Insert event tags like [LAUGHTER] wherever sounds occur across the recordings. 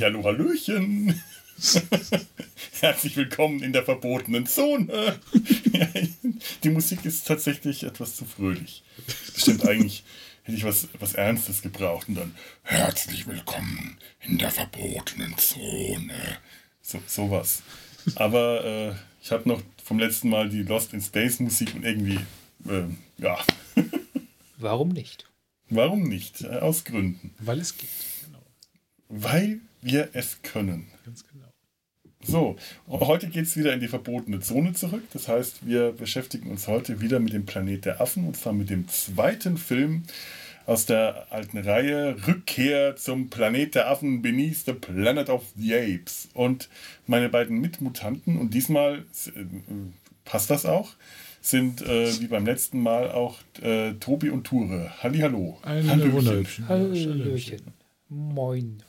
Hallihallo, Hallöchen. [LAUGHS] Herzlich willkommen in der verbotenen Zone. [LAUGHS] die Musik ist tatsächlich etwas zu fröhlich. Stimmt, eigentlich hätte ich was, was Ernstes gebraucht und dann herzlich willkommen in der verbotenen Zone. So, sowas. Aber äh, ich habe noch vom letzten Mal die Lost in Space Musik und irgendwie, äh, ja. Warum nicht? Warum nicht? Äh, aus Gründen. Weil es geht. Genau. Weil wir es können. Ganz genau. So, heute geht es wieder in die verbotene Zone zurück. Das heißt, wir beschäftigen uns heute wieder mit dem Planet der Affen und zwar mit dem zweiten Film aus der alten Reihe Rückkehr zum Planet der Affen Beneath the Planet of the Apes. Und meine beiden Mitmutanten, und diesmal äh, passt das auch, sind äh, wie beim letzten Mal auch äh, Tobi und Ture. Hallihallo. Ein Hallöchen. Hallöchen. Moin.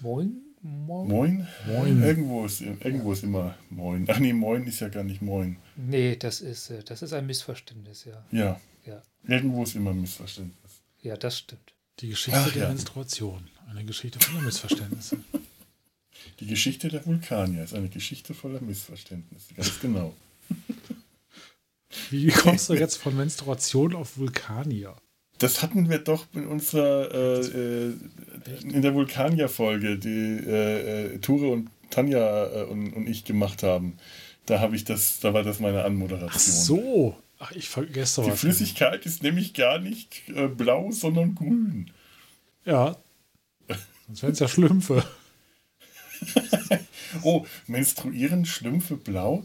Moin? Moin? Moin? Moin. Irgendwo, ist, irgendwo ist immer Moin. Ach nee, Moin ist ja gar nicht Moin. Nee, das ist, äh, das ist ein Missverständnis, ja. Ja. Ja, Irgendwo ist immer Missverständnis. ja das stimmt. Die Geschichte Ach, der ja. Menstruation. Eine Geschichte voller Missverständnisse. [LAUGHS] Die Geschichte der Vulkanier ist eine Geschichte voller Missverständnisse. Ganz genau. Wie kommst du jetzt von Menstruation auf Vulkanier? Das hatten wir doch in unserer, äh, äh, in der Vulkanier-Folge, die äh, äh, Ture und Tanja äh, und, und ich gemacht haben. Da habe ich das, da war das meine Anmoderation. Ach so. Ach, ich vergesse Die was. Flüssigkeit ist nämlich gar nicht äh, blau, sondern grün. Ja. Sonst wären es ja Schlümpfe. [LAUGHS] Oh, menstruieren Schlümpfe blau?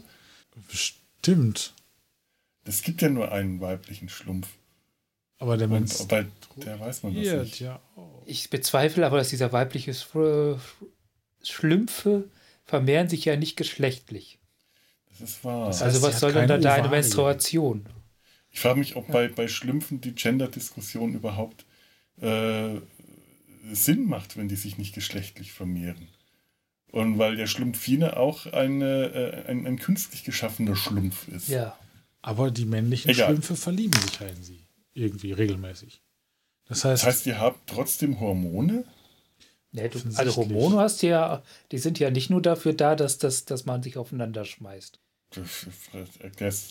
Bestimmt. Es gibt ja nur einen weiblichen Schlumpf. Aber der Mensch. Bei der weiß man das nicht. Ja. Oh. Ich bezweifle aber, dass dieser weibliche Sch- Schlümpfe vermehren sich ja nicht geschlechtlich. Das ist wahr. Das heißt, Also was soll denn da deine. Menstruation? Ich frage mich, ob bei, bei Schlümpfen die Gender-Diskussion überhaupt äh, Sinn macht, wenn die sich nicht geschlechtlich vermehren. Und weil der Schlumpfine auch eine, äh, ein, ein künstlich geschaffener Schlumpf ist. Ja. Aber die männlichen Egal. Schlümpfe verlieben sich ja in sie. Irgendwie regelmäßig. Das heißt, Das heißt, ihr habt trotzdem Hormone? Nee, du, also Hormone hast du ja, die sind ja nicht nur dafür da, dass, dass, dass man sich aufeinander schmeißt.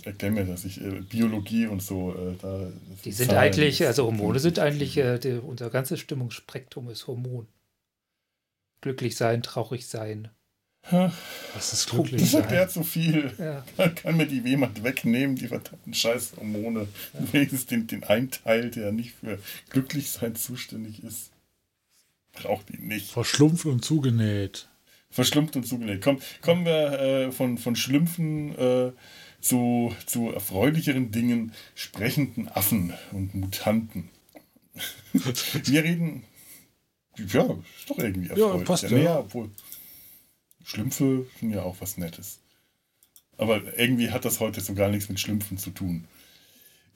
Erklär mir das. Ich, äh, Biologie und so. Äh, da, Die sind Zahlen. eigentlich, also Hormone sind eigentlich, äh, die, unser ganzes Stimmungsspektrum ist Hormon. Glücklich sein, traurig sein. Das ist glücklich. Das sein. erklärt so viel. Ja. Man kann mir die jemand wegnehmen, die verdammten Scheißhormone. Wenigstens den, den einen Teil, der nicht für Glücklichsein zuständig ist. Braucht ihn nicht. Verschlumpft und zugenäht. Verschlumpft und zugenäht. Komm, kommen wir äh, von, von Schlümpfen äh, zu, zu erfreulicheren Dingen, sprechenden Affen und Mutanten. [LAUGHS] wir reden. Ja, ist doch irgendwie erfreulich. passt ja. Naja, obwohl. Schlümpfe sind ja auch was Nettes. Aber irgendwie hat das heute so gar nichts mit Schlümpfen zu tun.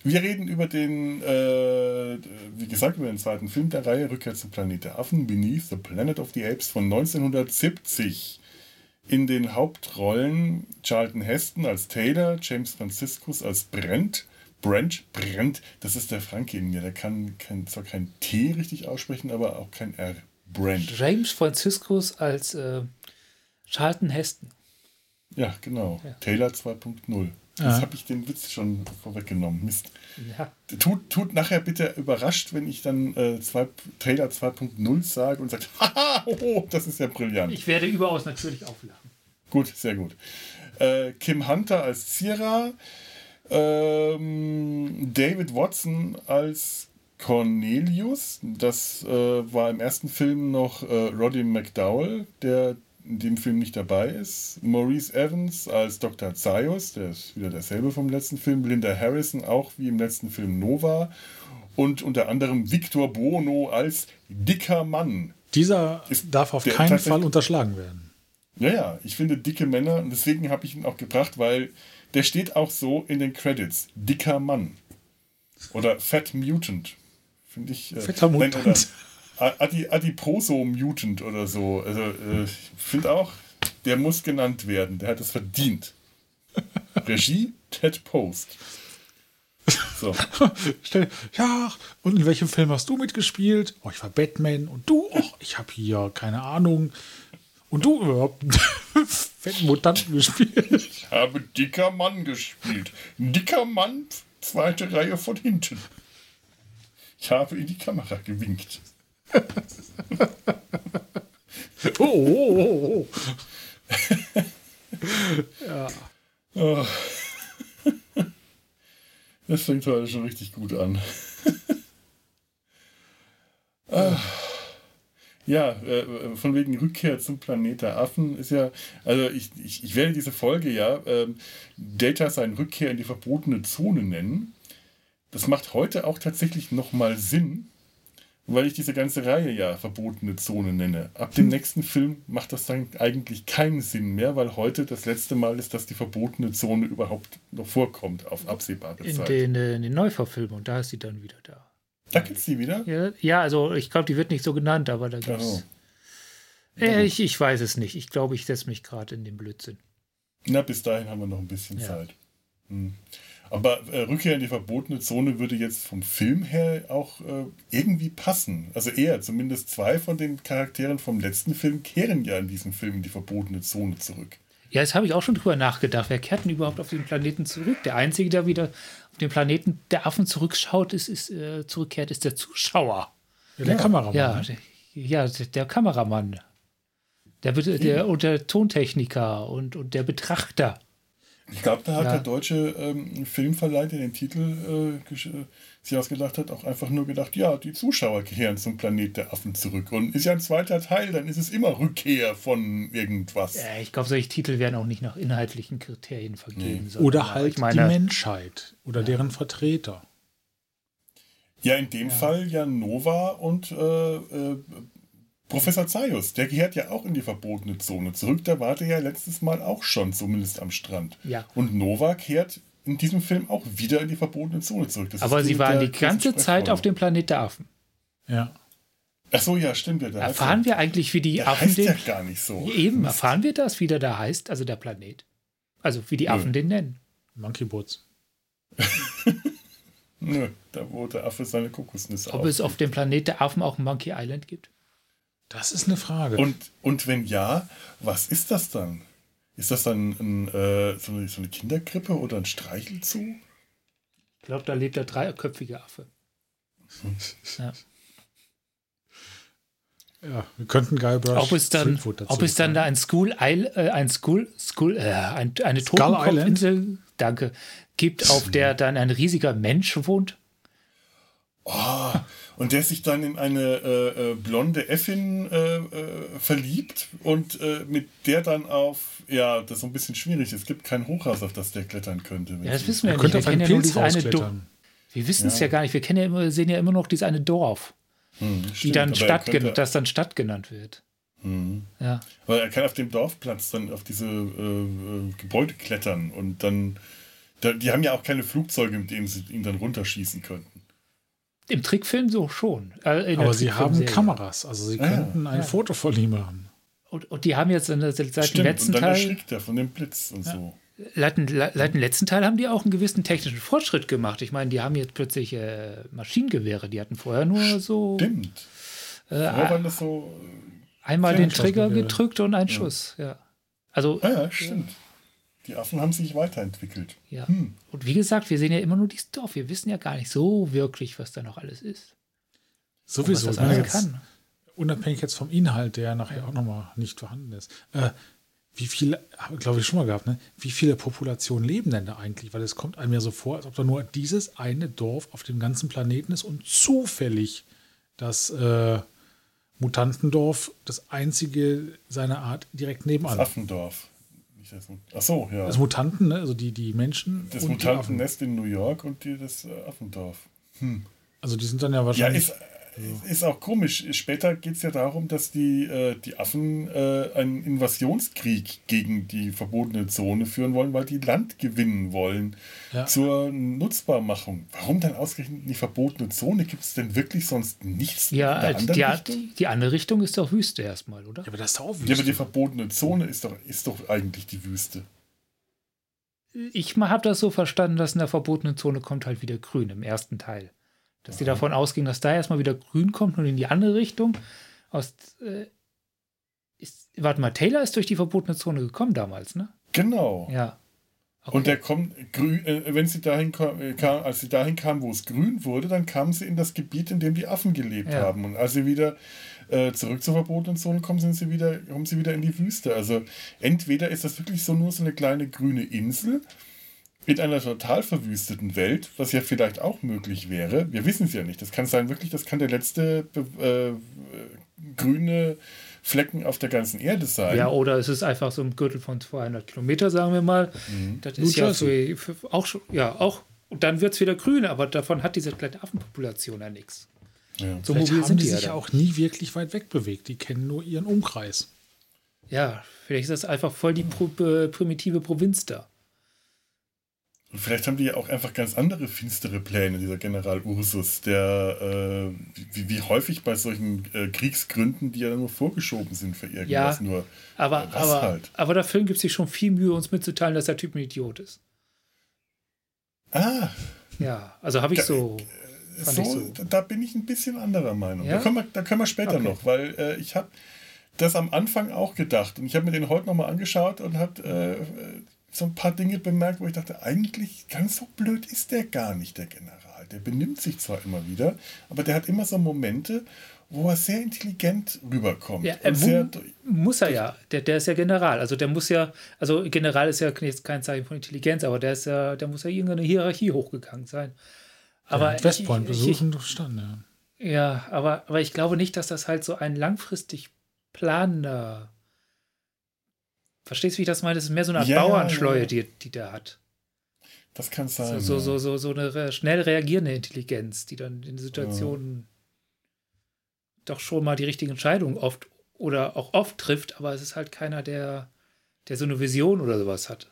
Wir reden über den, äh, wie gesagt, über den zweiten Film der Reihe Rückkehr zum Planet der Affen, Beneath the Planet of the Apes von 1970. In den Hauptrollen Charlton Heston als Taylor, James Franciscus als Brent. Brent, Brent, das ist der Franke in mir. Der kann, kann zwar kein T richtig aussprechen, aber auch kein R. Brent. James Franciscus als äh, Charlton Heston. Ja, genau. Ja. Taylor 2.0. Ja. Jetzt habe ich den Witz schon vorweggenommen. Mist. Ja. Tut, tut nachher bitte überrascht, wenn ich dann äh, zwei, Taylor 2.0 sage und sagt, [LAUGHS] haha, oh, das ist ja brillant. Ich werde überaus natürlich auflachen. Gut, sehr gut. Äh, Kim Hunter als Zira, ähm, David Watson als Cornelius. Das äh, war im ersten Film noch äh, Roddy McDowell, der in dem Film nicht dabei ist. Maurice Evans als Dr. Zaius, der ist wieder derselbe vom letzten Film. Linda Harrison auch wie im letzten Film Nova. Und unter anderem Victor Bono als dicker Mann. Dieser Ist darf auf keinen Fall unterschlagen werden. Ja, ja, ich finde dicke Männer und deswegen habe ich ihn auch gebracht, weil der steht auch so in den Credits. Dicker Mann. Oder Fat Mutant. Finde ich. Äh, Fetter nein, Mutant. oder Adi, Adiposo Mutant oder so. Also, äh, ich finde auch, der muss genannt werden. Der hat es verdient. [LAUGHS] Regie Ted Post. So. [LAUGHS] Ja, und in welchem Film hast du mitgespielt? Oh, ich war Batman. Und du? Oh, ich habe hier, keine Ahnung. Und du überhaupt [LAUGHS] fetten Mutanten gespielt? Ich habe dicker Mann gespielt. Dicker Mann, zweite Reihe von hinten. Ich habe in die Kamera gewinkt. Oh, oh, oh, oh. Oh. Das fängt heute schon richtig gut an. Ah. Ja, äh, von wegen Rückkehr zum Planet der Affen ist ja, also ich, ich, ich werde diese Folge ja ähm, Data seine Rückkehr in die verbotene Zone nennen. Das macht heute auch tatsächlich nochmal Sinn, weil ich diese ganze Reihe ja verbotene Zone nenne. Ab dem nächsten Film macht das dann eigentlich keinen Sinn mehr, weil heute das letzte Mal ist, dass die verbotene Zone überhaupt noch vorkommt auf absehbare In Zeit. den, äh, in den Neuverfilmungen, da ist sie dann wieder da. da gibt's die wieder? Ja, ja also ich glaube, die wird nicht so genannt, aber da gibt Oh. es. Äh, ich, ich weiß es nicht. Ich glaube, ich setze mich gerade in den Blödsinn. Na, bis dahin haben wir noch ein bisschen Ja. Zeit. Hm. Aber äh, Rückkehr in die verbotene Zone würde jetzt vom Film her auch äh, irgendwie passen. Also eher, zumindest zwei von den Charakteren vom letzten Film kehren ja in diesem Film in die verbotene Zone zurück. Ja, das habe ich auch schon drüber nachgedacht. Wer kehrt denn überhaupt auf den Planeten zurück? Der Einzige, der wieder auf den Planeten der Affen zurückschaut, ist, ist äh, zurückkehrt, ist der Zuschauer. Ja, der Kameramann. Ja, der, ja, der der Kameramann. Der, Bet- der, und der Tontechniker und, und der Betrachter. Ich glaube, da hat Ja. der deutsche ähm, Filmverleih, der den Titel äh, sich ausgedacht hat, auch einfach nur gedacht, ja, die Zuschauer kehren zum Planet der Affen zurück. Und ist ja ein zweiter Teil, dann ist es immer Rückkehr von irgendwas. Äh, ich glaube, solche Titel werden auch nicht nach inhaltlichen Kriterien vergeben. Nee. Oder halt meine, die Menschheit oder deren Vertreter. Ja, in dem Fall ja Nova und äh, äh, Professor Zaius. Der gehört ja auch in die verbotene Zone zurück. Da war der ja letztes Mal auch schon, zumindest am Strand. Ja. Und Nova kehrt in diesem Film auch wieder in die verbotene Zone zurück. Das Aber sie waren die ganze Zeit auf dem Planet der Affen. Ja. Ach so, ja, stimmt. Ja, heißt Erfahren ja, wir eigentlich, wie die der Affen heißt den. ja gar nicht so. Eben, erfahren wir das, wie der da heißt, also der Planet. Also wie die Nö. Affen den nennen. Monkey Boots. [LAUGHS] Nö, da der Affe seine Kokosnüsse Ob es auf dem Planet der Affen auch Monkey Island gibt? Das ist eine Frage. Und, und wenn ja, was ist das dann? Ist das dann ein, äh, so, eine, so eine Kinderkrippe oder ein Streichelzoo? Ich glaube, da lebt der dreiköpfige Affe. [LAUGHS] Ja. ja, wir könnten Guybrush Ob es dann, ob es dann da ein School, Isle, äh, ein School, School, äh, ein, eine Totenkopfinsel, danke, gibt, auf der dann ein riesiger Mensch wohnt. Oh, und der sich dann in eine äh, äh, blonde Äffin äh, äh, verliebt und äh, mit der dann auf, ja, das ist so ein bisschen schwierig. Es gibt kein Hochhaus, auf das der klettern könnte. Ja, das wissen wir Er ja nicht. könnte Wir kennen ja nur Pilzhaus eine Dorf. klettern. Wir wissen es Ja. ja gar nicht. Wir kennen ja immer, sehen ja immer noch dieses eine Dorf, Hm, die stimmt, dann Stadt, könnte- das dann Stadt genannt wird. Hm. Ja. Weil er kann auf dem Dorfplatz dann auf diese äh, Gebäude klettern und dann, da, die haben ja auch keine Flugzeuge, mit denen sie ihn dann runterschießen könnten. Im Trickfilm so schon. Äh, Aber sie haben. Kameras, also sie ja. könnten ein Ja. Foto von ihm machen. Und, und die haben jetzt in der, seit dem Stimmt, letzten und dann Teil, er von dem Blitz und so. seit dem, seit dem letzten Teil haben die auch einen gewissen technischen Fortschritt gemacht. Ich meine, die haben jetzt plötzlich äh, Maschinengewehre. Die hatten vorher nur so Stimmt. äh, Vorher waren das so. einmal den. Trigger gedrückt und ein Schuss. Ja. Also, Ah ja, stimmt. Die Affen haben sich weiterentwickelt. ja. Hm. Und wie gesagt, wir sehen ja immer nur dieses Dorf. Wir wissen ja gar nicht so wirklich, was da noch alles ist. Und was Sowieso. das meine, alles jetzt, kann. unabhängig jetzt vom Inhalt, der nachher auch nochmal nicht vorhanden ist. Äh, wie viele, habe ich glaube ich schon mal gehabt, ne? wie viele Populationen leben denn da eigentlich? Weil es kommt einem ja so vor, als ob da nur dieses eine Dorf auf dem ganzen Planeten ist und zufällig das äh, Mutantendorf das einzige seiner Art direkt Das nebenan. Affendorf. Nicht das Ach so, ja. Das Mutanten, ne? also die, die Menschen Das. Mutantennest in New York und die, das Affendorf. Also die sind dann ja Ja, wahrscheinlich. ist, ist auch komisch. Später geht es ja darum, dass die, äh, die Affen äh, einen Invasionskrieg gegen die verbotene Zone führen wollen, weil die Land gewinnen wollen Ja. zur Nutzbarmachung. Warum dann ausgerechnet in die verbotene Zone? Gibt es denn wirklich sonst nichts Ja, in der äh, anderen die, Richtung? die andere Richtung ist doch Wüste erstmal, oder? ja, aber das ist doch auch Ja, aber die Wüste. verbotene Zone ist doch, ist doch eigentlich die Wüste. ich habe das so verstanden, dass in der verbotenen Zone kommt halt wieder grün im ersten Teil. Dass die davon ausging, dass da erstmal wieder grün kommt und in die andere Richtung. Aus, äh, ist, warte mal, Taylor ist durch die verbotene Zone gekommen damals, ne? Genau. Ja. Okay. Und der kommt grün, äh, wenn sie dahin kam, äh, kam, als sie dahin kam, wo es grün wurde, dann kamen sie in das Gebiet, in dem die Affen gelebt Ja. haben. Und als sie wieder äh, zurück zur verbotenen Zone kommen, sind sie wieder, kommen sie wieder in die Wüste. Also entweder ist das wirklich so nur so eine kleine grüne Insel in einer total verwüsteten Welt, was ja vielleicht auch möglich wäre. Wir wissen es ja nicht. Das kann sein, wirklich, das kann der letzte äh, grüne Flecken auf der ganzen Erde sein. Ja, oder es ist einfach so ein Gürtel von 200 Kilometer, sagen wir mal. Mhm. Das New ist ja für, auch schon, ja, auch. Und dann wird es wieder grün, aber davon hat diese kleine Affenpopulation ja nichts. Ja. So Vielleicht mobil haben sind die die ja sich dann. auch nie wirklich weit weg bewegt. Die kennen nur ihren Umkreis. Ja, vielleicht ist das einfach voll die Pro äh, primitive Provinz da. Und vielleicht haben die ja auch einfach ganz andere finstere Pläne, dieser General Ursus, der äh, wie, wie häufig bei solchen äh, Kriegsgründen, die ja nur vorgeschoben sind für irgendwas Ja, nur. Aber, Was aber, halt? aber der Film gibt sich schon viel Mühe, uns mitzuteilen, dass der Typ ein Idiot ist. Ah, Ja, also habe ich Da- so. So, ich so. da- bin ich ein bisschen anderer Meinung. Ja? Da, können wir, da können wir später Okay. noch, weil äh, ich habe das am Anfang auch gedacht und ich habe mir den heute nochmal angeschaut und habe äh, so ein paar Dinge bemerkt, wo ich dachte, eigentlich ganz so blöd ist der gar nicht, der General. Der benimmt sich zwar immer wieder, aber der hat immer so Momente, wo er sehr intelligent rüberkommt. Ja, er sehr, mu- muss er ja. Der, der ist ja General. Also der muss ja, also General ist ja jetzt kein Zeichen von Intelligenz, aber der ist ja, der muss ja irgendeine Hierarchie hochgegangen sein. Aber Ja, Westpoint besuchen stand, ja. Ja, aber, aber ich glaube nicht, dass das halt so ein langfristig planender. Verstehst du, wie ich das meine? Das ist mehr so eine Art Ja, Bauernschleue, ja. die, die der hat. das kann sein. so, ja. so, so, so eine schnell reagierende Intelligenz, die dann in Situationen doch schon mal die richtige Entscheidung oft oder auch oft trifft, aber es ist halt keiner, der, der so eine Vision oder sowas hat.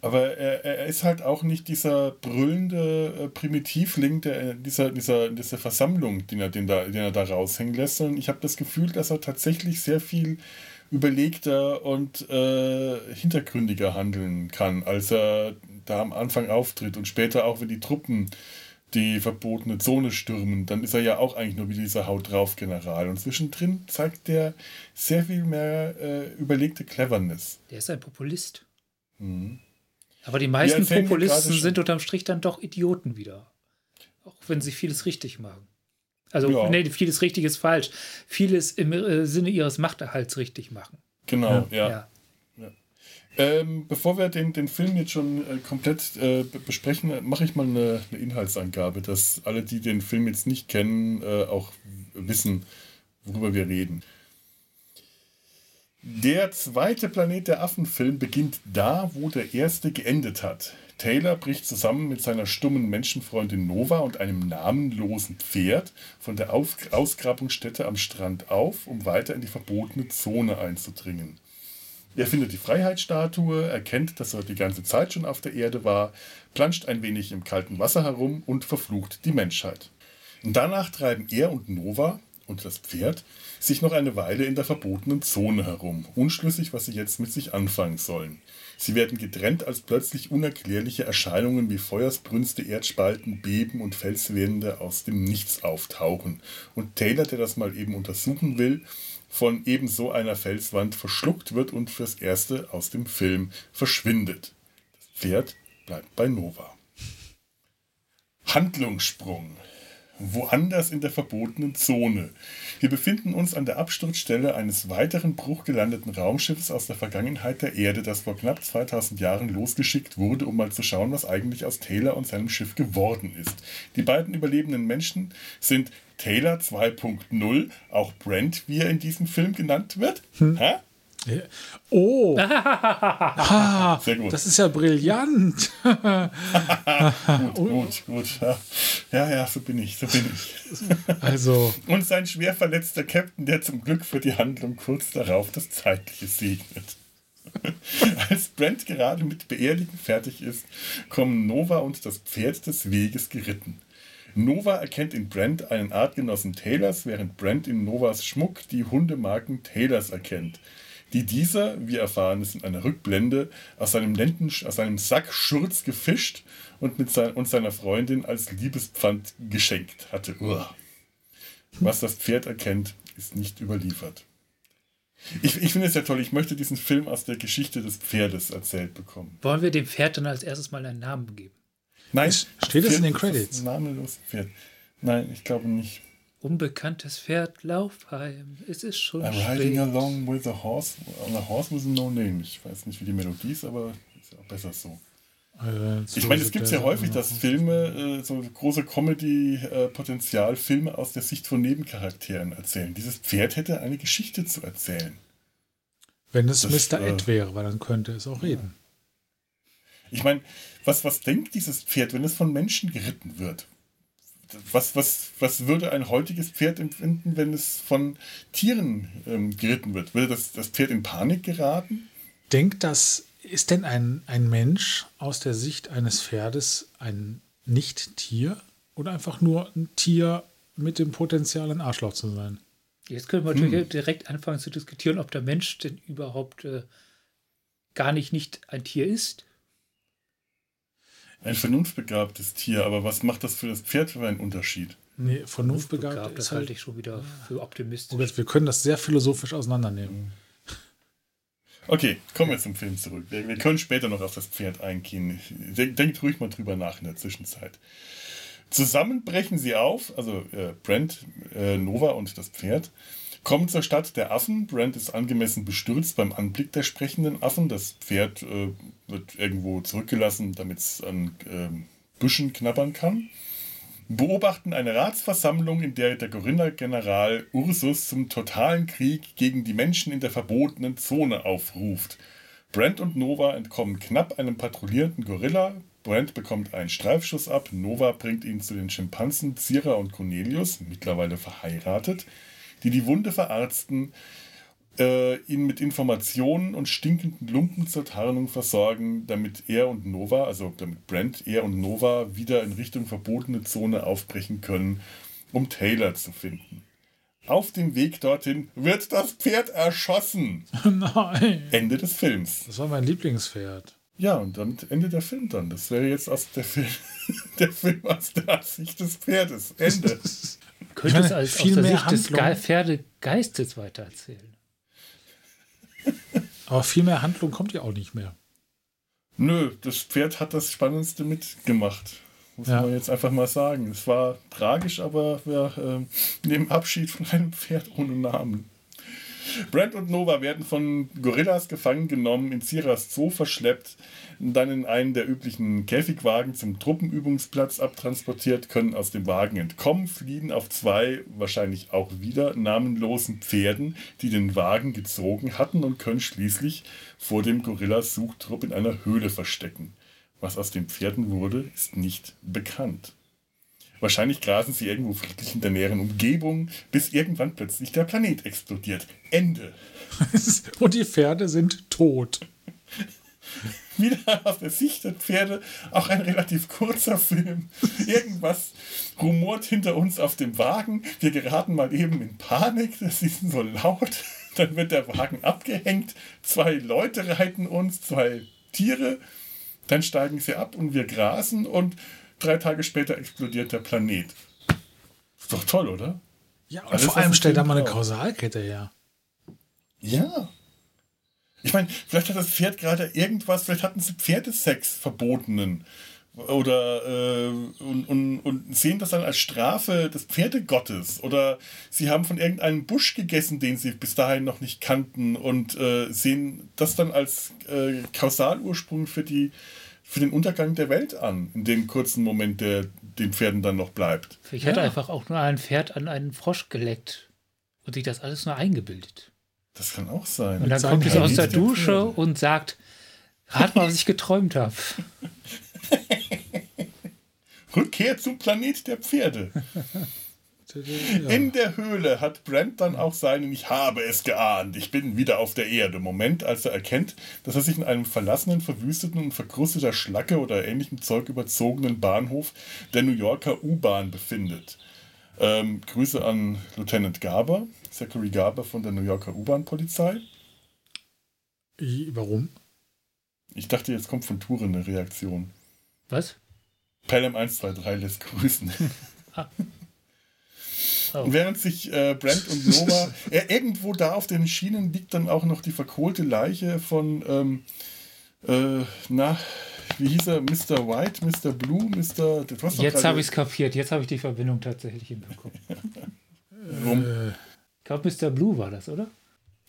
Aber er, er ist halt auch nicht dieser brüllende äh, Primitivling der, dieser, dieser, dieser Versammlung, den er, den, da, den er da raushängen lässt, sondern ich habe das Gefühl, dass er tatsächlich sehr viel überlegter und äh, hintergründiger handeln kann, als er da am Anfang auftritt und später auch, wenn die Truppen die verbotene Zone stürmen, dann ist er ja auch eigentlich nur wie dieser Haut drauf General. Und zwischendrin zeigt der sehr viel mehr äh, überlegte Cleverness. Der ist ein Populist. Mhm. Aber die meisten Populisten sind unterm Strich dann doch Idioten wieder. Auch wenn sie vieles richtig machen. Also, Ja. nee, vieles richtig ist falsch. Vieles im äh, Sinne ihres Machterhalts richtig machen. Genau, ja. ja. Ähm, bevor wir den, den Film jetzt schon äh, komplett äh, be- besprechen, äh, mache ich mal eine, eine Inhaltsangabe, dass alle, die den Film jetzt nicht kennen, äh, auch wissen, worüber wir reden. Der zweite Planet der Affen-Film beginnt da, wo der erste geendet hat. Taylor bricht zusammen mit seiner stummen Menschenfreundin Nova und einem namenlosen Pferd von der Auf Ausgrabungsstätte am Strand auf, um weiter in die verbotene Zone einzudringen. Er findet die Freiheitsstatue, erkennt, dass er die ganze Zeit schon auf der Erde war, planscht ein wenig im kalten Wasser herum und verflucht die Menschheit. Danach treiben er und Nova und das Pferd sich noch eine Weile in der verbotenen Zone herum, unschlüssig, was sie jetzt mit sich anfangen sollen. Sie werden getrennt, als plötzlich unerklärliche Erscheinungen wie Feuersbrünste, Erdspalten, Beben und Felswände aus dem Nichts auftauchen. Und Taylor, der das mal eben untersuchen will, von ebenso einer Felswand verschluckt wird und fürs Erste aus dem Film verschwindet. Das Pferd bleibt bei Nova. Handlungssprung. Woanders in der verbotenen Zone. Wir befinden uns an der Absturzstelle eines weiteren bruchgelandeten Raumschiffs aus der Vergangenheit der Erde, das vor knapp 2000 Jahren losgeschickt wurde, um mal zu schauen, was eigentlich aus Taylor und seinem Schiff geworden ist. Die beiden überlebenden Menschen sind Taylor 2.0, auch Brent, wie er in diesem Film genannt wird. Hä? Oh, [LAUGHS] ah, Sehr gut. das ist ja brillant. [LAUGHS] Gut, gut, gut. Ja. ja, ja, so bin ich, so bin ich. Also, [LAUGHS] Und sein schwer verletzter Captain, der zum Glück für die Handlung kurz darauf das Zeitliche segnet. Als Brent gerade mit Beerdigen fertig ist, kommen Nova und das Pferd des Weges geritten. Nova erkennt in Brent einen Artgenossen Taylors, während Brent in Novas Schmuck die Hundemarken Taylors erkennt. Die dieser, wir erfahren es in einer Rückblende, aus seinem, Lenden, aus seinem Sack Schurz gefischt und, mit sein, und seiner Freundin als Liebespfand geschenkt hatte. Uah. Was das Pferd erkennt, ist nicht überliefert. Ich, ich finde es ja toll, ich möchte diesen Film aus der Geschichte des Pferdes erzählt bekommen. Wollen wir dem Pferd dann als erstes mal einen Namen geben? Nein, steht das in den Credits? Namenlos Pferd. Nein, ich glaube nicht. Unbekanntes Pferd, lauf heim. Es ist schon I'm spät. riding along with a horse, on a horse with no name. Ich weiß nicht, wie die Melodie ist, aber ist ja auch besser so. Äh, ich meine, es gibt ja häufig, dass Filme äh, so große Comedy-Potenzial, äh, Filme aus der Sicht von Nebencharakteren erzählen. Dieses Pferd hätte eine Geschichte zu erzählen. Wenn es das, Mr. Ed äh, wäre, weil dann könnte es auch reden. Ich meine, was, was denkt dieses Pferd, wenn es von Menschen geritten wird? Was, was, was würde ein heutiges Pferd empfinden, wenn es von Tieren ähm, geritten wird? Würde das, das Pferd in Panik geraten? Denkt das ist denn ein, ein Mensch aus der Sicht eines Pferdes ein Nicht-Tier oder einfach nur ein Tier mit dem Potenzial, ein Arschloch zu sein? Jetzt können wir hm. natürlich direkt anfangen zu diskutieren, ob der Mensch denn überhaupt äh, gar nicht, nicht ein Tier ist. Ein vernunftbegabtes Tier, aber was macht das für das Pferd für einen Unterschied? Nee, vernunftbegabt, das halte ich schon wieder für optimistisch. Wir können das sehr philosophisch auseinandernehmen. Mhm. Okay, kommen wir zum Film zurück. Wir, wir können später noch auf das Pferd eingehen. Denkt denk ruhig mal drüber nach in der Zwischenzeit. Zusammen brechen sie auf, also äh, Brent, äh, Nova und das Pferd, kommen zur Stadt der Affen. Brent ist angemessen bestürzt beim Anblick der sprechenden Affen. Das Pferd äh, wird irgendwo zurückgelassen, damit es an ähm, Büschen knabbern kann beobachten eine Ratsversammlung, in der der Gorilla-General Ursus zum totalen Krieg gegen die Menschen in der verbotenen Zone aufruft. Brent und Nova entkommen knapp einem patrouillierenden Gorilla. Brent bekommt einen Streifschuss ab. Nova bringt ihn zu den Schimpansen Zira und Cornelius, mittlerweile verheiratet, die die Wunde verarzten äh, ihn mit Informationen und stinkenden Lumpen zur Tarnung versorgen, damit er und Nova, also damit Brent, er und Nova wieder in Richtung verbotene Zone aufbrechen können, um Taylor zu finden. Auf dem Weg dorthin wird das Pferd erschossen. [LAUGHS] Nein. Ende des Films. Das war mein Lieblingspferd. Ja, und damit endet der Film dann. Das wäre jetzt aus der Film, [LAUGHS] der Film aus der Sicht des Pferdes. Ende. [LAUGHS] Könnte es als viel aus der Sicht des Pferdegeistes weitererzählen. [LAUGHS] Aber viel mehr Handlung kommt ja auch nicht mehr. Nö, das Pferd hat das Spannendste mitgemacht. Muss ja. man jetzt einfach mal sagen. Es war tragisch, aber wir äh, nehmen Abschied von einem Pferd ohne Namen. Brent und Nova werden von Gorillas gefangen genommen, in Ciras Zoo verschleppt, dann in einen der üblichen Käfigwagen zum Truppenübungsplatz abtransportiert, können aus dem Wagen entkommen, fliehen auf zwei, wahrscheinlich auch wieder namenlosen Pferden, die den Wagen gezogen hatten und können schließlich vor dem Gorillas-Suchtrupp in einer Höhle verstecken. Was aus den Pferden wurde, ist nicht bekannt. Wahrscheinlich grasen sie irgendwo friedlich in der näheren Umgebung, bis irgendwann plötzlich der Planet explodiert. Ende. [LAUGHS] Und die Pferde sind tot. [LAUGHS] Wieder aus der Sicht der Pferde, auch ein relativ kurzer Film. Irgendwas rumort hinter uns auf dem Wagen. Wir geraten mal eben in Panik, das ist so laut. Dann wird der Wagen abgehängt. Zwei Leute reiten uns, zwei Tiere. Dann steigen sie ab und wir grasen und drei Tage später explodiert der Planet. Ist doch toll, oder? Ja, und Alles, vor allem stellt da mal eine Kausalkette her. Ja. Ich meine, vielleicht hat das Pferd gerade irgendwas, vielleicht hatten sie Pferdesex verbotenen. Oder äh, und, und, und sehen das dann als Strafe des Pferdegottes. Oder sie haben von irgendeinem Busch gegessen, den sie bis dahin noch nicht kannten und äh, sehen das dann als äh, Kausalursprung für die für den Untergang der Welt an, in dem kurzen Moment, der den Pferden dann noch bleibt. Ich hätte ja. einfach auch nur ein Pferd an einen Frosch geleckt und sich das alles nur eingebildet. Das kann auch sein. Und dann kommt es aus der Dusche der und sagt, rat mal, was ich geträumt habe. [LAUGHS] Rückkehr zum Planet der Pferde. [LAUGHS] In der Höhle hat Brent dann auch seinen Ich habe es geahnt, ich bin wieder auf der Erde. Moment, als er erkennt, dass er sich in einem verlassenen, verwüsteten und verkrusteter Schlacke oder ähnlichem Zeug überzogenen Bahnhof der New Yorker U-Bahn befindet. Ähm, Grüße an Lieutenant Garber, Zachary Garber von der New Yorker U-Bahn-Polizei. Warum? Ich dachte, jetzt kommt von Touren eine Reaktion. Was? Pelham 123 lässt grüßen. Oh. Und während sich äh, Brent und Nova, [LAUGHS] äh, irgendwo da auf den Schienen liegt dann auch noch die verkohlte Leiche von, ähm, äh, na, wie hieß er, Mr. White, Mr. Blue, Mr. Jetzt habe ich es kapiert. Jetzt habe ich die Verbindung tatsächlich hinbekommen. Rum. Äh, Ich glaube, Mr. Blue war das, oder?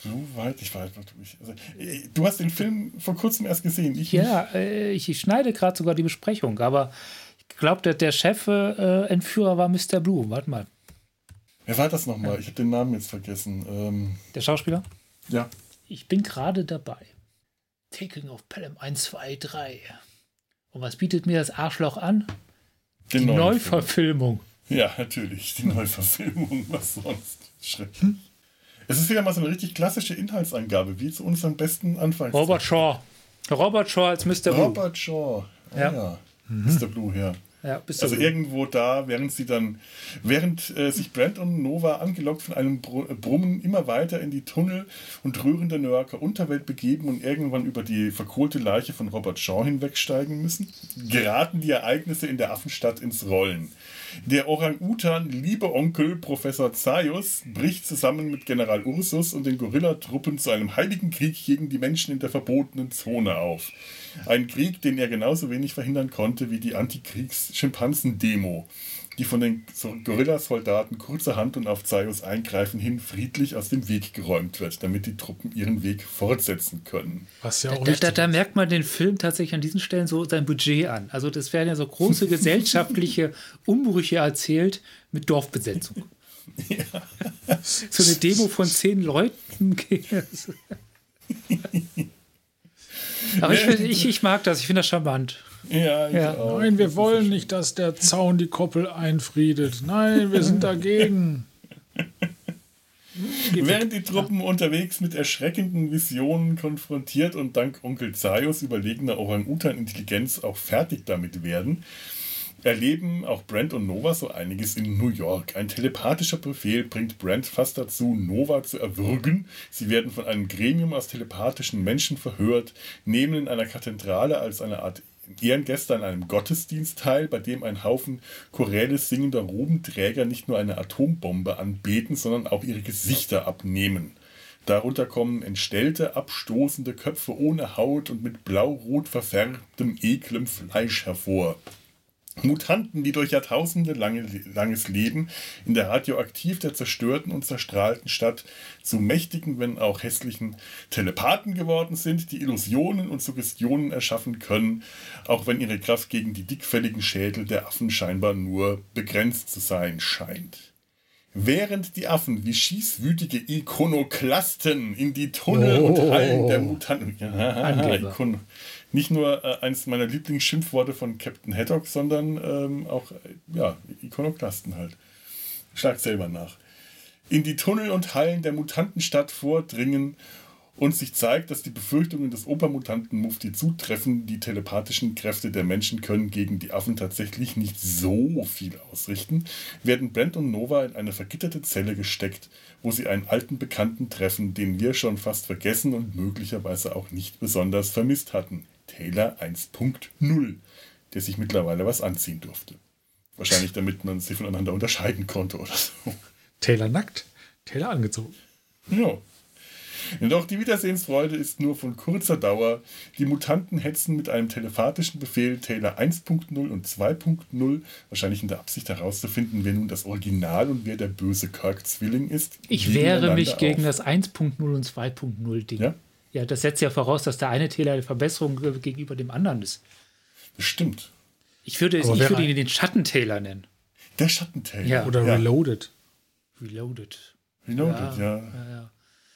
Blue White, ich weiß nicht. Also, äh, du hast den Film vor kurzem erst gesehen. Ich. Ja, äh, ich, ich schneide gerade sogar die Besprechung, aber ich glaube, der, der Chef-Entführer war Mr. Blue. Warte mal. Wer war das nochmal? Ich habe den Namen jetzt vergessen. Ähm, Der Schauspieler? ja. Ich bin gerade dabei. Taking of Pelham 1, 2, 3. Und was bietet mir das Arschloch an? Die neuen Neuverfilmung. Film. Ja, natürlich. Die Neuverfilmung. [LAUGHS] Was sonst? Schrecklich. Es ist wieder mal so eine richtig klassische Inhaltsangabe, wie zu unserem besten Anfang. Robert Shaw. Robert Shaw als Mr. Blue. Robert Shaw. Ah, Ja. ja. Mr. Blue, ja. Ja. Also Blue. irgendwo da, während sie dann, während äh, sich Brent und Nova angelockt von einem äh, Brummen immer weiter in die Tunnel und rührende New Yorker Unterwelt begeben und irgendwann über die verkohlte Leiche von Robert Shaw hinwegsteigen müssen, geraten die Ereignisse in der Affenstadt ins Rollen. Der Orang-Utan, liebe Onkel Professor Zaius, bricht zusammen mit General Ursus und den Gorillatruppen zu einem heiligen Krieg gegen die Menschen in der verbotenen Zone auf. Ein Krieg, den er genauso wenig verhindern konnte wie die Antikriegs-Schimpansen-Demo, die von den so- Gorillasoldaten kurzerhand und auf Zaius Eingreifen hin friedlich aus dem Weg geräumt wird, damit die Truppen ihren Weg fortsetzen können. was ja auch Da, da, da merkt man den Film tatsächlich an diesen Stellen so sein Budget an. Also das werden ja so große [LAUGHS] gesellschaftliche Umbrüche erzählt mit Dorfbesetzung. So eine Demo von zehn Leuten. [LAUGHS] Aber ich, ich, ich mag das, ich finde das charmant. Ja, ich Ja. auch. Nein, wir wollen nicht, dass der Zaun die Koppel einfriedet. Nein, wir sind dagegen. [LAUGHS] Während die Truppen unterwegs mit erschreckenden Visionen konfrontiert und dank Onkel Zaius überlegener Orang-Utan-Intelligenz auch fertig damit werden, erleben auch Brent und Nova so einiges in New York. Ein telepathischer Befehl bringt Brent fast dazu, Nova zu erwürgen. Sie werden von einem Gremium aus telepathischen Menschen verhört, nehmen in einer Kathedrale als eine Art Ehrengäste an einem Gottesdienst teil, bei dem ein Haufen choräles singender Robenträger nicht nur eine Atombombe anbeten, sondern auch ihre Gesichter abnehmen. Darunter kommen entstellte, abstoßende Köpfe ohne Haut und mit blau-rot verfärbtem, eklem Fleisch hervor. Mutanten, die durch Jahrtausende lange, langes Leben in der radioaktiv der zerstörten und zerstrahlten Stadt zu mächtigen, wenn auch hässlichen Telepathen geworden sind, die Illusionen und Suggestionen erschaffen können, auch wenn ihre Kraft gegen die dickfälligen Schädel der Affen scheinbar nur begrenzt zu sein scheint. Während die Affen wie schießwütige Ikonoklasten in die Tunnel und Hallen der Mutanten. Ja, Angeber. [LAUGHS] Ikon nicht nur äh, eines meiner Lieblingsschimpfworte von Captain Haddock, sondern ähm, auch äh, ja, Ikonoklasten halt. Schlag selber nach. In die Tunnel und Hallen der Mutantenstadt vordringen und sich zeigt, dass die Befürchtungen des Obermutanten Mufti zutreffen, die telepathischen Kräfte der Menschen können gegen die Affen tatsächlich nicht so viel ausrichten, werden Brent und Nova in eine vergitterte Zelle gesteckt, wo sie einen alten Bekannten treffen, den wir schon fast vergessen und möglicherweise auch nicht besonders vermisst hatten. Taylor 1.0, der sich mittlerweile was anziehen durfte. Wahrscheinlich damit man sie voneinander unterscheiden konnte oder so. Taylor nackt, Taylor angezogen. Ja. Doch die Wiedersehensfreude ist nur von kurzer Dauer. Die Mutanten hetzen mit einem telepathischen Befehl Taylor 1.0 und 2.0, wahrscheinlich in der Absicht herauszufinden, wer nun das Original und wer der böse Kirk-Zwilling ist. Ich wehre mich gegen auf. das 1.0 und 2.0 Ding. Ja, Ja, das setzt ja voraus, dass der eine Taylor eine Verbesserung gegenüber dem anderen ist. bestimmt. Ich würde, ich würde ihn den Schatten-Taylor nennen. Der Schattentaylor. Ja. Oder ja. Reloaded. Reloaded. Reloaded, ja.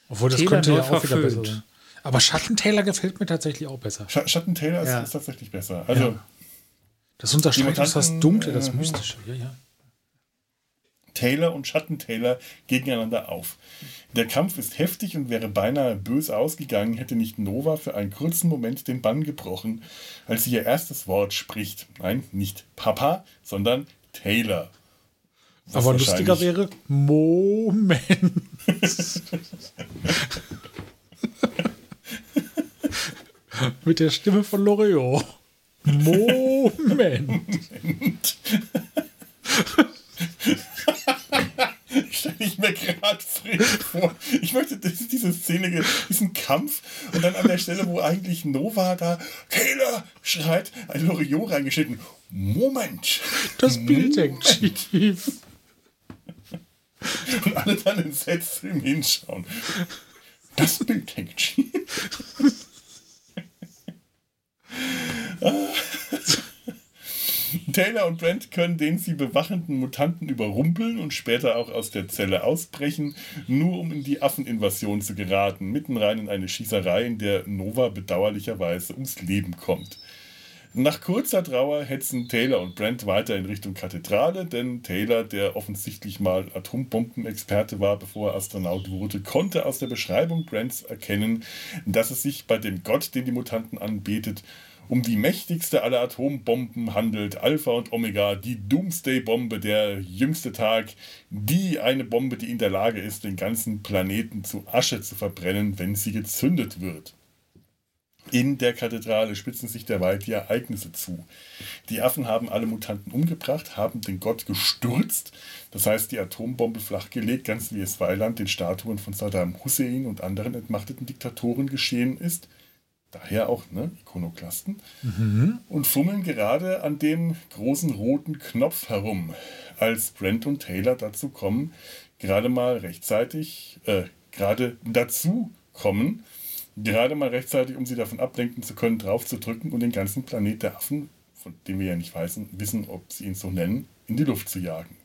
Obwohl das Taylor könnte ja auch wieder besser sein. Aber Schatten-Taylor gefällt mir tatsächlich auch besser. Sch Schattentaylor ist, Ja. ist tatsächlich besser. Also, Ja. Das unterstreicht uns das Dunkle, das äh, Mystische. Ja, ja. Taylor und Schattentaylor gegeneinander auf. Der Kampf ist heftig und wäre beinahe böse ausgegangen, hätte nicht Nova für einen kurzen Moment den Bann gebrochen, als sie ihr erstes Wort spricht. Nein, nicht Papa, sondern Taylor. Was Aber lustiger wäre, Moment. [LAUGHS] Mit der Stimme von Loriot. Moment. [LAUGHS] [LAUGHS] stelle ich mir gerade vor. Ich möchte diese Szene, diesen Kampf und dann an der Stelle, wo eigentlich Nova da Taylor schreit, ein Loriot reingeschnitten. Moment! Das Bild hängt schief. [LAUGHS] Und alle dann entsetzt zu ihm hinschauen. Das Bild hängt schief. [LAUGHS] [LAUGHS] Taylor und Brent können den sie bewachenden Mutanten überrumpeln und später auch aus der Zelle ausbrechen, nur um in die Affeninvasion zu geraten, mitten rein in eine Schießerei, in der Nova bedauerlicherweise ums Leben kommt. Nach kurzer Trauer hetzen Taylor und Brent weiter in Richtung Kathedrale, denn Taylor, der offensichtlich mal Atombombenexperte war, bevor er Astronaut wurde, konnte aus der Beschreibung Brents erkennen, dass es sich bei dem Gott, den die Mutanten anbetet, um die mächtigste aller Atombomben handelt, Alpha und Omega, die Doomsday-Bombe, der jüngste Tag, die eine Bombe, die in der Lage ist, den ganzen Planeten zu Asche zu verbrennen, wenn sie gezündet wird. In der Kathedrale spitzen sich derweil die Ereignisse zu. Die Affen haben alle Mutanten umgebracht, haben den Gott gestürzt, das heißt die Atombombe flachgelegt, ganz wie es Weiland den Statuen von Saddam Hussein und anderen entmachteten Diktatoren geschehen ist – daher auch ne, Ikonoklasten, mhm. und fummeln gerade an dem großen roten Knopf herum, als Brent und Taylor dazu kommen, gerade mal rechtzeitig, äh, gerade dazu kommen, gerade mal rechtzeitig, um sie davon ablenken zu können, drauf zu drücken und den ganzen Planet der Affen, von dem wir ja nicht wissen, wissen, ob sie ihn so nennen, in die Luft zu jagen.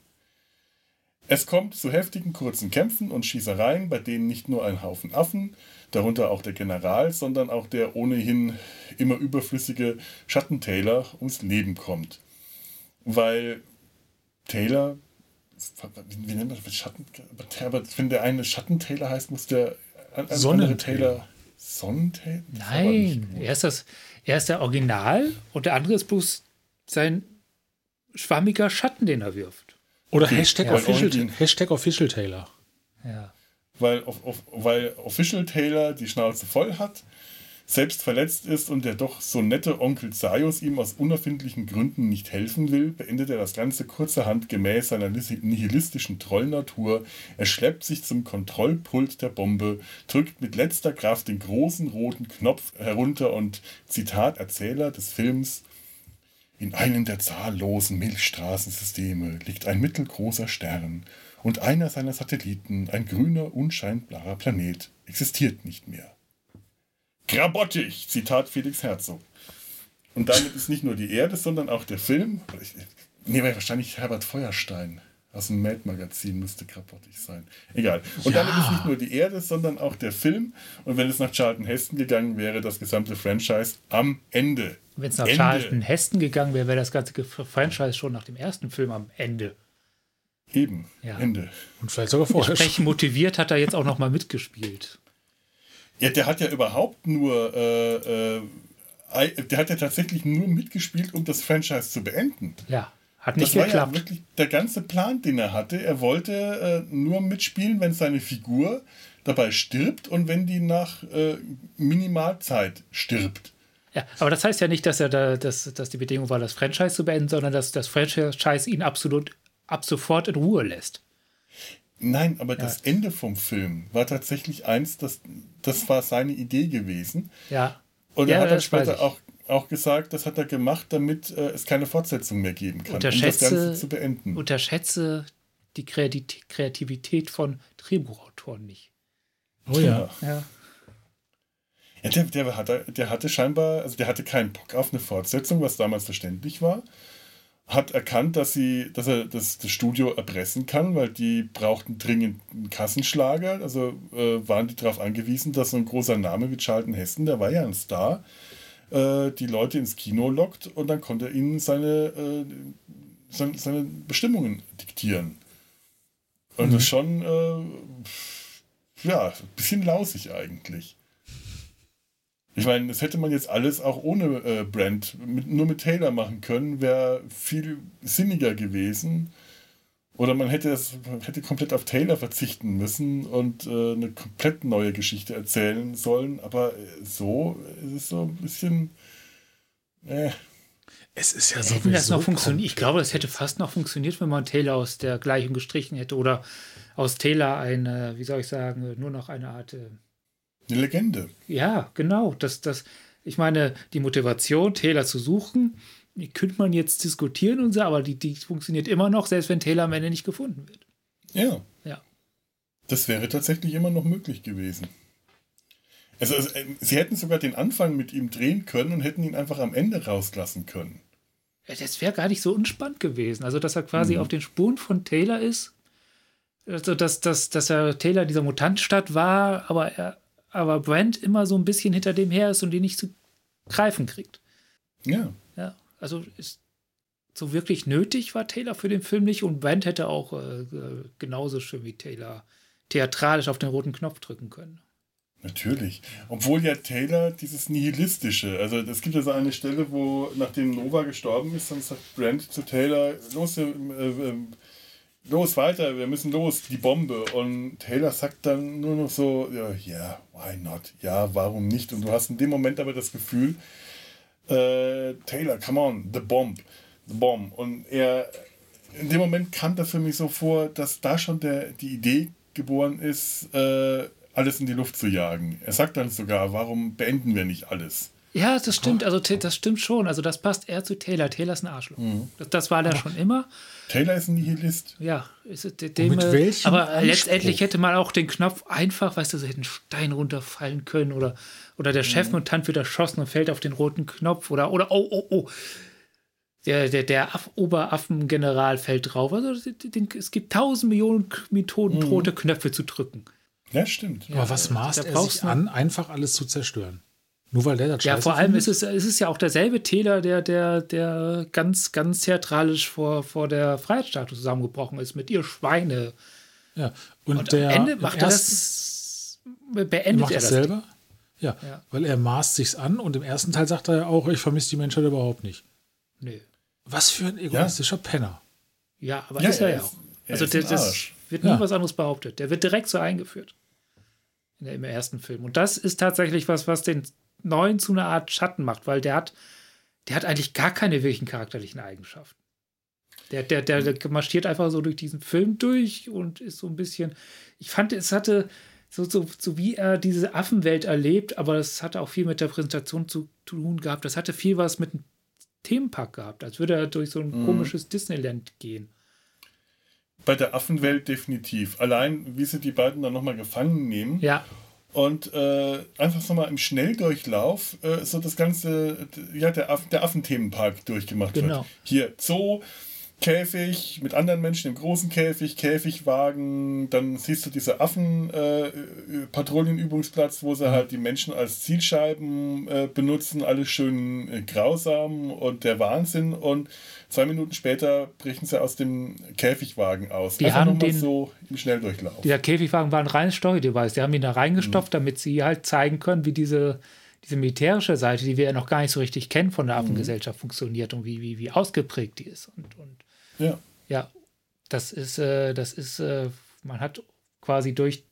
Es kommt zu heftigen kurzen Kämpfen und Schießereien, bei denen nicht nur ein Haufen Affen, darunter auch der General, sondern auch der ohnehin immer überflüssige Schattentaylor ums Leben kommt. Weil Taylor, wie nennt man das? Schatten, aber wenn der eine Schattentaylor heißt, muss der andere Taylor. Sonnentaylor? Nein, er ist, das, er ist der Original und der andere ist bloß sein schwammiger Schatten, den er wirft. Oder Hashtag, ja, Official, Hashtag Official Taylor. Ja weil, weil Official Taylor die Schnauze voll hat, selbst verletzt ist und der doch so nette Onkel Zaius ihm aus unerfindlichen Gründen nicht helfen will, beendet er das Ganze kurzerhand gemäß seiner nihilistischen Trollnatur. Er schleppt sich zum Kontrollpult der Bombe, drückt mit letzter Kraft den großen roten Knopf herunter und, Zitat Erzähler des Films, in einem der zahllosen Milchstraßensysteme liegt ein mittelgroßer Stern und einer seiner Satelliten, ein grüner, unscheinbarer Planet, existiert nicht mehr. Grabottig, Zitat Felix Herzog. Und damit ist nicht nur die Erde, sondern auch der Film, nee, wahrscheinlich Herbert Feuerstein aus dem Mad-Magazin müsste grabottig sein. Egal. Und ja. damit ist nicht nur die Erde, sondern auch der Film. Und wenn es nach Charlton Heston gegangen wäre, das gesamte Franchise am Ende. Wenn es nach Ende. Charlton Heston gegangen wäre, wäre das ganze Franchise schon nach dem ersten Film am Ende. Eben, ja. Ende. Und vielleicht sogar vorher. Entsprechend motiviert hat er jetzt auch noch mal mitgespielt. Ja, der hat ja überhaupt nur, äh, äh, der hat ja tatsächlich nur mitgespielt, um das Franchise zu beenden. Ja, hat nicht das geklappt. war ja wirklich der ganze Plan, den er hatte. Er wollte äh, nur mitspielen, wenn seine Figur dabei stirbt und wenn die nach äh, Minimalzeit stirbt. Ja, aber das heißt ja nicht, dass er da, dass, dass die Bedingung war, das Franchise zu beenden, sondern dass das Franchise ihn absolut ab sofort in Ruhe lässt. Nein, aber ja. das Ende vom Film war tatsächlich eins, das, das war seine Idee gewesen. Ja. Und ja, er hat dann später auch, auch gesagt, das hat er gemacht, damit äh, es keine Fortsetzung mehr geben kann, unterschätze, um das Ganze zu beenden. Unterschätze die Kreativität von Drehbuchautoren nicht. Oh ja. Ja. ja der, der, hatte, der hatte scheinbar, also der hatte keinen Bock auf eine Fortsetzung, was damals verständlich war hat erkannt, dass, sie, dass er das, das Studio erpressen kann, weil die brauchten dringend einen Kassenschlager. Also äh, waren die darauf angewiesen, dass so ein großer Name wie Charlton Heston, der war ja ein Star, äh, die Leute ins Kino lockt und dann konnte er ihnen seine, äh, seine, seine, Bestimmungen diktieren. Und mhm. das ist schon, äh, ja, ein bisschen lausig eigentlich. Ich meine, das hätte man jetzt alles auch ohne äh, Brand, mit, nur mit Taylor machen können, wäre viel sinniger gewesen. Oder man hätte, es, man hätte komplett auf Taylor verzichten müssen und äh, eine komplett neue Geschichte erzählen sollen. Aber so ist es so ein bisschen. Äh. Es ist ja so. das noch funktioniert. Ich glaube, das hätte fast noch funktioniert, wenn man Taylor aus der Gleichung gestrichen hätte oder aus Taylor eine, wie soll ich sagen, nur noch eine Art. Äh, eine Legende. Ja, genau. Das, das, ich meine, die Motivation, Taylor zu suchen, die könnte man jetzt diskutieren und so, aber die, die funktioniert immer noch, selbst wenn Taylor am Ende nicht gefunden wird. Ja. Ja. Das wäre tatsächlich immer noch möglich gewesen. Also, also, sie hätten sogar den Anfang mit ihm drehen können und hätten ihn einfach am Ende rauslassen können. Das wäre gar nicht so unspannend gewesen. Also, dass er quasi mhm. auf den Spuren von Taylor ist. Also, dass, dass, dass er Taylor dieser Mutantstadt war, aber, er, aber Brent immer so ein bisschen hinter dem her ist und ihn nicht zu greifen kriegt. Ja. Ja. Also ist so wirklich nötig war Taylor für den Film nicht und Brent hätte auch äh, genauso schön wie Taylor theatralisch auf den roten Knopf drücken können. Natürlich. Obwohl ja Taylor dieses Nihilistische, also es gibt ja so eine Stelle, wo nachdem Nova gestorben ist, dann sagt Brent zu Taylor, los, äh, äh, los weiter, wir müssen los, die Bombe. Und Taylor sagt dann nur noch so, ja, yeah, why not? Ja, warum nicht? Und du hast in dem Moment aber das Gefühl, äh, Taylor, come on, the bomb, the bomb. Und er, in dem Moment kam das für mich so vor, dass da schon der, die Idee geboren ist, äh, alles in die Luft zu jagen. Er sagt dann sogar, warum beenden wir nicht alles? Ja, das stimmt, also das stimmt schon. Also das passt eher zu Taylor. Taylor ist ein Arschloch. Mhm. Das, das, war der schon immer. Taylor ist ein Nihilist. Ja, ist dem, mit welchem aber Anspruch? letztendlich hätte man auch den Knopf einfach, weißt du, so hätte ein Stein runterfallen können oder, oder der mhm. Chefmutant wird erschossen und fällt auf den roten Knopf oder, oder oh, oh, oh. Der, der, der Aff Oberaffengeneral fällt drauf. Also den, es gibt tausend Millionen Methoden, mhm. rote Knöpfe zu drücken. Ja, stimmt. Aber was maßt er sich an, einfach alles zu zerstören? Nur weil der das Ja, vor allem ist es, ist es ja auch derselbe Taylor, der, der, der ganz, ganz theatralisch vor, vor der Freiheitsstatue zusammengebrochen ist mit ihr Schweine. Ja, und, und der, am Ende macht er das, beendet macht er das selber. Ja, ja, weil er maßt sich's an und im ersten Teil sagt er ja auch, ich vermisse die Menschheit überhaupt nicht. Nee. Was für ein egoistischer ja. Penner. Ja, aber ja, ist er ja auch. Also der, das wird nie was anderes behauptet. Der wird direkt so eingeführt. Der, Im ersten Film. Und das ist tatsächlich was, was den neuen zu einer Art Schatten macht, weil der hat, der hat eigentlich gar keine wirklichen charakterlichen Eigenschaften. Der, der, der, der marschiert einfach so durch diesen Film durch und ist so ein bisschen. Ich fand, es hatte so, so, so wie er diese Affenwelt erlebt, aber es hatte auch viel mit der Präsentation zu tun gehabt. Das hatte viel was mit einem Themenpark gehabt, als würde er durch so ein mhm. komisches Disneyland gehen. Bei der Affenwelt definitiv. Allein, wie sie die beiden dann nochmal gefangen nehmen. Ja und äh, einfach so mal im Schnelldurchlauf äh, so das ganze, ja, der, Aff der Affenthemenpark durchgemacht genau. wird. Hier Zoo, Käfig mit anderen Menschen im großen Käfig, Käfigwagen, dann siehst du diese Affen-Patrouillenübungsplatz, äh, wo sie halt die Menschen als Zielscheiben äh, benutzen, alles schön äh, grausam und der Wahnsinn und zwei Minuten später brechen sie aus dem Käfigwagen aus. Die Einfach haben den, so im Schnelldurchlauf. Dieser Käfigwagen war ein reines Story-Device. Die haben ihn da reingestopft, mhm. damit sie halt zeigen können, wie diese diese militärische Seite, die wir ja noch gar nicht so richtig kennen von der mhm. Affengesellschaft, mhm. funktioniert und wie, wie, wie ausgeprägt die ist. Und, und ja. Ja, das ist, äh, das ist, äh, man hat quasi durch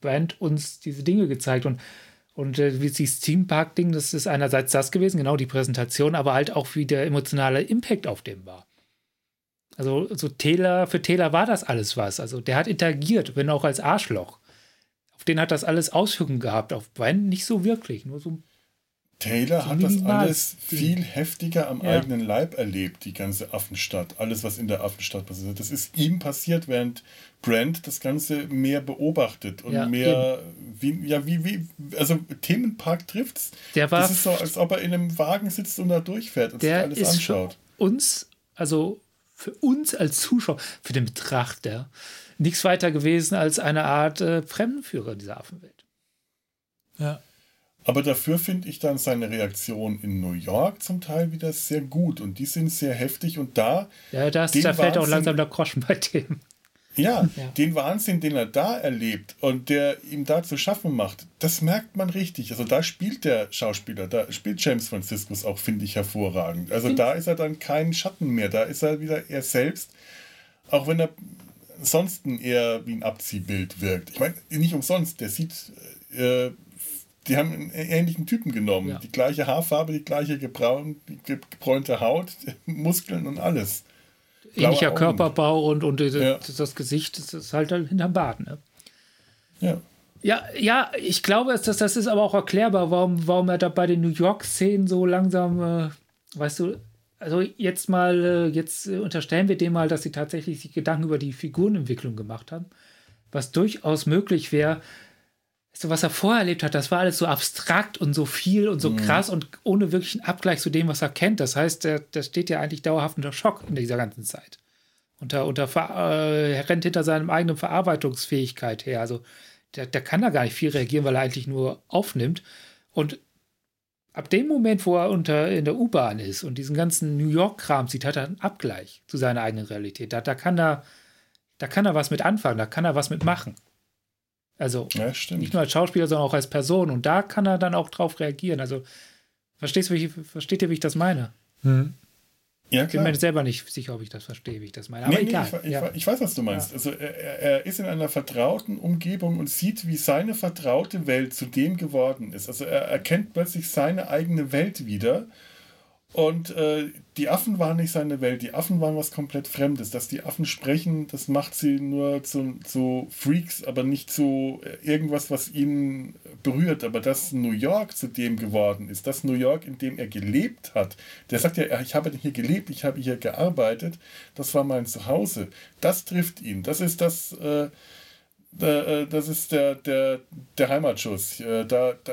Band uns diese Dinge gezeigt und und äh, wie dieses Teampark-Ding, das ist einerseits das gewesen, genau die Präsentation, aber halt auch wie der emotionale Impact auf dem war. Also so Taylor, für Taylor war das alles was. Also der hat interagiert, wenn auch als Arschloch. Auf den hat das alles Auswirkungen gehabt, auf Brand nicht so wirklich, nur so ein Taylor hat das alles viel heftiger am ja. eigenen Leib erlebt, die ganze Affenstadt, alles, was in der Affenstadt passiert. Das ist ihm passiert, während Brand das Ganze mehr beobachtet und ja, mehr, wie, ja, wie, wie, also Themenpark trifft's. Der war, das ist so, als ob er in einem Wagen sitzt und da durchfährt und der sich alles ist anschaut. Für uns, also für uns als Zuschauer, für den Betrachter, nichts weiter gewesen als eine Art äh, Fremdenführer dieser Affenwelt. Ja. Aber dafür finde ich dann seine Reaktion in New York zum Teil wieder sehr gut und die sind sehr heftig und da. Ja, das, da fällt auch langsam der Groschen bei dem. Ja, [LAUGHS] ja, den Wahnsinn, den er da erlebt und der ihm da zu schaffen macht, das merkt man richtig. Also da spielt der Schauspieler, da spielt James Franciscus auch, finde ich, hervorragend. Also da ist er dann kein Schatten mehr, da ist er wieder er selbst. Auch wenn er ansonsten eher wie ein Abziehbild wirkt. Ich meine, nicht umsonst, der sieht, äh, die haben einen ähnlichen Typen genommen. Ja. Die gleiche Haarfarbe, die gleiche gebraun, ge- gebräunte Haut, [LAUGHS] Muskeln und alles. Blaue Ähnlicher Augen. Körperbau und, und Ja. das, Gesicht, das ist halt hinterm Bart. Ne? Ja. Ja, ja, ich glaube, dass das ist aber auch erklärbar, warum, warum er da bei den New York-Szenen so langsam, äh, weißt du, also jetzt mal, äh, jetzt unterstellen wir dem mal, dass sie tatsächlich sich Gedanken über die Figurenentwicklung gemacht haben, was durchaus möglich wäre. So, was er vorher erlebt hat, das war alles so abstrakt und so viel und so krass und ohne wirklichen Abgleich zu dem, was er kennt. Das heißt, der, der steht ja eigentlich dauerhaft unter Schock in dieser ganzen Zeit. Unter, unter äh, er rennt hinter seinem eigenen Verarbeitungsfähigkeit her. Also der, der kann da gar nicht viel reagieren, weil er eigentlich nur aufnimmt. Und ab dem Moment, wo er unter in der U-Bahn ist und diesen ganzen New York-Kram sieht, hat er einen Abgleich zu seiner eigenen Realität. Da, da, kann er, da kann er was mit anfangen, da kann er was mit machen. Also Ja, nicht nur als Schauspieler, sondern auch als Person. Und da kann er dann auch drauf reagieren. Also verstehst du, wie ich, versteht ihr, wie ich das meine? Hm. ja, Ich bin mir selber nicht sicher, ob ich das verstehe, wie ich das meine. Aber Nee, nee, egal. ich, ich, ja. ich weiß, was du meinst. Also er, er- er ist in einer vertrauten Umgebung und sieht, wie seine vertraute Welt zu dem geworden ist. Also er erkennt plötzlich seine eigene Welt wieder. Und äh, die Affen waren nicht seine Welt, die Affen waren was komplett Fremdes. Dass die Affen sprechen, das macht sie nur zu, zu Freaks, aber nicht zu äh, irgendwas, was ihn berührt. Aber dass New York zu dem geworden ist, das New York, in dem er gelebt hat, der sagt ja, ich habe hier gelebt, ich habe hier gearbeitet, das war mein Zuhause. Das trifft ihn. Das ist das. Äh, äh, das ist der, der, der Heimatschuss. Äh, Da, da,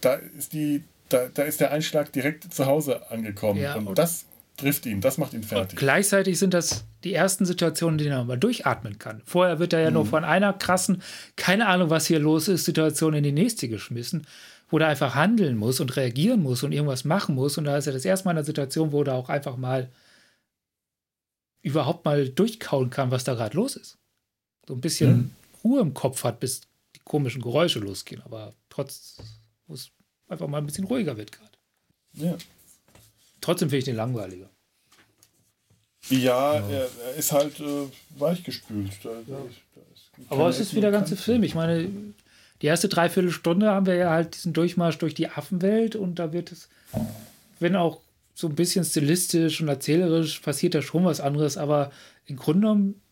da, ist die, da, da ist der Einschlag direkt zu Hause angekommen. Ja, und und- das trifft ihn, das macht ihn fertig. Gleichzeitig sind das die ersten Situationen, in denen er mal durchatmen kann. Vorher wird er ja Mhm. nur von einer krassen, keine Ahnung, was hier los ist, Situation in die nächste geschmissen, wo er einfach handeln muss und reagieren muss und irgendwas machen muss. Und da ist er das erste Mal in einer Situation, wo er auch einfach mal überhaupt mal durchkauen kann, was da gerade los ist. So ein bisschen Mhm. Ruhe im Kopf hat, bis die komischen Geräusche losgehen. Aber trotz, wo es einfach mal ein bisschen ruhiger wird gerade. Ja, Trotzdem finde ich den langweiliger. ja er, er ist halt äh, weichgespült. Da, da da Aber es ist wie der ganze. Film. Ich meine, die erste Dreiviertelstunde haben wir ja halt diesen Durchmarsch durch die Affenwelt und da wird es, wenn auch so ein bisschen stilistisch und erzählerisch, passiert da schon was anderes, aber im Grunde genommen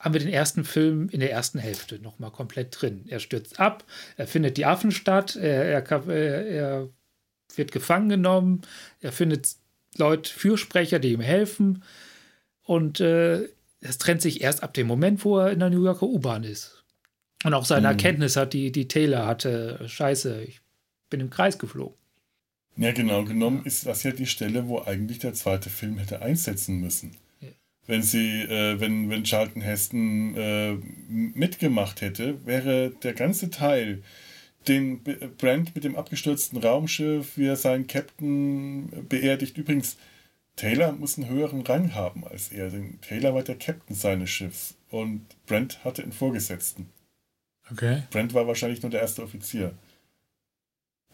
haben wir den ersten Film in der ersten Hälfte nochmal komplett drin. Er stürzt ab, er findet die Affenstadt, er, er, er, er wird gefangen genommen, er findet Leute, Fürsprecher, die ihm helfen und äh, es trennt sich erst ab dem Moment, wo er in der New Yorker U-Bahn ist. Und auch seine Mhm. Erkenntnis hat, die, die Taylor hatte, scheiße, ich bin im Kreis geflogen. Ja, genau genommen ist das ja die Stelle, wo eigentlich der zweite Film hätte einsetzen müssen. Ja. Wenn sie, äh, wenn, wenn Charlton Heston äh, mitgemacht hätte, wäre der ganze Teil, den B- Brent mit dem abgestürzten Raumschiff, wie er seinen Captain beerdigt. Übrigens, Taylor muss einen höheren Rang haben als er, denn Taylor war der Captain seines Schiffs und Brent hatte einen Vorgesetzten. Okay. Brent war wahrscheinlich nur der erste Offizier.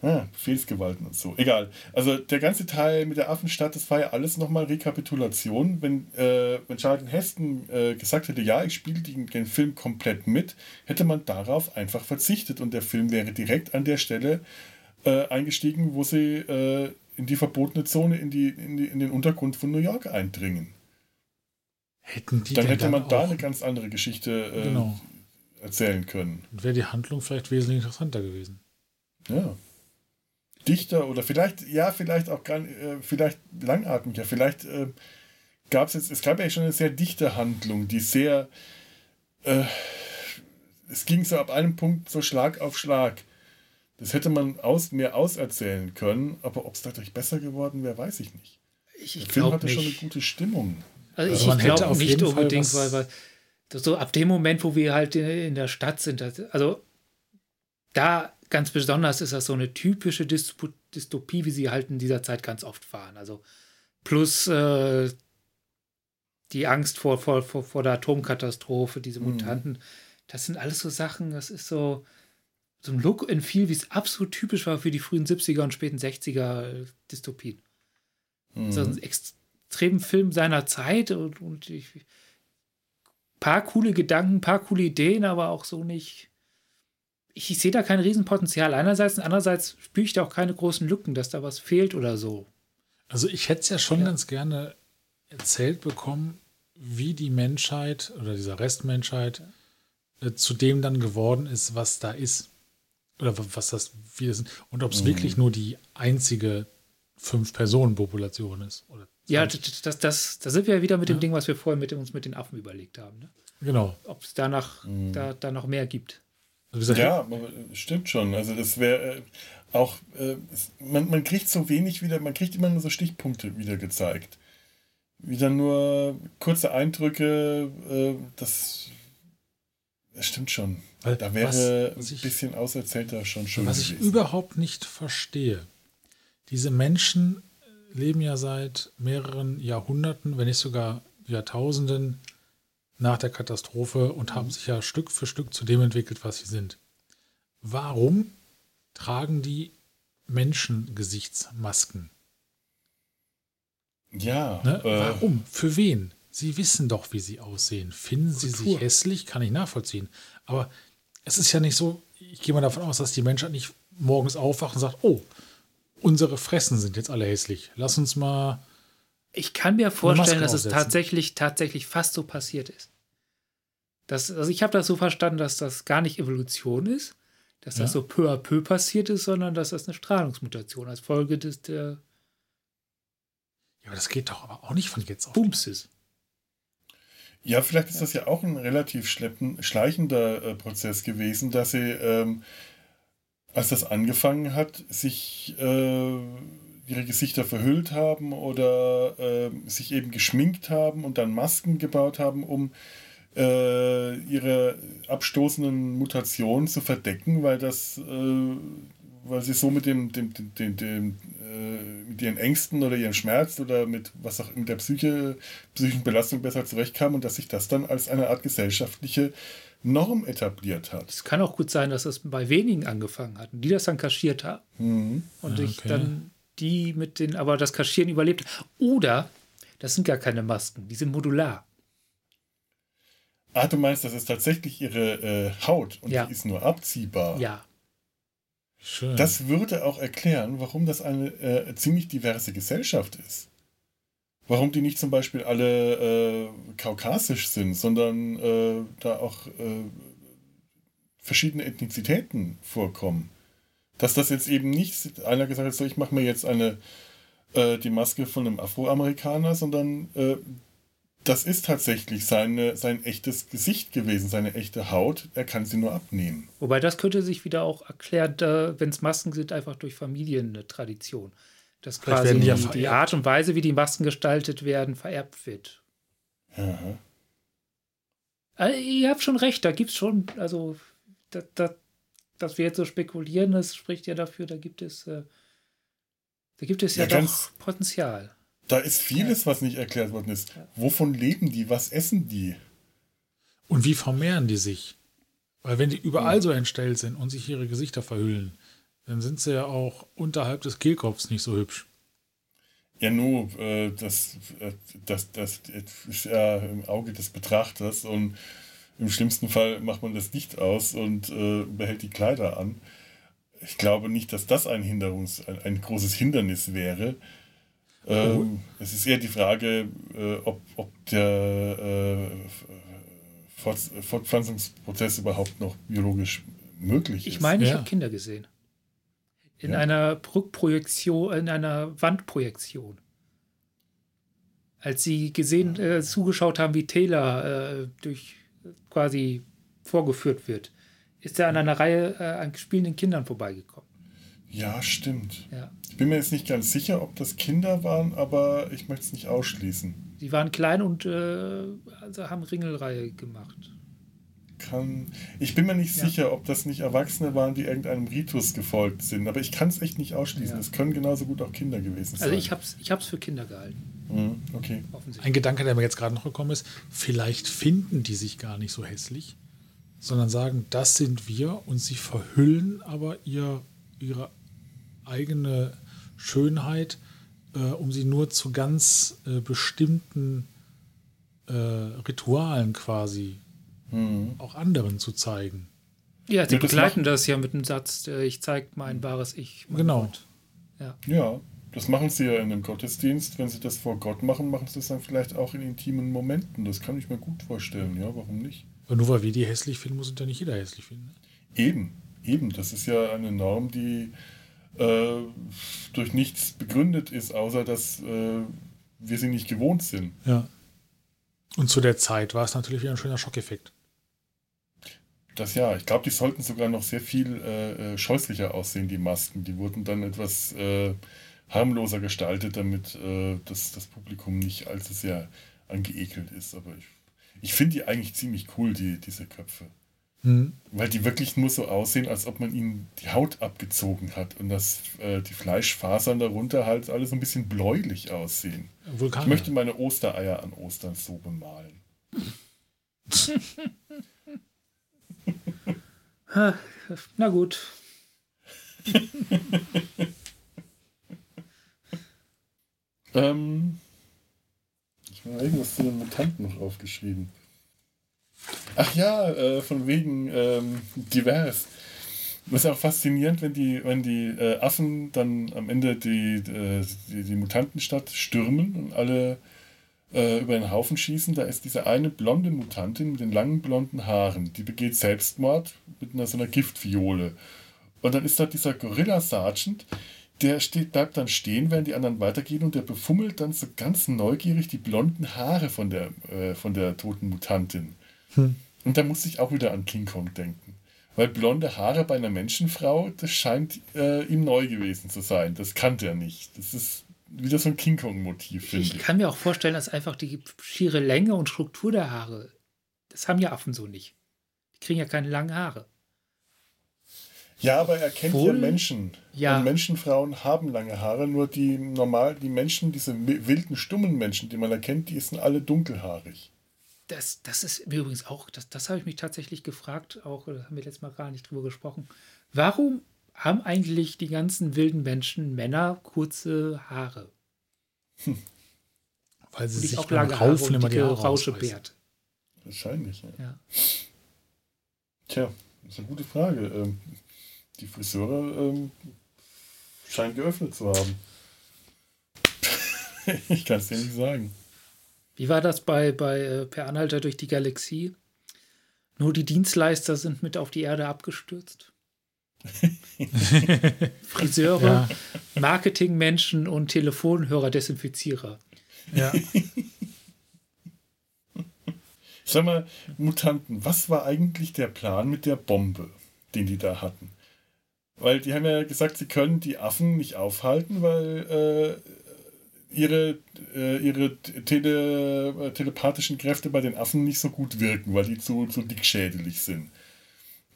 Ah, Befehlsgewalten und so. Egal. Also der ganze Teil mit der Affenstadt, das war ja alles nochmal Rekapitulation. Wenn, äh, wenn Charlton Heston äh, gesagt hätte, ja, ich spiele den, den Film komplett mit, hätte man darauf einfach verzichtet und der Film wäre direkt an der Stelle äh, eingestiegen, wo sie äh, in die verbotene Zone, in, die, in, die, in den Untergrund von New York eindringen. Hätten die Dann hätte man da eine ganz andere Geschichte äh, Genau. erzählen können. wäre die Handlung vielleicht wesentlich interessanter gewesen. Ja. Dichter oder vielleicht, ja, vielleicht auch gar, äh, vielleicht langatmiger. Vielleicht äh, gab es jetzt, es gab ja schon eine sehr dichte Handlung, die sehr, äh, es ging so ab einem Punkt so Schlag auf Schlag. Das hätte man aus, mehr auserzählen können, aber ob es dadurch besser geworden wäre, weiß ich nicht. Ich, Der ich Film glaube hatte schon eine nicht. gute Stimmung. Also, Also ich, man ich hätte glaube auf nicht jeden Fall unbedingt, was- weil, weil so ab dem Moment, wo wir halt in, in der Stadt sind, das, also da ganz besonders ist das so eine typische Dyspo- Dystopie, wie sie halt in dieser Zeit ganz oft waren. Also plus äh, die Angst vor, vor, vor, vor der Atomkatastrophe, diese Mhm. Mutanten, das sind alles so Sachen, das ist so, so ein Look and Feel, wie es absolut typisch war für die frühen 70er und späten 60er Dystopien. Mhm. So ein extremen Film seiner Zeit und, und ich, paar coole Gedanken, paar coole Ideen, aber auch so nicht. Ich, ich sehe da kein Riesenpotenzial einerseits und andererseits spüre ich da auch keine großen Lücken, dass da was fehlt oder so. Also ich hätte es ja schon ja. ganz gerne erzählt bekommen, wie die Menschheit oder dieser Restmenschheit äh, zu dem dann geworden ist, was da ist. Oder was das, wie das Und ob es mhm. wirklich nur die einzige Fünf-Personen-Population ist. Oder ja, das, das, das, da sind wir ja wieder mit dem Ding, was wir vorher mit uns mit den Affen überlegt haben. Ne? Genau. Ob es danach mhm. da, da noch mehr gibt. Ja, stimmt schon. Also das wäre äh, auch, äh, man, man kriegt so wenig wieder, man kriegt immer nur so Stichpunkte wieder gezeigt. Wieder nur kurze Eindrücke, äh, das, das stimmt schon. Da wäre was, ein bisschen auserzählter schon schön. Was gewesen. ich überhaupt nicht verstehe, diese Menschen leben ja seit mehreren Jahrhunderten, wenn nicht sogar Jahrtausenden nach der Katastrophe und haben sich ja Stück für Stück zu dem entwickelt, was sie sind. Warum tragen die Menschen Gesichtsmasken? Ja. Ne? Äh, Warum? Für wen? Sie wissen doch, wie sie aussehen. Finden sie Kultur. sich hässlich? Kann ich nachvollziehen. Aber es ist ja nicht so, ich gehe mal davon aus, dass die Menschheit nicht morgens aufwacht und sagt, oh, unsere Fressen sind jetzt alle hässlich. Lass uns mal. Ich kann mir vorstellen, dass es tatsächlich, tatsächlich fast so passiert ist. Das, also ich habe das so verstanden, dass das gar nicht Evolution ist, dass das so peu à peu passiert ist, sondern dass das eine Strahlungsmutation als Folge des der. Ja, aber das geht doch aber auch nicht von jetzt auf. Bums ist. Ja, vielleicht ist das ja auch ein relativ schleichender äh, Prozess gewesen, dass sie ähm, als das angefangen hat, sich äh, ihre Gesichter verhüllt haben oder äh, sich eben geschminkt haben und dann Masken gebaut haben, um äh, ihre abstoßenden Mutationen zu verdecken, weil das, äh, weil sie so mit dem, dem, dem, dem, dem äh, mit ihren Ängsten oder ihrem Schmerz oder mit was auch mit der Psyche, psychischen Belastung besser zurechtkamen und dass sich das dann als eine Art gesellschaftliche Norm etabliert hat. Es kann auch gut sein, dass es bei wenigen angefangen hat und die das dann kaschiert haben. Mhm. Und ich dann die mit den, aber das Kaschieren überlebt. Oder das sind gar keine Masken, die sind modular. Ah, du meinst, das ist tatsächlich ihre äh, Haut und ja. die ist nur abziehbar. Ja. Schön. Das würde auch erklären, warum das eine äh, ziemlich diverse Gesellschaft ist. Warum die nicht zum Beispiel alle äh, kaukasisch sind, sondern äh, da auch äh, verschiedene Ethnizitäten vorkommen. Dass das jetzt eben nicht einer gesagt hat, so ich mache mir jetzt eine äh, die Maske von einem Afroamerikaner, sondern äh, das ist tatsächlich seine, sein echtes Gesicht gewesen, seine echte Haut. Er kann sie nur abnehmen. Wobei das könnte sich wieder auch erklären, wenn es Masken sind, einfach durch Familientradition. Dass quasi die, die, Art und Weise, wie die Masken gestaltet werden, vererbt wird. Aha. Also, ihr habt schon recht, da gibt es schon, also, da, da, dass wir jetzt so spekulieren, das spricht ja dafür, da gibt es, äh, da gibt es ja, ja doch Potenzial. Da ist vieles, was nicht erklärt worden ist. Wovon leben die? Was essen die? Und wie vermehren die sich? Weil wenn die überall so entstellt sind und sich ihre Gesichter verhüllen, dann sind sie ja auch unterhalb des Kehlkopfs nicht so hübsch. Ja, nur, äh, das, äh, das, das ist ja im Auge des Betrachters und im schlimmsten Fall macht man das Licht aus und äh, behält die Kleider an. Ich glaube nicht, dass das ein Hinderungs, ein, ein großes Hindernis wäre. Ähm, oh. Es ist eher die Frage, äh, ob, ob der äh, Fort, Fortpflanzungsprozess überhaupt noch biologisch möglich ist. Ich meine, ich ja. habe Kinder gesehen in ja. einer Rückprojektion, in einer Wandprojektion. Als sie gesehen, äh, zugeschaut haben, wie Taylor äh, durch quasi vorgeführt wird, ist er an einer Reihe äh, an spielenden Kindern vorbeigekommen. Ja, stimmt. Ja. Ich bin mir jetzt nicht ganz sicher, ob das Kinder waren, aber ich möchte es nicht ausschließen. Sie waren klein und äh, also haben Ringelreihe gemacht kann. Ich bin mir nicht ja. sicher, ob das nicht Erwachsene waren, die irgendeinem Ritus gefolgt sind. Aber ich kann es echt nicht ausschließen. Es ja. können genauso gut auch Kinder gewesen also sein. Also ich habe es ich hab's für Kinder gehalten. Mhm, okay. Ein Gedanke, der mir jetzt gerade noch gekommen ist, vielleicht finden die sich gar nicht so hässlich, sondern sagen, das sind wir und sie verhüllen aber ihr, ihre eigene Schönheit, äh, um sie nur zu ganz äh, bestimmten äh, Ritualen quasi auch anderen zu zeigen. Ja, sie begleiten das ja mit dem Satz, äh, ich zeige mein wahres Ich. Mein Genau. Gott. Ja. Ja, das machen sie ja in einem Gottesdienst. Wenn sie das vor Gott machen, machen sie das dann vielleicht auch in intimen Momenten. Das kann ich mir gut vorstellen. Ja, warum nicht? Und nur weil wir die hässlich finden, muss uns ja nicht jeder hässlich finden. Ne? Eben, eben. Das ist ja eine Norm, die äh, durch nichts begründet ist, außer dass äh, wir sie nicht gewohnt sind. Ja. Und zu der Zeit war es natürlich wieder ein schöner Schockeffekt. Das ja, ich glaube, die sollten sogar noch sehr viel äh, äh, scheußlicher aussehen, die Masken. Die wurden dann etwas äh, harmloser gestaltet, damit äh, das, das Publikum nicht allzu sehr angeekelt ist. Aber ich, ich finde die eigentlich ziemlich cool, die, diese Köpfe. Hm. Weil die wirklich nur so aussehen, als ob man ihnen die Haut abgezogen hat und dass äh, die Fleischfasern darunter halt alle so ein bisschen bläulich aussehen. Vulkan. Ich möchte meine Ostereier an Ostern so bemalen. [LAUGHS] Na gut. [LAUGHS] Ähm, ich habe irgendwas zu den Mutanten noch aufgeschrieben. Ach ja, äh, von wegen ähm, divers. Das ist auch faszinierend, wenn die, wenn die äh, Affen dann am Ende die, äh, die, die Mutantenstadt stürmen und alle äh, über den Haufen schießen. Da ist diese eine blonde Mutantin mit den langen blonden Haaren, die begeht Selbstmord mit einer so einer Giftfiole. Und dann ist da dieser Gorilla Sergeant, der steht, bleibt dann stehen, während die anderen weitergehen und der befummelt dann so ganz neugierig die blonden Haare von der, äh, von der toten Mutantin. Und da muss ich auch wieder an King Kong denken. Weil blonde Haare bei einer Menschenfrau, das scheint äh, ihm neu gewesen zu sein. Das kannte er nicht. Das ist wieder so ein King Kong-Motiv, finde Ich ich. kann mir auch vorstellen, dass einfach die schiere Länge und Struktur der Haare, das haben ja Affen so nicht. Die kriegen ja keine langen Haare. Ja, aber er kennt Wohl- ja Menschen. Ja. Und Menschenfrauen haben lange Haare, nur die normal, die Menschen, diese wi- wilden, stummen Menschen, die man erkennt, die sind alle dunkelhaarig. Das, das ist mir übrigens auch, das, das habe ich mich tatsächlich gefragt, auch, da haben wir letztes Mal gar nicht drüber gesprochen. Warum haben eigentlich die ganzen wilden Menschen, Männer, kurze Haare? Weil sie Und sich auch lange Haare und die dicke. Rauschebärt. Wahrscheinlich, ja. Ja. Tja, das ist eine gute Frage. Ähm, die Friseure ähm, scheinen geöffnet zu haben. [LAUGHS] ich kann es dir nicht sagen. Wie war das bei, bei äh, Per Anhalter durch die Galaxie? Nur die Dienstleister sind mit auf die Erde abgestürzt. [LAUGHS] Friseure, Ja. Marketingmenschen und Telefonhörer-Desinfizierer. Ja. Sag mal, Mutanten, was war eigentlich der Plan mit der Bombe, den die da hatten? Weil die haben ja gesagt, sie können die Affen nicht aufhalten, weil äh, ihre, äh, ihre tele, telepathischen Kräfte bei den Affen nicht so gut wirken, weil die zu, zu dickschädelig sind.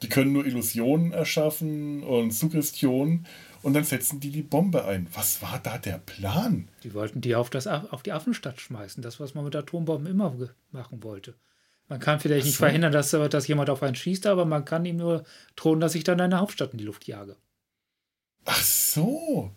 Die können nur Illusionen erschaffen und Suggestionen und dann setzen die die Bombe ein. Was war da der Plan? Die wollten die auf, das, auf die Affenstadt schmeißen. Das, was man mit Atombomben immer machen wollte. Man kann vielleicht nicht so. verhindern, dass, dass jemand auf einen schießt, aber man kann ihm nur drohen, dass ich dann eine Hauptstadt in die Luft jage. Ach so.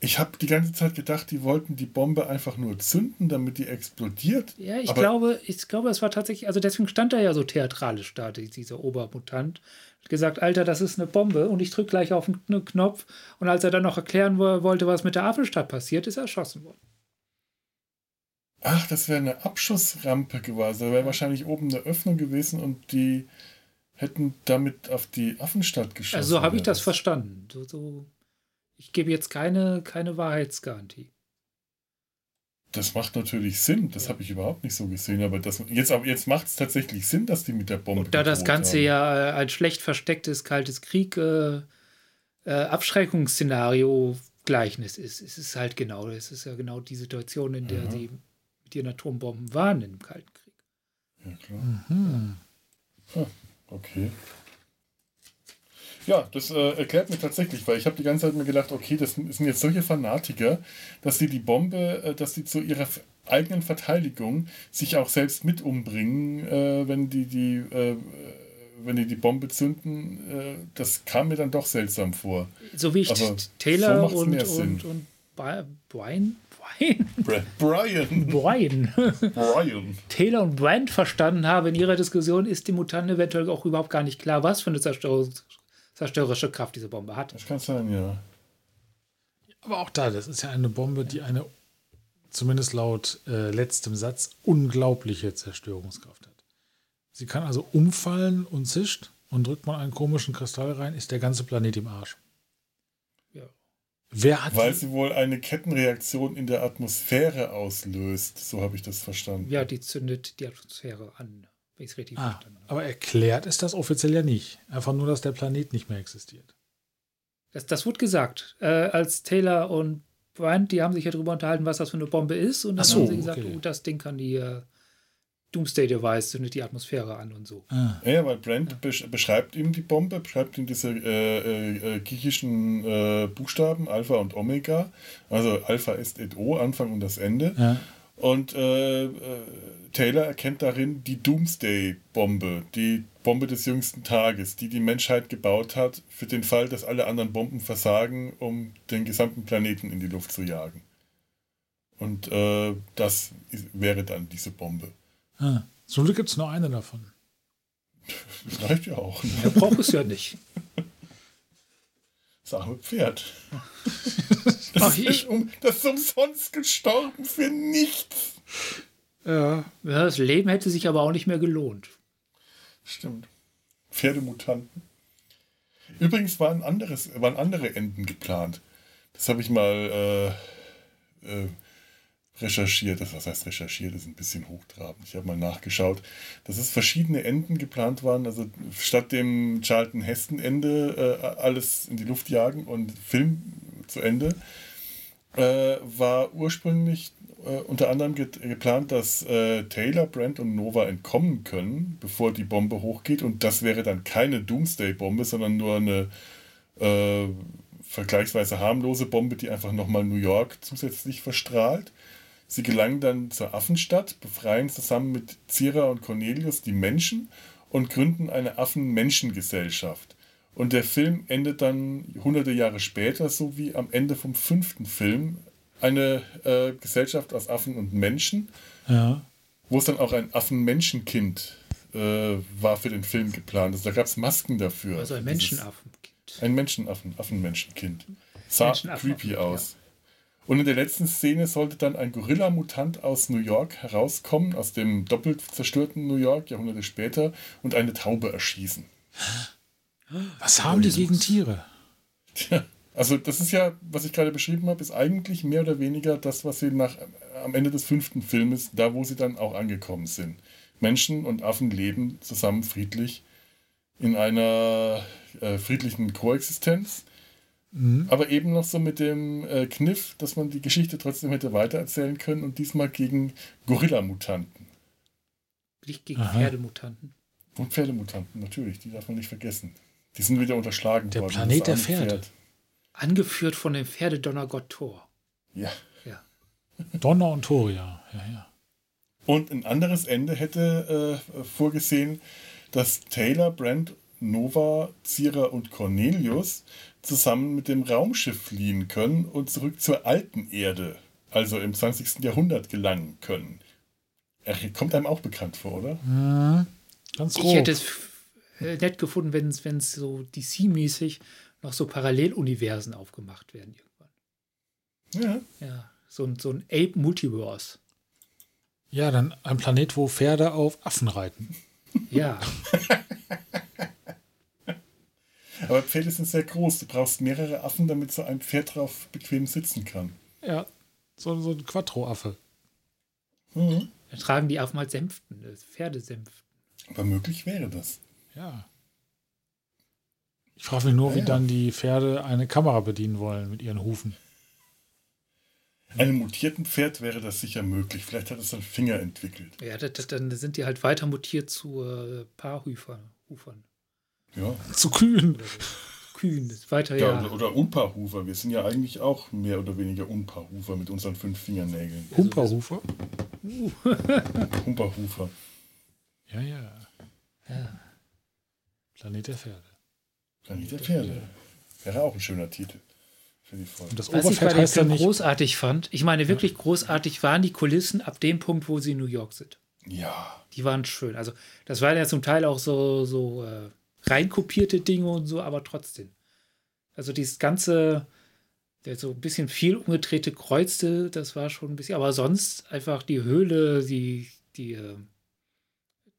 Ich habe die ganze Zeit gedacht, die wollten die Bombe einfach nur zünden, damit die explodiert. Ja, ich Aber- glaube, ich glaube, es war tatsächlich, also deswegen stand er ja so theatralisch da, die- dieser Obermutant. Hat gesagt, Alter, das ist eine Bombe und ich drücke gleich auf den Knopf. Und als er dann noch erklären wo- wollte, was mit der Affenstadt passiert, ist er erschossen worden. Ach, das wäre eine Abschussrampe gewesen. Da wäre wahrscheinlich oben eine Öffnung gewesen und die hätten damit auf die Affenstadt geschossen. Also so habe ich das verstanden. So, so, ich gebe jetzt keine, keine Wahrheitsgarantie. Das macht natürlich Sinn. Das habe ich überhaupt nicht so gesehen. Aber das, jetzt, aber jetzt macht es tatsächlich Sinn, dass die mit der Bombe. Da das Ganze haben. ja äh, ein schlecht verstecktes Kaltes Krieg äh, äh, Abschreckungsszenario Gleichnis ist, ist es halt genau, es ist ja genau die Situation, in der Ja. sie ihren Atombomben waren im Kalten Krieg. Ja, klar. Hm. Okay. Ja, das äh, erklärt mir tatsächlich, weil ich habe die ganze Zeit mir gedacht, okay, das sind jetzt solche Fanatiker, dass sie die Bombe, äh, dass sie zu ihrer eigenen Verteidigung sich auch selbst mit umbringen, äh, wenn die die, äh, wenn die die Bombe zünden. Äh, das kam mir dann doch seltsam vor. So wie ich Aber Taylor so und, und, und Brian, Brian, [LAUGHS] Brian. Brian, Brian. Taylor und Brand verstanden habe in ihrer Diskussion, ist den Mutanten eventuell auch überhaupt gar nicht klar, was für eine zerstörerische Kraft diese Bombe hat. Das kann sein, ja. Aber auch da, das ist ja eine Bombe, die eine, zumindest laut äh, letztem Satz, unglaubliche Zerstörungskraft hat. Sie kann also umfallen und zischt und drückt man einen komischen Kristall rein, ist der ganze Planet im Arsch. Wer hat Weil die- sie wohl eine Kettenreaktion in der Atmosphäre auslöst. So habe ich das verstanden. Ja, die zündet die Atmosphäre an, wenn ich es richtig Ah, verstanden habe. aber erklärt ist das offiziell ja nicht. Einfach nur, dass der Planet nicht mehr existiert. Das, das wurde gesagt. Äh, als Taylor und Brand, die haben sich ja darüber unterhalten, was das für eine Bombe ist. Und dann so, haben sie gesagt, okay. oh, das Ding kann die äh, Doomsday-Device, zündet die Atmosphäre an und so. Ah, Ja, ja, weil Brent besch beschreibt ihm die Bombe, beschreibt ihm diese äh, äh, äh, griechischen äh, Buchstaben Alpha und Omega. Also Alpha ist et O, Anfang und das Ende. ja. Und äh, äh, Taylor erkennt darin die Doomsday-Bombe, die Bombe des jüngsten Tages, die die Menschheit gebaut hat, für den Fall, dass alle anderen Bomben versagen, um den gesamten Planeten in die Luft zu jagen. Und äh, das ist, wäre dann diese Bombe. Ah. Zum Glück gibt es nur eine davon. Das reicht ja auch. Ne? Er braucht es ja nicht. Das arme Pferd. Das, Ach, ist, ich- um, das ist umsonst gestorben für nichts. Ja. Das Leben hätte sich aber auch nicht mehr gelohnt. Stimmt. Pferdemutanten. Übrigens waren, anderes, waren andere Enden geplant. Das habe ich mal äh, äh, recherchiert. Das, was heißt recherchiert? Ist ein bisschen hochtrabend. Ich habe mal nachgeschaut, dass es verschiedene Enden geplant waren. Also statt dem Charlton Heston-Ende äh, alles in die Luft jagen und Film zu Ende, äh, war ursprünglich äh, unter anderem ge geplant, dass äh, Taylor, Brent und Nova entkommen können, bevor die Bombe hochgeht. Und das wäre dann keine Doomsday-Bombe, sondern nur eine äh, vergleichsweise harmlose Bombe, die einfach nochmal New York zusätzlich verstrahlt. Sie gelangen dann zur Affenstadt, befreien zusammen mit Zira und Cornelius die Menschen und gründen eine Affen-Menschengesellschaft. Und der Film endet dann hunderte Jahre später, so wie am Ende vom fünften Film, eine äh, Gesellschaft aus Affen und Menschen, Ja. wo es dann auch ein Affen-Menschenkind äh, war für den Film geplant. Also da gab es Masken dafür. Also ein Menschenaffen. Ein Menschenaffen, Affenmenschenkind. Sah Menschenaffen, creepy ja. Und in der letzten Szene sollte dann ein Gorilla-Mutant aus New York herauskommen, aus dem doppelt zerstörten New York, Jahrhunderte später, und eine Taube erschießen. Was haben die gegen Tiere? Tja, also das ist ja, was ich gerade beschrieben habe, ist eigentlich mehr oder weniger das, was sie nach, am Ende des fünften Filmes, da wo sie dann auch angekommen sind. Menschen und Affen leben zusammen friedlich in einer äh, friedlichen Koexistenz, aber eben noch so mit dem äh, Kniff, dass man die Geschichte trotzdem hätte weitererzählen können und diesmal gegen Gorilla-Mutanten Nicht gegen Aha. Pferdemutanten. und Pferdemutanten, natürlich, die darf man nicht vergessen. Die sind wieder unterschlagen Der worden. Planet Das der Pferde. Pferd. Angeführt von dem Pferdedonnergott Thor. Ja. Ja. Donner und Toria. Ja, ja. Und ein anderes Ende hätte äh, vorgesehen, dass Taylor, Brent, Nova, Zira und Cornelius zusammen mit dem Raumschiff fliehen können und zurück zur alten Erde, also im 20. Jahrhundert gelangen können. Er kommt einem auch bekannt vor, oder? Mhm. Ganz grob. Ich hätte es äh, nett gefunden, wenn es so DC-mäßig noch so Paralleluniversen aufgemacht werden irgendwann. Ja. Ja, so, ein- so ein Ape-Multiverse. ja, dann ein Planet, wo Pferde auf Affen reiten. Ja, [LAUGHS] Aber Pferde sind sehr groß. Du brauchst mehrere Affen, damit so ein Pferd drauf bequem sitzen kann. Ja, so, so ein Quattro-Affe. Mhm. dann tragen die Affen halt Sänften, äh, Pferdesenften. Aber möglich wäre das. Ja. Ich frage mich nur, Ja, wie ja. dann die Pferde eine Kamera bedienen wollen mit ihren Hufen. Einem mutierten Pferd wäre das sicher möglich. Vielleicht hat es dann Finger entwickelt. Ja, das, das, dann sind die halt weiter mutiert zu äh, Paarhufern. Hufern. Ja. Zu kühn. Ist weiter, Ja, ja. Oder, oder Unpaarhufer. Wir sind ja eigentlich auch mehr oder weniger Unpaarhufer mit unseren fünf Fingernägeln. Humperhufer? Humperhufer. [LAUGHS] Ja, ja. ja. Planet der Pferde. Planet der Pferde. Wäre auch ein schöner Titel. für die Folge. Und das Was ich bei dem Film großartig fand, ich meine wirklich großartig waren die Kulissen ab dem Punkt, wo sie in New York sind. Ja, Die waren schön. Also das waren ja zum Teil auch so, so äh, reinkopierte Dinge und so, aber trotzdem. Also dieses ganze, der so ein bisschen viel umgedrehte Kreuzte, das war schon ein bisschen, aber sonst einfach die Höhle, die, die, äh,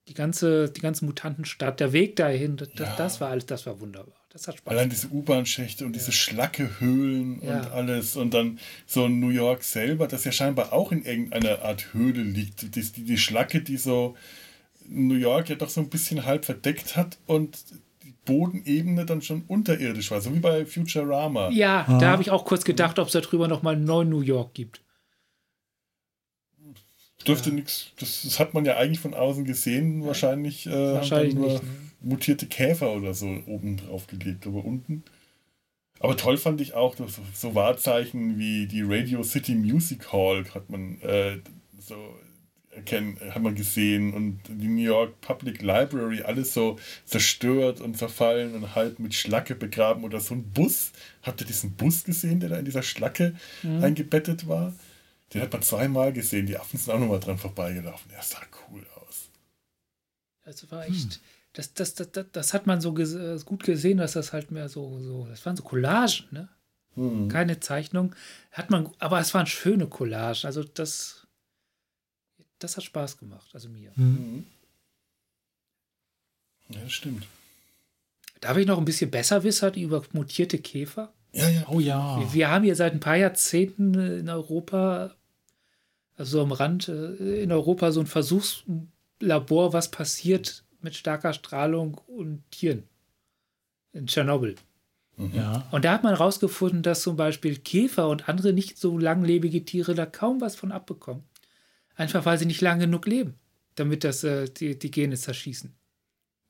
die ganze, die ganze Mutantenstadt, der Weg dahin, das, Ja. das war alles, das war wunderbar. Das hat Spaß allein diese U-Bahn-Schächte und diese Schlacke-Höhlen Ja. und alles. Und dann so New York selber, das ja scheinbar auch in irgendeiner Art Höhle liegt. Die, die, die Schlacke, die so New York ja doch so ein bisschen halb verdeckt hat und die Bodenebene dann schon unterirdisch war. So wie bei Futurama. Ja, da habe ich auch kurz gedacht, ob es darüber nochmal einen neuen New York gibt. Dürfte nichts, das, das hat man ja eigentlich von außen gesehen, wahrscheinlich, äh, haben Wahrscheinlich nur nicht, ne? mutierte Käfer oder so oben drauf gelegt, aber unten. Aber toll fand ich auch so, so Wahrzeichen wie die Radio City Music Hall hat man äh, so erkennen, hat man gesehen und die New York Public Library alles so zerstört und verfallen und halb mit Schlacke begraben oder so ein Bus. Habt ihr diesen Bus gesehen, der da in dieser Schlacke eingebettet war? Den hat man zweimal gesehen. Die Affen sind auch nochmal dran vorbeigelaufen. Der sah cool aus. Das war echt. Das, das, das, das, das hat man so ges äh, gut gesehen, dass das halt mehr so, so, das waren so Collagen, ne? Hm. Keine Zeichnung. Hat man, aber es waren schöne Collagen. Also das, das hat Spaß gemacht, also mir. Hm. Ja, das stimmt. Darf ich noch ein bisschen besser wissen über mutierte Käfer? Ja, ja. Oh ja. Wir, wir haben hier seit ein paar Jahrzehnten äh, in Europa, also am Rand äh, in Europa, so ein Versuchslabor, was passiert mit starker Strahlung und Tieren. In Tschernobyl. Ja. Und da hat man herausgefunden, dass zum Beispiel Käfer und andere nicht so langlebige Tiere da kaum was von abbekommen. Einfach weil sie nicht lang genug leben, damit das äh, die, die Gene zerschießen.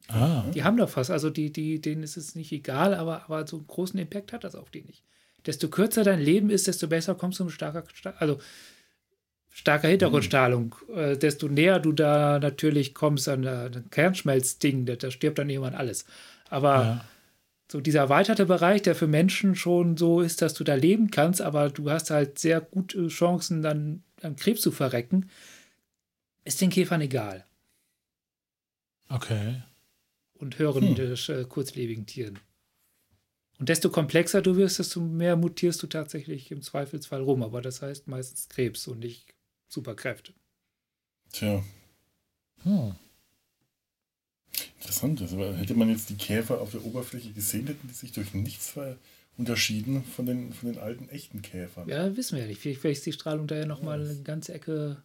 Ah. Die haben doch was, also die, die, denen ist es nicht egal, aber, aber so einen großen Impact hat das auf die nicht. Desto kürzer dein Leben ist, desto besser kommst du mit starker, Sta- also starker Hintergrundstrahlung. Äh, desto näher du da natürlich kommst an äh, ein Kernschmelzding, da, da stirbt dann irgendwann alles. Aber Ja. so dieser erweiterte Bereich, der für Menschen schon so ist, dass du da leben kannst, aber du hast halt sehr gute Chancen, dann an Krebs zu verrecken, ist den Käfern egal. Okay. Und höheren äh, kurzlebigen Tieren. Und desto komplexer du wirst, desto mehr mutierst du tatsächlich im Zweifelsfall rum. Aber das heißt meistens Krebs und nicht Superkräfte. Tja, Hm. interessant. Also, hätte man jetzt die Käfer auf der Oberfläche gesehen, hätten die sich durch nichts ver unterschieden von den, von den alten echten Käfern. Ja, wissen wir ja nicht. Vielleicht, vielleicht ist die Strahlung da ja nochmal eine ganze Ecke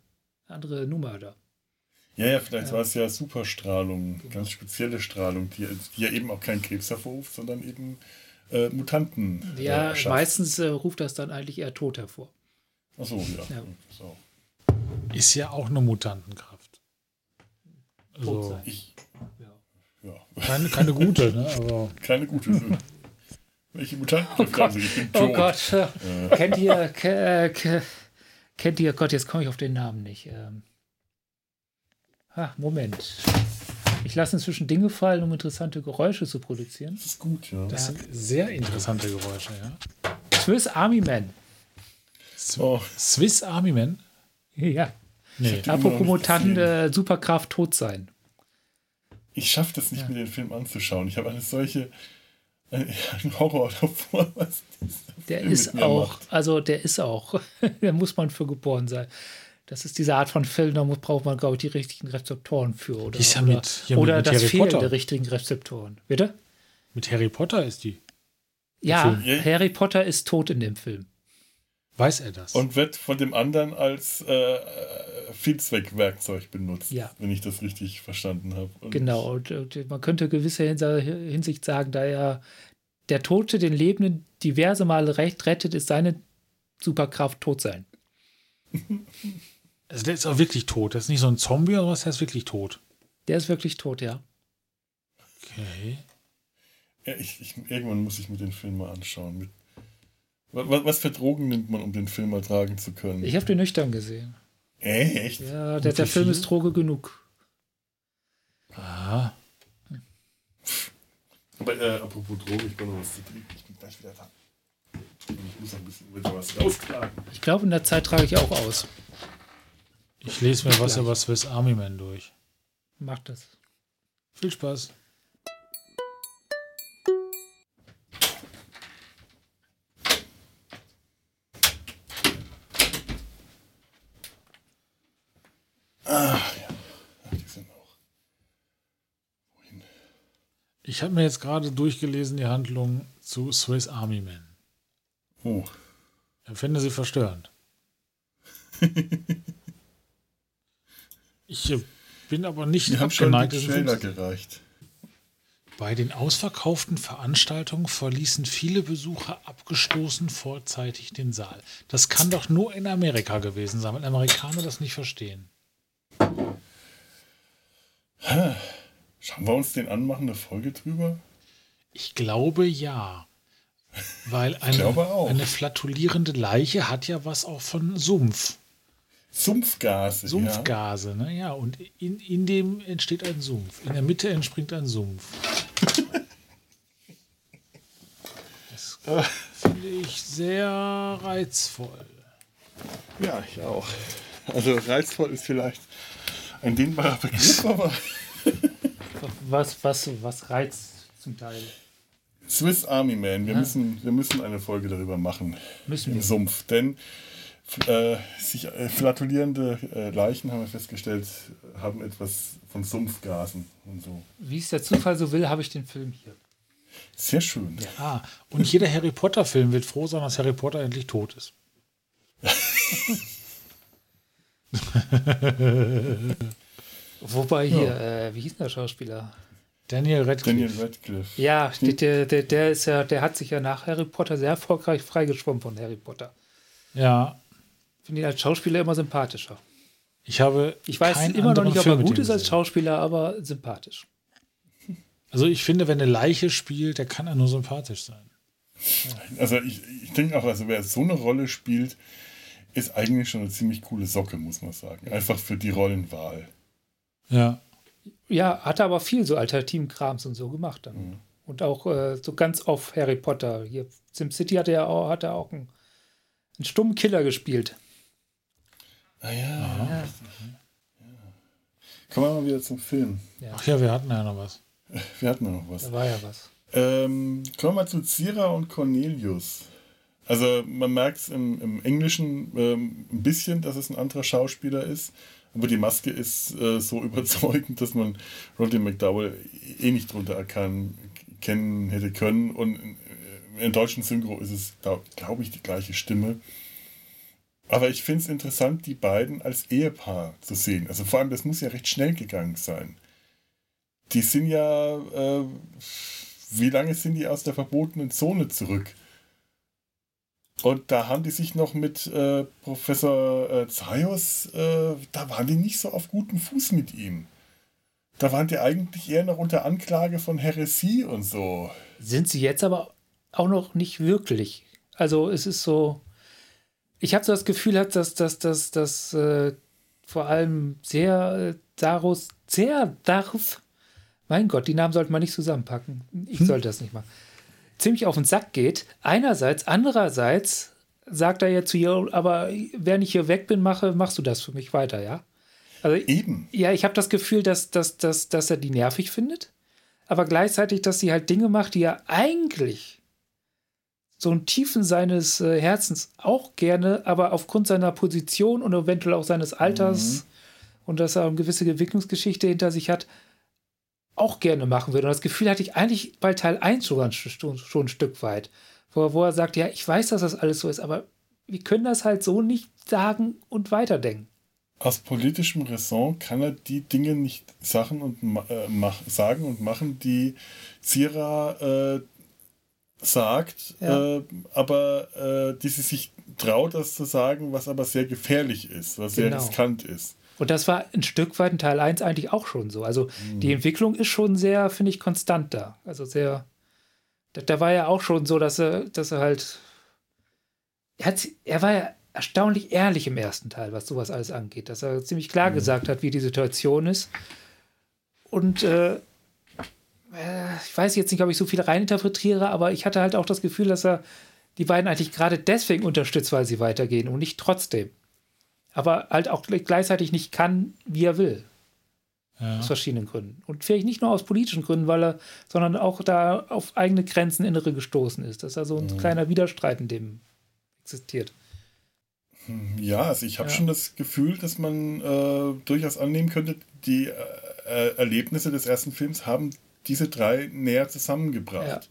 andere Nummer da. Ja, ja, vielleicht Ja. war es ja Superstrahlung, ganz spezielle Strahlung, die, die ja eben auch keinen Krebs hervorruft, sondern eben äh, Mutanten. Ja, äh, meistens äh, ruft das dann eigentlich eher Tod hervor. Achso, ja. Ja. So. Ist ja auch eine Mutantenkraft. Tot Also, sein. Ich, Ja. ja, keine, keine gute, ne? Aber [LAUGHS] keine gute Sinn. Welche Mutanten? Gott. Also, Oh. Gott. äh, Kennt ihr, äh, ke, kennt ihr, Gott, jetzt komme ich auf den Namen nicht. Ähm, ah, Moment. Ich lasse inzwischen Dinge fallen, um interessante Geräusche zu produzieren. Das ist gut, ja. das sind sehr interessante Geräusche, ja. Swiss Army Man. Oh, Swiss Army Man? Ja. Nee. Apropos Mutanten, äh, Superkraft tot sein. ich schaffe das nicht, Ja. mir den Film anzuschauen. Ich habe eine solche [LAUGHS] einen Horror davor, was dieser Der ist mit mir auch, macht. also der ist auch, [LAUGHS] da muss man für geboren sein. Das ist diese Art von Film, da muss, braucht man, glaube ich, die richtigen Rezeptoren für. Oder, Die ist ja oder, mit- mit- oder mit das Fehlen der richtigen Rezeptoren. Bitte? Mit Harry Potter ist die. Ja, Film. Ja. Harry Potter ist tot in dem Film. Weiß er das? Und wird von dem anderen als äh, Vielzweckwerkzeug benutzt, Ja. wenn ich das richtig verstanden habe. Und Genau. Und, und man könnte gewisse Hinsa- Hinsicht sagen, da er der Tote den Lebenden diverse Male recht rettet, ist seine Superkraft tot sein. [LAUGHS] also der ist auch wirklich tot. Das ist nicht so ein Zombie oder was, der ist wirklich tot. Der ist wirklich tot, ja. Okay. Ja, ich, ich, irgendwann muss ich mir den Film mal anschauen. Mit, was, was für Drogen nimmt man, um den Film ertragen zu können? Ich habe den nüchtern gesehen. äh, echt? Ja, der, der Film ist Droge genug. Ah. Aber äh, apropos Drogen, ich bin noch was zu trinken. Ich bin gleich wieder da. Ich muss ein bisschen wieder was rausklagen. Ich glaube, in der Zeit trage ich auch aus. Ich lese mir was über Swiss Army Man durch. Mach das. Viel Spaß. Ich habe mir jetzt gerade durchgelesen die Handlung zu Swiss Army Man. Oh, Empfinde sie verstörend. [LAUGHS] ich äh, bin aber nicht wir haben schon abgeneigt. Film Trailer zu- gereicht. Bei den ausverkauften Veranstaltungen verließen viele Besucher abgestoßen vorzeitig den Saal. Das kann doch nur in Amerika gewesen sein, weil Amerikaner das nicht verstehen. [LAUGHS] Schauen wir uns den an, machen eine Folge drüber? Ich glaube ja. Weil eine, eine flatulierende Leiche hat ja was auch von Sumpf. Sumpfgase. Sumpfgase, ne? Ja, und in, in dem entsteht ein Sumpf. In der Mitte entspringt ein Sumpf. Das finde ich sehr reizvoll. Ja. ja, ich auch. Also reizvoll ist vielleicht ein dehnbarer Begriff, aber [LAUGHS] Was, was, was reizt zum Teil? Swiss Army Man, wir, müssen, wir müssen eine Folge darüber machen. Müssen Im wir. Sumpf. Denn äh, sich, äh, flatulierende äh, Leichen, haben wir festgestellt, haben etwas von Sumpfgasen und so. Wie es der Zufall so will, habe ich den Film hier. Sehr schön. Ah, und jeder Harry Potter-Film wird froh sein, dass Harry Potter endlich tot ist. [LAUGHS] Wobei hier, äh, wie hieß denn der Schauspieler? Daniel Radcliffe. Daniel Radcliffe. Ja, der, der, der ist ja, der hat sich ja nach Harry Potter sehr erfolgreich freigeschwommen von Harry Potter. Ja, Finde ihn als Schauspieler immer sympathischer. ich habe. Ich weiß immer noch nicht, ob er gut ist als gesehen. Schauspieler, aber sympathisch. Also ich finde, wenn eine Leiche spielt, der kann er nur sympathisch sein. Also ich, ich denke auch, also wer so eine Rolle spielt, ist eigentlich schon eine ziemlich coole Socke, muss man sagen. Einfach für die Rollenwahl. Ja. Ja, hat er aber viel so alternativen Krams und so gemacht dann. Und auch äh, so ganz auf Harry Potter. Hier SimCity hat er ja auch, hat er auch einen, einen stummen Killer gespielt. Ah ja. Kommen wir mal wieder zum Film. Ach ja, wir hatten ja noch was. [LAUGHS] Wir hatten ja noch was. Da war ja was. Ähm, kommen wir mal zu Zira und Cornelius. Also man merkt es im, im Englischen ähm, ein bisschen, dass es ein anderer Schauspieler ist. Aber die Maske ist äh, so [LAUGHS] überzeugend, dass man Roddy McDowell eh nicht drunter erkennen kennen hätte können. Und äh, im deutschen Synchro ist es, glaube glaub ich, die gleiche Stimme. Aber ich finde es interessant, die beiden als Ehepaar zu sehen. Also vor allem, das muss ja recht schnell gegangen sein. Die sind ja, äh, wie lange sind die aus der verbotenen Zone zurück? Und da haben die sich noch mit äh, Professor äh, Zaius, äh, da waren die nicht so auf gutem Fuß mit ihm. Da waren die eigentlich eher noch unter Anklage von Häresie und so. Sind sie jetzt aber auch noch nicht wirklich. Also es ist so, ich habe so das Gefühl, dass das dass, dass, äh, vor allem sehr äh, Darus, sehr Darf, mein Gott, die Namen sollte man nicht zusammenpacken. Ich sollte das nicht machen. Ziemlich auf den Sack geht. Einerseits, andererseits sagt er ja zu ihr, aber wenn ich hier weg bin, mache, machst du das für mich weiter, ja? Also Eben. ja, ich habe das Gefühl, dass, dass, dass, dass er die nervig findet, aber gleichzeitig, dass sie halt Dinge macht, die er eigentlich so im Tiefen seines äh, Herzens auch gerne, aber aufgrund seiner Position und eventuell auch seines Alters und dass er eine gewisse Entwicklungsgeschichte hinter sich hat, auch gerne machen würde. Und das Gefühl hatte ich eigentlich bei Teil 1 schon, schon, schon ein Stück weit, wo, wo er sagt, ja, ich weiß, dass das alles so ist, aber wir können das halt so nicht sagen und weiterdenken. Aus politischem Raison kann er die Dinge nicht Sachen und äh, mach, sagen und machen, die Zira äh, sagt, Ja. äh, aber äh, die sie sich traut, das zu sagen, was aber sehr gefährlich ist, was sehr Genau. riskant ist. Und das war ein Stück weit in Teil 1 eigentlich auch schon so. Also die Entwicklung ist schon sehr, finde ich, konstant da. Also sehr. Da, da war ja auch schon so, dass er, dass er halt. Er, hat, er war ja erstaunlich ehrlich im ersten Teil, was sowas alles angeht. Dass er ziemlich klar gesagt hat, wie die Situation ist. Und äh, äh, ich weiß jetzt nicht, ob ich so viel reininterpretiere, aber ich hatte halt auch das Gefühl, dass er die beiden eigentlich gerade deswegen unterstützt, weil sie weitergehen und nicht trotzdem. Aber halt auch gleichzeitig nicht kann, wie er will. Ja. Aus verschiedenen Gründen. Und vielleicht nicht nur aus politischen Gründen, weil er, sondern auch da auf eigene Grenzen innere gestoßen ist. Dass da so ein mhm. kleiner Widerstreit in dem existiert. Ja, also ich habe ja. schon das Gefühl, dass man äh, durchaus annehmen könnte, die äh, Erlebnisse des ersten Films haben diese drei näher zusammengebracht.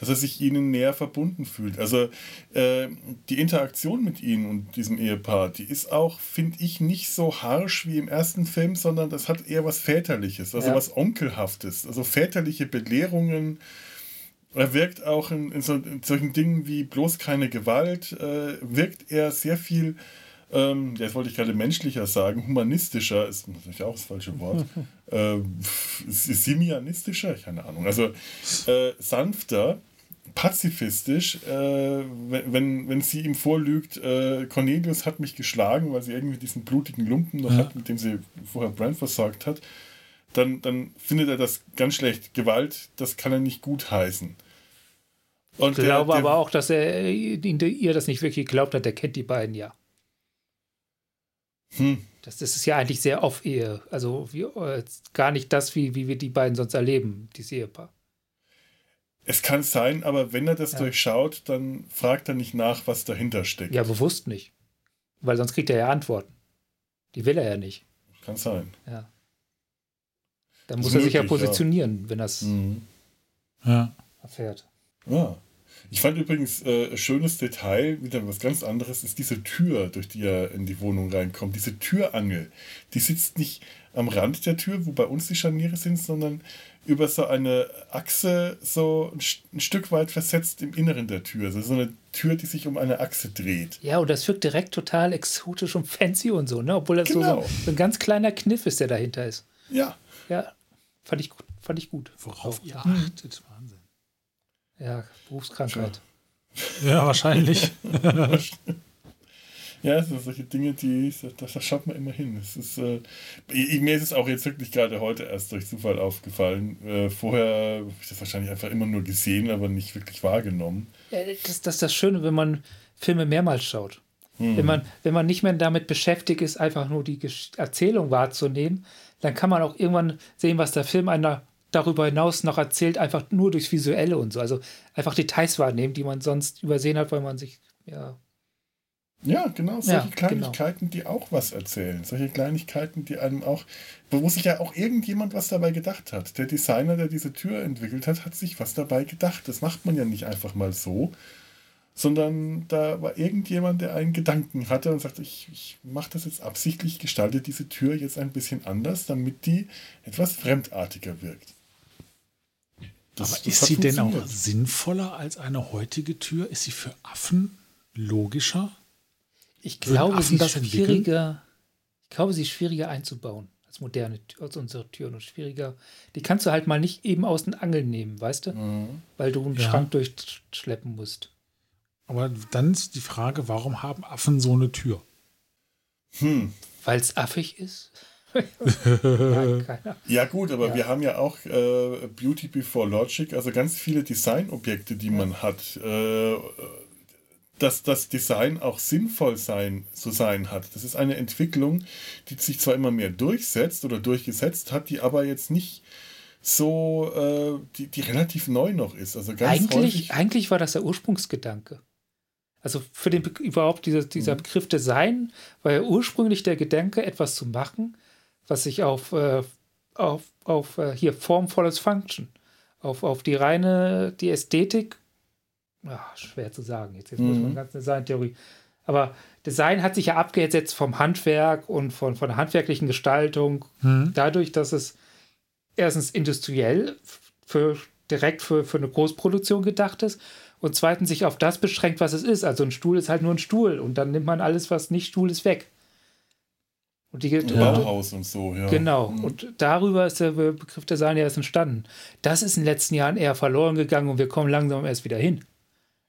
Dass er sich ihnen näher verbunden fühlt. Also äh, die Interaktion mit ihnen und diesem Ehepaar, die ist auch, finde ich, nicht so harsch wie im ersten Film, sondern das hat eher was Väterliches, also ja. was Onkelhaftes, also väterliche Belehrungen. Er wirkt auch in, in, so, in solchen Dingen wie bloß keine Gewalt, äh, wirkt er sehr viel ähm, jetzt wollte ich gerade menschlicher sagen, humanistischer ist natürlich auch das falsche Wort. [LAUGHS] ähm, simianistischer, keine Ahnung. Also äh, sanfter pazifistisch, äh, wenn, wenn sie ihm vorlügt, äh, Cornelius hat mich geschlagen, weil sie irgendwie diesen blutigen Lumpen noch ja. hat, mit dem sie vorher Brand versorgt hat, dann, dann findet er das ganz schlecht. Gewalt, das kann er nicht gut heißen. Und ich glaube der, der, aber auch, dass er ihr das nicht wirklich geglaubt hat, er kennt die beiden ja. Hm. Das, das ist ja eigentlich sehr off-Ehe. Also wie, äh, gar nicht das, wie, wie wir die beiden sonst erleben, dieses Ehepaar. Es kann sein, aber wenn er das ja. durchschaut, dann fragt er nicht nach, was dahinter steckt. Ja, bewusst nicht. Weil sonst kriegt er ja Antworten. Die will er ja nicht. Kann sein. Ja. Dann muss er möglich, sich ja positionieren, ja. wenn er es mhm. ja. erfährt. Ja. Ich fand übrigens äh, schönes Detail, wieder was ganz anderes, ist diese Tür, durch die er in die Wohnung reinkommt. Diese Türangel, die sitzt nicht am Rand der Tür, wo bei uns die Scharniere sind, sondern über so eine Achse so ein, ein, Stück weit versetzt im Inneren der Tür. Also so eine Tür, die sich um eine Achse dreht. Ja, und das wirkt direkt total exotisch und fancy und so, ne? Obwohl das genau. so, so, ein ganz kleiner Kniff ist, der dahinter ist. Ja. Ja, fand ich, fand ich gut. Worauf ihr achtet, Wahnsinn. Ja, Berufskrankheit. Ja, ja wahrscheinlich. [LAUGHS] [LAUGHS] Ja, so solche Dinge, die, das, schaut man immer hin. Es ist, äh, mir ist es auch jetzt wirklich gerade heute erst durch Zufall aufgefallen. Äh, vorher habe ich das wahrscheinlich einfach immer nur gesehen, aber nicht wirklich wahrgenommen. Ja, das, das ist das Schöne, wenn man Filme mehrmals schaut. Hm. Wenn, man, wenn man nicht mehr damit beschäftigt ist, einfach nur die Erzählung wahrzunehmen, dann kann man auch irgendwann sehen, was der Film einer darüber hinaus noch erzählt, einfach nur durchs Visuelle und so. Also einfach Details wahrnehmen, die man sonst übersehen hat, weil man sich ja ja, genau, solche ja, genau. Kleinigkeiten, genau. die auch was erzählen. Solche Kleinigkeiten, die einem auch, wo sich ja auch irgendjemand was dabei gedacht hat. Der Designer, der diese Tür entwickelt hat, hat sich was dabei gedacht. Das macht man ja nicht einfach mal so, sondern da war irgendjemand, der einen Gedanken hatte und sagte, ich, ich mache das jetzt absichtlich, gestalte diese Tür jetzt ein bisschen anders, damit die etwas fremdartiger wirkt. Das, Aber ist sie denn auch sinnvoller als eine heutige Tür? Ist sie für Affen logischer? Ich glaube, sie ist schwieriger. Ich glaube, sie ist schwieriger einzubauen als moderne als unsere Türen und schwieriger. Die kannst du halt mal nicht eben aus den Angeln nehmen, weißt du? Mhm. Weil du einen ja. Schrank durchschleppen musst. Aber dann ist die Frage, warum haben Affen so eine Tür? Hm. Weil es affig ist? [LAUGHS] Nein, [LAUGHS] ja gut, aber ja. wir haben ja auch äh, Beauty Before Logic, also ganz viele Designobjekte, die ja. man hat. Äh, dass das Design auch sinnvoll sein, zu sein hat. Das ist eine Entwicklung, die sich zwar immer mehr durchsetzt oder durchgesetzt hat, die aber jetzt nicht so, äh, die, die relativ neu noch ist. Also ganz eigentlich, eigentlich war das der Ursprungsgedanke. Also für den überhaupt dieser, dieser mhm. Begriff Design war ja ursprünglich der Gedanke, etwas zu machen, was sich auf, äh, auf, auf äh, hier Form follows Function, auf, auf die reine, die Ästhetik ach, schwer zu sagen. Jetzt, jetzt mhm. muss man ganz Design-Theorie. Aber Design hat sich ja abgesetzt vom Handwerk und von, von der handwerklichen Gestaltung, mhm. dadurch, dass es erstens industriell für, direkt für, für eine Großproduktion gedacht ist und zweitens sich auf das beschränkt, was es ist. Also ein Stuhl ist halt nur ein Stuhl und dann nimmt man alles, was nicht Stuhl ist, weg. Und die, Bauhaus und so, ja. Genau. Mhm. Und darüber ist der Begriff Design ja erst entstanden. Das ist in den letzten Jahren eher verloren gegangen und wir kommen langsam erst wieder hin.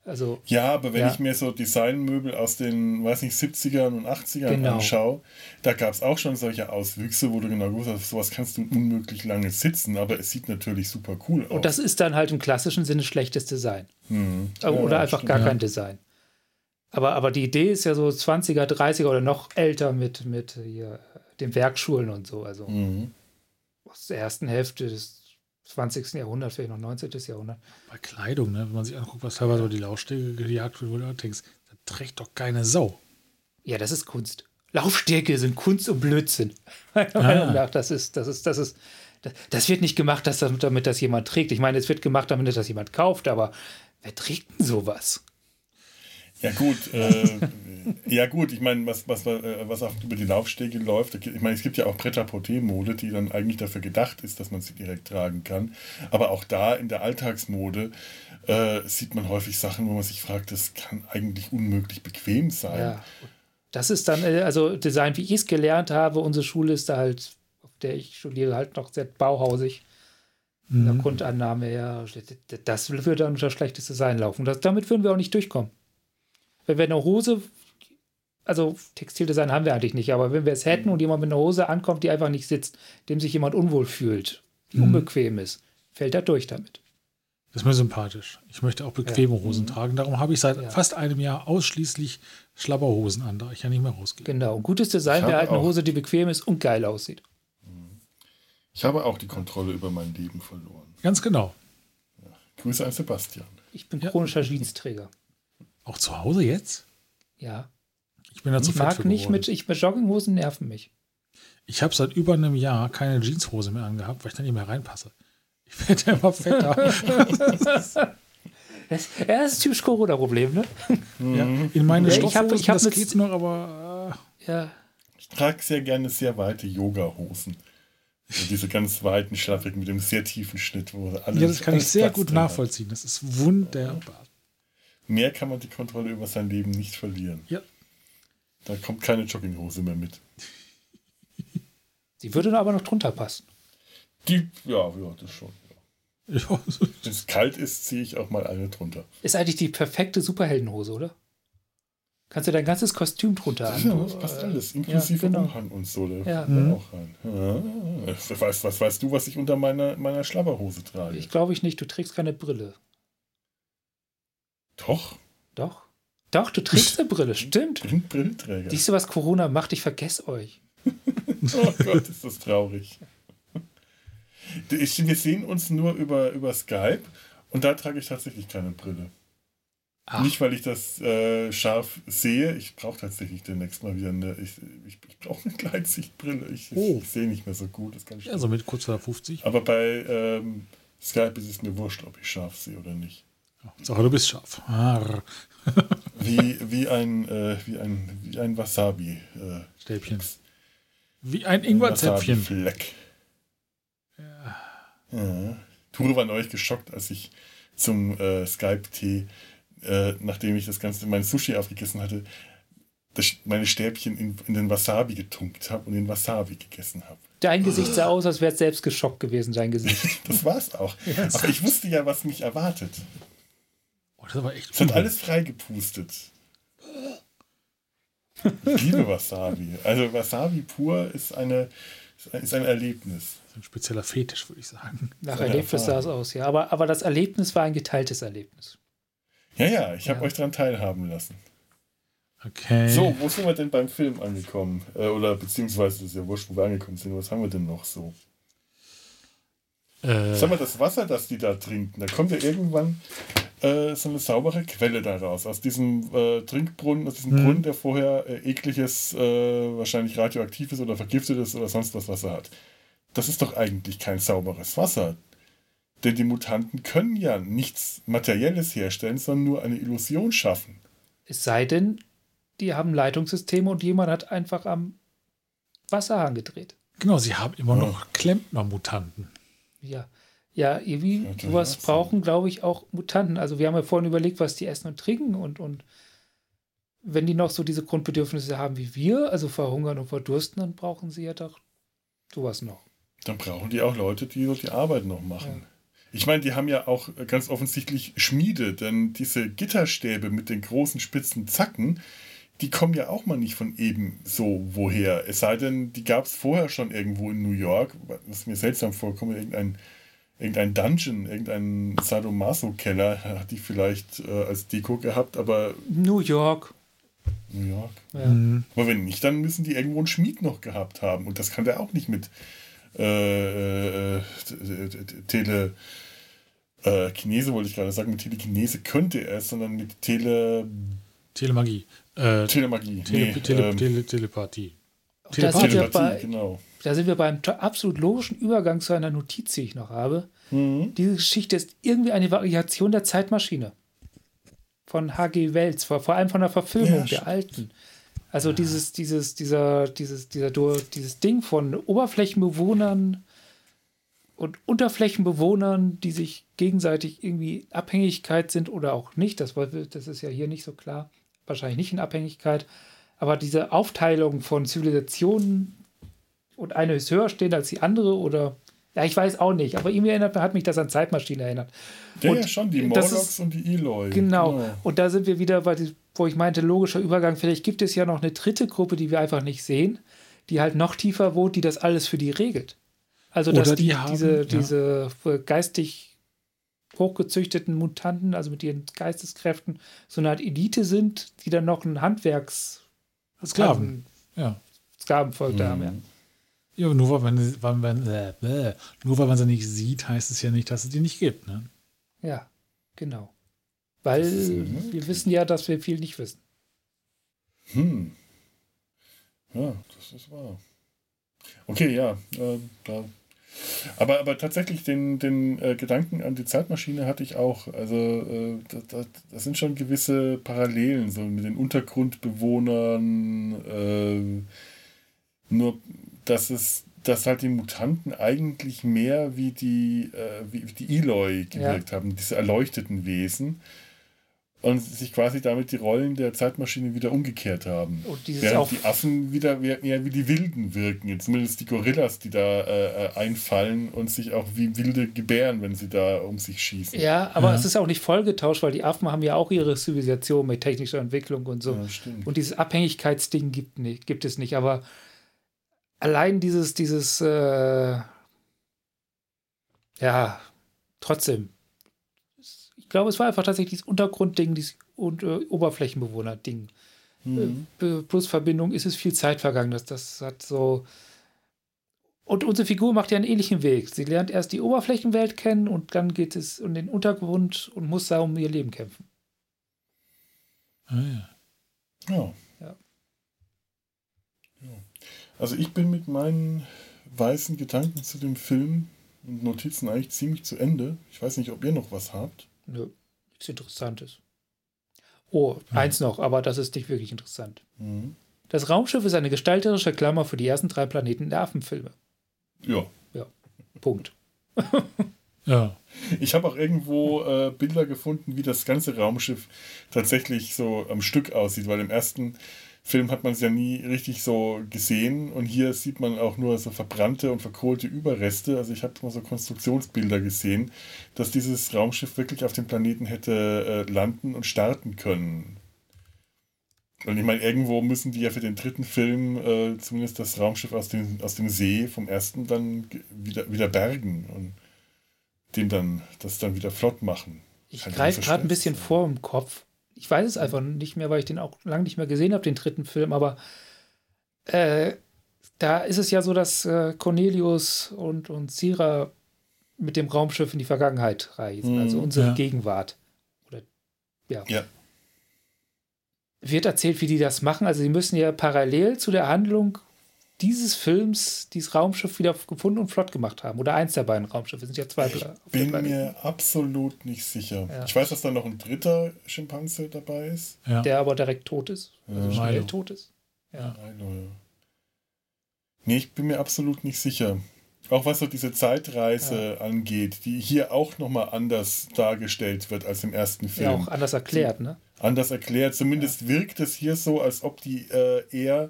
Also, Ja, aber wenn Ja. ich mir so Designmöbel aus den, weiß nicht, 70ern und 80ern Genau. anschaue, da gab es auch schon solche Auswüchse, wo du genau gewusst hast, auf sowas kannst du unmöglich lange sitzen, aber es sieht natürlich super cool aus. und das ist dann halt im klassischen Sinne schlechtes Design. Hm. Aber- Ja, oder einfach stimmt. gar kein Design. Aber, aber die Idee ist ja so 20er, 30er oder noch älter mit, mit hier, den Werkschulen und so. Also Mhm. aus der ersten Hälfte des 20. Jahrhunderts, vielleicht noch 19. Jahrhundert. Bei Kleidung, ne? wenn man sich anguckt, was teilweise über die Laufstege gejagt wird, auch denkst, da trägt doch keine Sau. Ja, das ist Kunst. Laufstege sind Kunst und Blödsinn. [LAUGHS] Meiner Ah. Meinung nach, das ist, das ist, das ist, das, das wird nicht gemacht, dass, damit, damit das jemand trägt. Ich meine, es wird gemacht, damit das jemand kauft, aber wer trägt denn sowas? Ja gut, äh, ja gut, ich meine, was, was, äh, was auch über die Laufstege läuft, ich meine, es gibt ja auch Pret-à-Porter-Mode, die dann eigentlich dafür gedacht ist, dass man sie direkt tragen kann. Aber auch da in der Alltagsmode äh, sieht man häufig Sachen, wo man sich fragt, das kann eigentlich unmöglich bequem sein. Ja. Das ist dann, äh, also Design, wie ich es gelernt habe, unsere Schule ist da halt, auf der ich studiere, halt noch sehr bauhausig. In der Grundannahme her, das würde dann unter schlechtes Design laufen. Das, damit würden wir auch nicht durchkommen. Wenn wir eine Hose, also Textildesign haben wir eigentlich nicht, aber wenn wir es hätten und jemand mit einer Hose ankommt, die einfach nicht sitzt, dem sich jemand unwohl fühlt, die unbequem ist, fällt er durch damit. Das ist mir sympathisch. Ich möchte auch bequeme Hosen tragen. Darum habe ich seit Ja. fast einem Jahr ausschließlich Schlabberhosen an, da ich ja nicht mehr rausgehe. Genau. Und gutes Design wäre halt eine Hose, die bequem ist und geil aussieht. Ich habe auch die Kontrolle über mein Leben verloren. Ganz genau. Grüße an Sebastian. Ich bin Ja. chronischer Jeansträger. Auch zu Hause jetzt? Ja. Ich bin da zu Ich mag nicht geworden. mit, ich, mit Jogginghosen nerven mich. Ich habe seit über einem Jahr keine Jeanshose mehr angehabt, weil ich da nicht mehr reinpasse. Ich werde immer fetter. [LAUGHS] [LAUGHS] Das, ja, das ist typisch Corona-Problem, ne? ja, in meine Ja, ich hab- Stoffhosen, ich hab das mit- geht noch, aber Ja. Ich trage sehr gerne sehr weite Yoga-Hosen. So diese ganz weiten, schlaffigen mit dem sehr tiefen Schnitt, wo äh, alles. ja, das kann ich sehr Platz gut nachvollziehen. Das ist wunderbar. Mehr kann man die Kontrolle über sein Leben nicht verlieren. Ja. Da kommt keine Jogginghose mehr mit. Sie würde aber noch drunter passen. Die, ja, ja, das schon. Ja. Ja, [LAUGHS] Wenn es kalt ist, ziehe ich auch mal eine drunter. Ist eigentlich die perfekte Superheldenhose, oder? Kannst du dein ganzes Kostüm drunter Ja, an. das passt alles, inklusive genau. Umhang und so. Da Ja. ja. auch rein. Ja. Was, weißt, was weißt du, was ich unter meiner, meiner Schlabberhose trage? Ich glaube ich nicht, du trägst keine Brille. Doch, Doch. Doch, du trägst eine Brille, stimmt. bin Brillenträger. Siehst du, was Corona macht? Ich vergesse euch. [LAUGHS] Oh Gott, ist das traurig. Wir sehen uns nur über, über Skype und da trage ich tatsächlich keine Brille. Ach. Nicht, weil ich das äh, scharf sehe. Ich brauche tatsächlich demnächst mal wieder eine. Ich, ich, ich brauche eine Gleitsichtbrille. Ich, Oh. ich sehe nicht mehr so gut. Das kann ich ja, so mit kurz vor der 50. Aber bei ähm, Skype ist es mir wurscht, ob ich scharf sehe oder nicht. Sache, du bist scharf. Arr, [LAUGHS] Wie, wie, ein, äh, wie, ein, wie ein Wasabi. Äh, Stäbchen. Wie ein Ingwerzäpfchen. Wasabi-Fleck. Ja. Ture war neulich geschockt, als ich zum äh, Skype-Tee, äh, nachdem ich das Ganze, mein Sushi aufgegessen hatte, das, meine Stäbchen in, in den Wasabi getunkt habe und den Wasabi gegessen habe. Dein Gesicht sah aus, als wäre es selbst geschockt gewesen, dein Gesicht. [LAUGHS] Das war's auch. Aber ich wusste ja, was mich erwartet. Oh, das war echt Es hat alles freigepustet. Ich liebe Wasabi. Also Wasabi pur ist, eine, ist ein Erlebnis. ein spezieller Fetisch, würde ich sagen. Nach Erlebnis sah es aus, ja. Aber, aber das Erlebnis war ein geteiltes Erlebnis. Ja, ja, ich habe Ja. euch daran teilhaben lassen. Okay. So, wo sind wir denn beim Film angekommen? Äh, oder beziehungsweise, das ist ja wurscht, wo wir angekommen sind. Was haben wir denn noch so? Äh, Sag mal, das Wasser, das die da trinken, da kommt ja irgendwann äh, so eine saubere Quelle da raus. Aus diesem äh, Trinkbrunnen, aus diesem Mhm. Brunnen, der vorher äh, ekliges, äh, wahrscheinlich radioaktives oder vergiftetes oder sonst was Wasser hat. Das ist doch eigentlich kein sauberes Wasser. Denn die Mutanten können ja nichts Materielles herstellen, sondern nur eine Illusion schaffen. Es sei denn, die haben Leitungssysteme und jemand hat einfach am Wasserhahn gedreht. genau, sie haben immer noch Klempner-Mutanten. Ja. Ja, irgendwie sowas brauchen, glaube ich, auch Mutanten. Also wir haben ja vorhin überlegt, was die essen und trinken und, und wenn die noch so diese Grundbedürfnisse haben wie wir, also verhungern und verdursten, dann brauchen sie ja doch sowas noch. Dann brauchen die auch Leute, die so die Arbeit noch machen. Ich meine, die haben ja auch ganz offensichtlich Schmiede, denn diese Gitterstäbe mit den großen spitzen Zacken, die kommen ja auch mal nicht von eben so woher. Es sei denn, die gab es vorher schon irgendwo in New York, was mir seltsam vorkommt, irgendein, irgendein Dungeon, irgendein Sadomaso-Keller hat die vielleicht äh, als Deko gehabt, aber. New York. New York. Ja. Mhm. Aber wenn nicht, dann müssen die irgendwo einen Schmied noch gehabt haben. Und das kann der auch nicht mit äh, äh, Tele. Äh, Chinese wollte ich gerade sagen, mit Telekinese könnte er es, sondern mit Tele. Telemagie. Äh, Telemagie. Tele nee, Tele ähm, Tele Telepathie. Da sind, wir bei, genau. da sind wir beim absolut logischen Übergang zu einer Notiz, die ich noch habe. Mhm. Diese Geschichte ist irgendwie eine Variation der Zeitmaschine. Von H.G. Wells, vor, vor allem von der Verfilmung Ja, der alten. Also dieses, dieses, dieser, dieses, dieser, dieses Ding von Oberflächenbewohnern und Unterflächenbewohnern, die sich gegenseitig irgendwie Abhängigkeit sind oder auch nicht. Das, das ist ja hier nicht so klar. Wahrscheinlich nicht in Abhängigkeit. Aber diese Aufteilung von Zivilisationen und eine ist höher stehend als die andere oder ja, ich weiß auch nicht, aber irgendwie erinnert, hat mich das an Zeitmaschine erinnert. Ja, Und ja, schon, die Morlocks ist- und die Eloy. Genau. Und da sind wir wieder wo ich meinte, logischer Übergang. Vielleicht gibt es ja noch eine dritte Gruppe, die wir einfach nicht sehen, die halt noch tiefer wohnt, die das alles für die regelt. Also, dass Oder die, die haben- diese, ja. diese geistig hochgezüchteten Mutanten, also mit ihren Geisteskräften, so eine Art Elite sind, die dann noch ein Handwerks Sklaven. Ja. Sklavenvolk da haben. Ja. Mhm. Ja, nur weil man, weil man, äh, äh, nur weil man sie nicht sieht, heißt es ja nicht, dass es die nicht gibt. Ne? ja, genau. Weil ist, mhm. wir wissen ja, dass wir viel nicht wissen. Hm. Ja, das ist wahr. Okay, ja. Äh, da. Aber, aber tatsächlich den, den äh, Gedanken an die Zeitmaschine hatte ich auch. Also äh, da, da, das sind schon gewisse Parallelen, so mit den Untergrundbewohnern. Äh, nur, dass es dass halt die Mutanten eigentlich mehr wie die, äh, wie wie die Eloy gewirkt haben, diese erleuchteten Wesen. Und sich quasi damit die Rollen der Zeitmaschine wieder umgekehrt haben. Und Während auch die Affen wieder mehr wie die Wilden wirken. Jetzt Zumindest die Gorillas, die da äh, äh, einfallen und sich auch wie Wilde gebären, wenn sie da um sich schießen. Ja, aber Ja. es ist auch nicht vollgetauscht, weil die Affen haben ja auch ihre Zivilisation mit technischer Entwicklung und so. Ja, stimmt. Und dieses Abhängigkeitsding gibt, nicht, gibt es nicht. Aber allein dieses, dieses, äh, ja, trotzdem. Ich glaube, es war einfach tatsächlich dieses Untergrundding, dieses und, äh, Oberflächenbewohner-Ding. Mhm. Äh, plus Verbindung ist es viel Zeit vergangen. Das, das hat so. Und unsere Figur macht ja einen ähnlichen Weg. Sie lernt erst die Oberflächenwelt kennen und dann geht es um den Untergrund und muss da um ihr Leben kämpfen. Ah, ja. Ja. Ja. Ja. Also ich bin mit meinen weißen Gedanken zu dem Film und Notizen eigentlich ziemlich zu Ende. Ich weiß nicht, ob ihr noch was habt. Nö, nichts Interessantes. Oh, eins noch, aber das ist nicht wirklich interessant. Mhm. Das Raumschiff ist eine gestalterische Klammer für die ersten drei Planeten der Affenfilme. Ja. Punkt. [LAUGHS] ja. Ich habe auch irgendwo äh, Bilder gefunden, wie das ganze Raumschiff tatsächlich so am Stück aussieht, weil im ersten Film hat man es ja nie richtig so gesehen und hier sieht man auch nur so verbrannte und verkohlte Überreste. Also ich habe mal so Konstruktionsbilder gesehen, dass dieses Raumschiff wirklich auf dem Planeten hätte äh, landen und starten können. Und ich meine, irgendwo müssen die ja für den dritten Film äh, zumindest das Raumschiff aus dem, aus dem See vom ersten dann wieder, wieder bergen und dem dann das dann wieder flott machen. Ich greife gerade ein bisschen vor im Kopf. Ich weiß es einfach nicht mehr, weil ich den auch lange nicht mehr gesehen habe, den dritten Film, aber äh, da ist es ja so, dass äh, Cornelius und, und Sira mit dem Raumschiff in die Vergangenheit reisen, Mhm, also unsere ja. Gegenwart. Oder, ja. Ja. Wird erzählt, wie die das machen. Also, sie müssen ja parallel zu der Handlung dieses Films dieses Raumschiff wieder gefunden und flott gemacht haben. Oder eins der beiden Raumschiffe. Es sind ja zwei Ich bin mir absolut nicht sicher. Ja. Ich weiß, dass da noch ein dritter Schimpanse dabei ist. ja. Der aber direkt tot ist. Also Ja. schnell Milo. tot ist. Ja. Milo, ja. Nee, ich bin mir absolut nicht sicher. Auch was so diese Zeitreise angeht, die hier auch nochmal anders dargestellt wird als im ersten Film. Ja, auch anders erklärt, ne? anders erklärt. Zumindest wirkt es hier so, als ob die äh, eher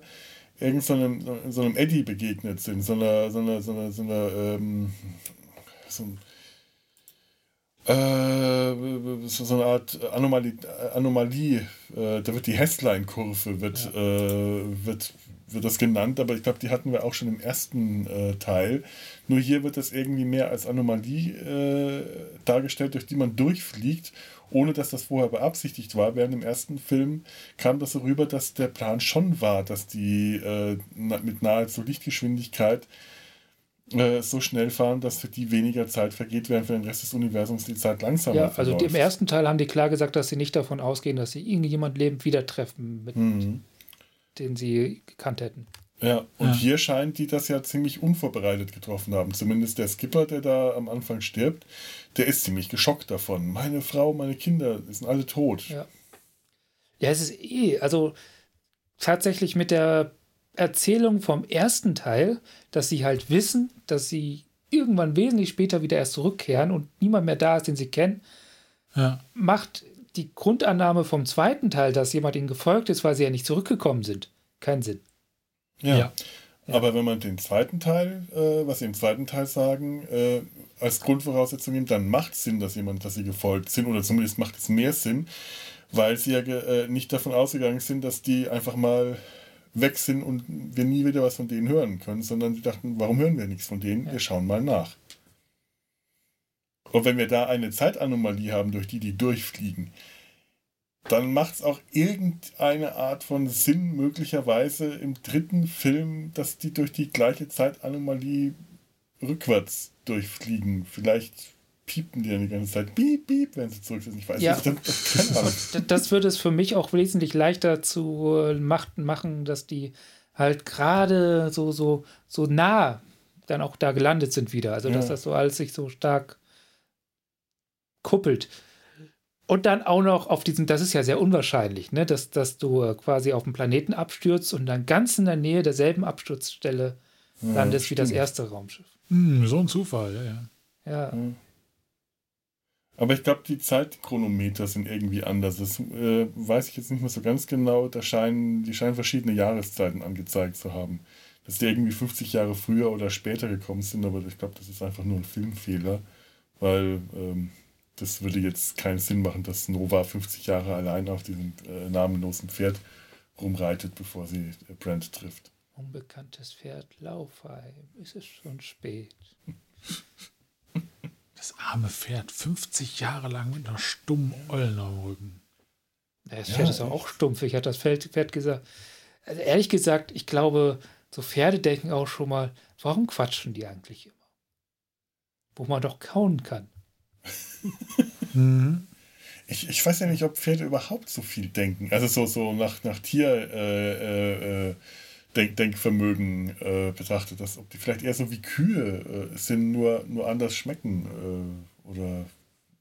irgend so einem, so einem Eddie begegnet sind. So einer, so einer, so einer, so einer ähm, so ein, Äh, so eine Art Anomalie, Anomalie äh, da wird die Hessline-Kurve wird, äh, wird, wird das genannt, aber ich glaube, die hatten wir auch schon im ersten äh, Teil. Nur hier wird das irgendwie mehr als Anomalie äh, dargestellt, durch die man durchfliegt, ohne dass das vorher beabsichtigt war. Während im ersten Film kam das so rüber, dass der Plan schon war, dass die äh, mit nahezu Lichtgeschwindigkeit äh, so schnell fahren, dass für die weniger Zeit vergeht, während für den Rest des Universums die Zeit langsamer Ja, also verläuft. im ersten Teil haben die klar gesagt, dass sie nicht davon ausgehen, dass sie irgendjemand lebend wieder treffen, mit Mhm. den sie gekannt hätten. Ja, und Ja. hier scheint die das ja ziemlich unvorbereitet getroffen haben. Zumindest der Skipper, der da am Anfang stirbt, der ist ziemlich geschockt davon. Meine Frau, meine Kinder die sind alle tot. Ja. Ja, es ist eh, also tatsächlich mit der Erzählung vom ersten Teil, dass sie halt wissen, dass sie irgendwann wesentlich später wieder erst zurückkehren und niemand mehr da ist, den sie kennen, Ja. macht die Grundannahme vom zweiten Teil, dass jemand ihnen gefolgt ist, weil sie ja nicht zurückgekommen sind, keinen Sinn. Ja. Ja. Aber wenn man den zweiten Teil, äh, was sie im zweiten Teil sagen, äh, als Grundvoraussetzung nimmt, dann macht es Sinn, dass jemand, dass sie gefolgt sind, oder zumindest macht es mehr Sinn, weil sie ja äh, nicht davon ausgegangen sind, dass die einfach mal weg sind und wir nie wieder was von denen hören können, sondern sie dachten, warum hören wir nichts von denen? Wir schauen mal nach. Und wenn wir da eine Zeitanomalie haben, durch die die durchfliegen, dann macht es auch irgendeine Art von Sinn möglicherweise im dritten Film, dass die durch die gleiche Zeitanomalie rückwärts durchfliegen. Vielleicht piepten die dann die ganze Zeit piep, piep, wenn sie zurück sind. Ich weiß Ja. nicht. Keine Ahnung. D- Das würde es für mich auch wesentlich leichter zu äh, machen, dass die halt gerade so, so, so nah dann auch da gelandet sind wieder. Also, dass Ja. das so alles sich so stark kuppelt. Und dann auch noch auf diesem, das ist ja sehr unwahrscheinlich, ne, dass, dass du äh, quasi auf dem Planeten abstürzt und dann ganz in der Nähe derselben Absturzstelle landest wie das erste Raumschiff. Hm, so ein Zufall, ja, ja. Ja, Aber ich glaube, die Zeitchronometer sind irgendwie anders. Das äh, weiß ich jetzt nicht mehr so ganz genau. Da scheinen, die scheinen verschiedene Jahreszeiten angezeigt zu haben. Dass die irgendwie 50 Jahre früher oder später gekommen sind, aber ich glaube, das ist einfach nur ein Filmfehler, weil ähm, das würde jetzt keinen Sinn machen, dass Nova 50 Jahre allein auf diesem äh, namenlosen Pferd rumreitet, bevor sie äh, Brand trifft. unbekanntes Pferd, Laufheim, ist es schon spät. [LAUGHS] Das arme Pferd, 50 Jahre lang mit einer stummen Ollen am Rücken. Ja, Das Ja, Pferd ist auch, auch stumpf. Ich hatte das Pferd, Pferd gesagt. Also ehrlich gesagt, ich glaube, so Pferde denken auch schon mal, warum quatschen die eigentlich immer? Wo man doch kauen kann. Mhm. Ich, ich weiß ja nicht, ob Pferde überhaupt so viel denken. Also so, so nach, nach Tier äh, äh, Denk, Denkvermögen äh, betrachtet, dass ob die vielleicht eher so wie Kühe äh, sind, nur, nur anders schmecken. Äh, oder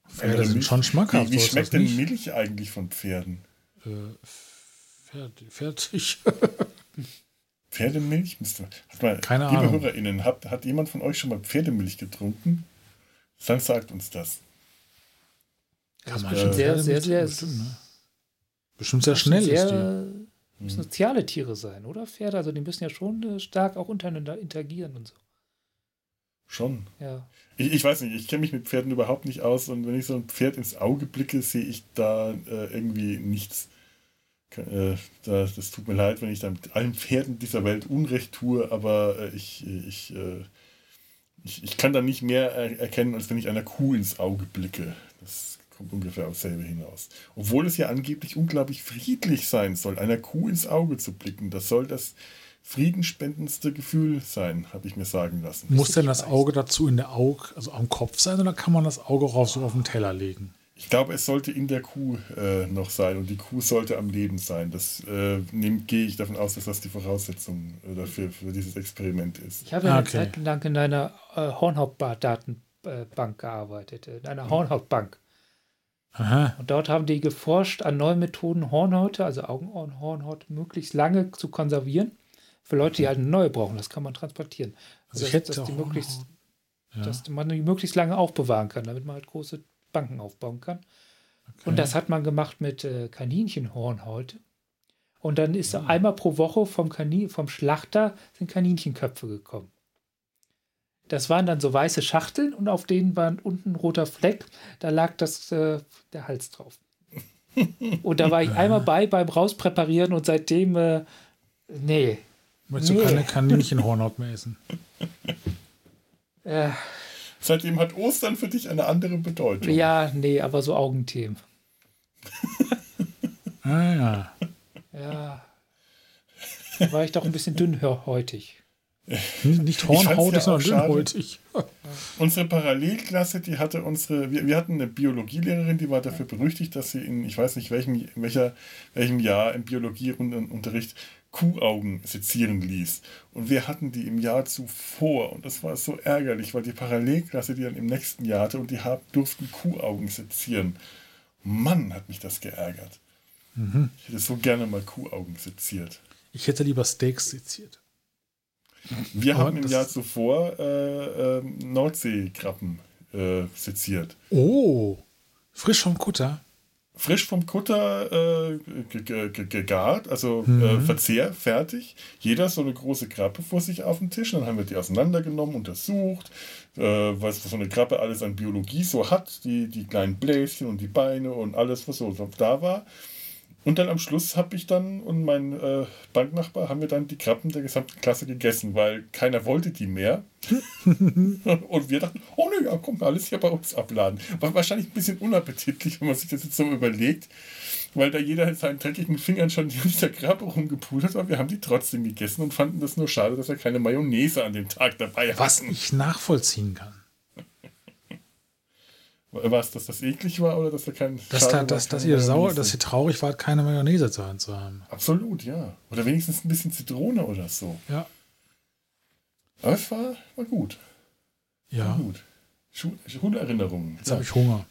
Pferde sind Milch. schon schmackhaft. Wie, wie schmeckt denn. Milch eigentlich von Pferden? Äh, fertig. fertig. [LAUGHS] Pferdemilch? Hat mal, Keine liebe Ahnung. HörerInnen, hat, hat jemand von euch schon mal Pferdemilch getrunken? Dann sagt uns das. Das ist man bestimmt sehr, sehr, sehr, bestimmt, ne? bestimmt sehr schnell sehr, ist die. müssen soziale Tiere sein, oder? Pferde, also die müssen ja schon äh, stark auch untereinander interagieren und so. Schon. Ja. Ich, ich weiß nicht, ich kenne mich mit Pferden überhaupt nicht aus und wenn ich so ein Pferd ins Auge blicke, sehe ich da äh, irgendwie nichts. Äh, da, das tut mir leid, wenn ich da mit allen Pferden dieser Welt Unrecht tue, aber äh, ich, ich, äh, ich, ich kann da nicht mehr er erkennen, als wenn ich einer Kuh ins Auge blicke. Das kommt ungefähr aufs selbe hinaus. Obwohl es ja angeblich unglaublich friedlich sein soll, einer Kuh ins Auge zu blicken. Das soll das friedenspendendste Gefühl sein, habe ich mir sagen lassen. Muss denn das. Auge dazu in der Auge, also am Kopf sein oder kann man das Auge auch so auf den Teller legen? Ich glaube, es sollte in der Kuh äh, noch sein und die Kuh sollte am Leben sein. Das äh, nehm, gehe ich davon aus, dass das die Voraussetzung äh, dafür für dieses Experiment ist. Ich habe ja eine Okay. Zeit lang in einer äh, Hornhautdatenbank gearbeitet, in einer Hornhautbank. Aha. Und dort haben die geforscht an neuen Methoden, Hornhäute, also Augenohrenhornhaut, möglichst lange zu konservieren. Für Leute, die halt eine neue brauchen, das kann man transportieren. Also ich dass- hätte dass, die möglichst, Ja. dass man die möglichst lange aufbewahren kann, damit man halt große Banken aufbauen kann. Und das hat man gemacht mit äh, Kaninchenhornhaut. Und dann ist einmal pro Woche vom, Kanin, vom Schlachter sind Kaninchenköpfe gekommen. Das waren dann so weiße Schachteln und auf denen war unten ein roter Fleck. Da lag das, äh, der Hals drauf. [LAUGHS] und da war ich einmal bei beim Rauspräparieren und seitdem, äh, nee. Möchtest du keine Kaninchenhornhaut mehr essen? Äh, Seitdem hat Ostern für dich eine andere Bedeutung. ja, nee, aber so Augenthemen. Ah ja. Ja. Da war ich doch ein bisschen dünnhäutig. Nicht, [LAUGHS] nicht hornhautig, ja sondern dünnhäutig. [LAUGHS] Unsere Parallelklasse, die hatte unsere, wir, wir hatten eine Biologielehrerin, die war dafür berüchtigt, dass sie in, ich weiß nicht welchem, welcher, welchem Jahr im Biologieunterricht Kuhaugen sezieren ließ. Und wir hatten die im Jahr zuvor und das war so ärgerlich, weil die Parallelklasse die dann im nächsten Jahr hatte und die haben, durften Kuhaugen sezieren. Mann, hat mich das geärgert. Ich hätte so gerne mal Kuhaugen seziert. Ich hätte lieber Steaks seziert. Wir haben im Jahr zuvor äh, ähm, Nordseekrabben äh, seziert. Oh, frisch vom Kutter. frisch vom Kutter äh, ge- ge- ge- gegart, also Mhm. äh, Verzehr, fertig. Jeder so eine große Krabbe vor sich auf dem Tisch. Dann haben wir die auseinandergenommen, untersucht, äh, was so eine Krabbe alles an Biologie so hat, die, die kleinen Bläschen und die Beine und alles, was so da war. Und dann am Schluss habe ich dann und mein äh, Banknachbar haben wir dann die Krabben der gesamten Klasse gegessen, weil keiner wollte die mehr. [LAUGHS] und wir dachten, oh nö, ja, komm, alles hier bei uns abladen. War wahrscheinlich ein bisschen unappetitlich, wenn man sich das jetzt so überlegt, weil da jeder mit seinen dreckigen Fingern schon [LAUGHS] die der Krabbe rumgepult hat, aber wir haben die trotzdem gegessen und fanden das nur schade, dass wir keine Mayonnaise an dem Tag dabei Was hatten. ich nachvollziehen kann. Was, dass das eklig war oder dass wir kein Dass, da, war, dass, dass ihr sauer, dass ihr traurig wart, keine Mayonnaise zu haben. Absolut, ja. Oder wenigstens ein bisschen Zitrone oder so. Ja. Aber es war, war gut. War Ja. gut. Schu- Schulerinnerungen. Jetzt habe ich Hunger.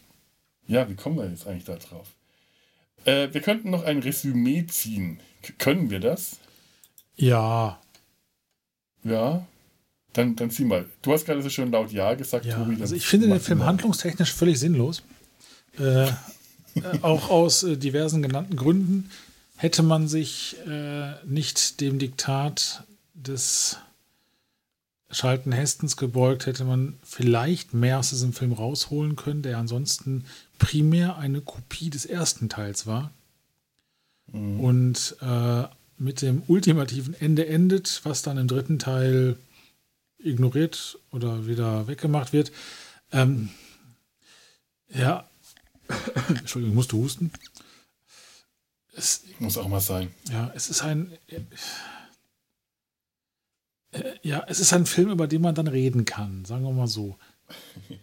Ja, wie kommen wir jetzt eigentlich da drauf? Äh, wir könnten noch ein Resümee ziehen. K können wir das? Ja. Ja. Dann, dann zieh mal. Du hast gerade so schön laut Ja gesagt, Ja, Tobi. also ich finde den Film mal. handlungstechnisch völlig sinnlos. Äh, äh, [LAUGHS] auch aus äh, diversen genannten Gründen hätte man sich äh, nicht dem Diktat des Schalten Hestens gebeugt, hätte man vielleicht mehr aus diesem Film rausholen können, der ansonsten primär eine Kopie des ersten Teils war. Mhm. Und äh, mit dem ultimativen Ende endet, was dann im dritten Teil ignoriert oder wieder weggemacht wird. Ähm, ja, [COUGHS] Entschuldigung, musst du husten? Es, Muss auch mal sein. ja, es ist ein. Äh, ja, es ist ein Film, über den man dann reden kann, sagen wir mal so.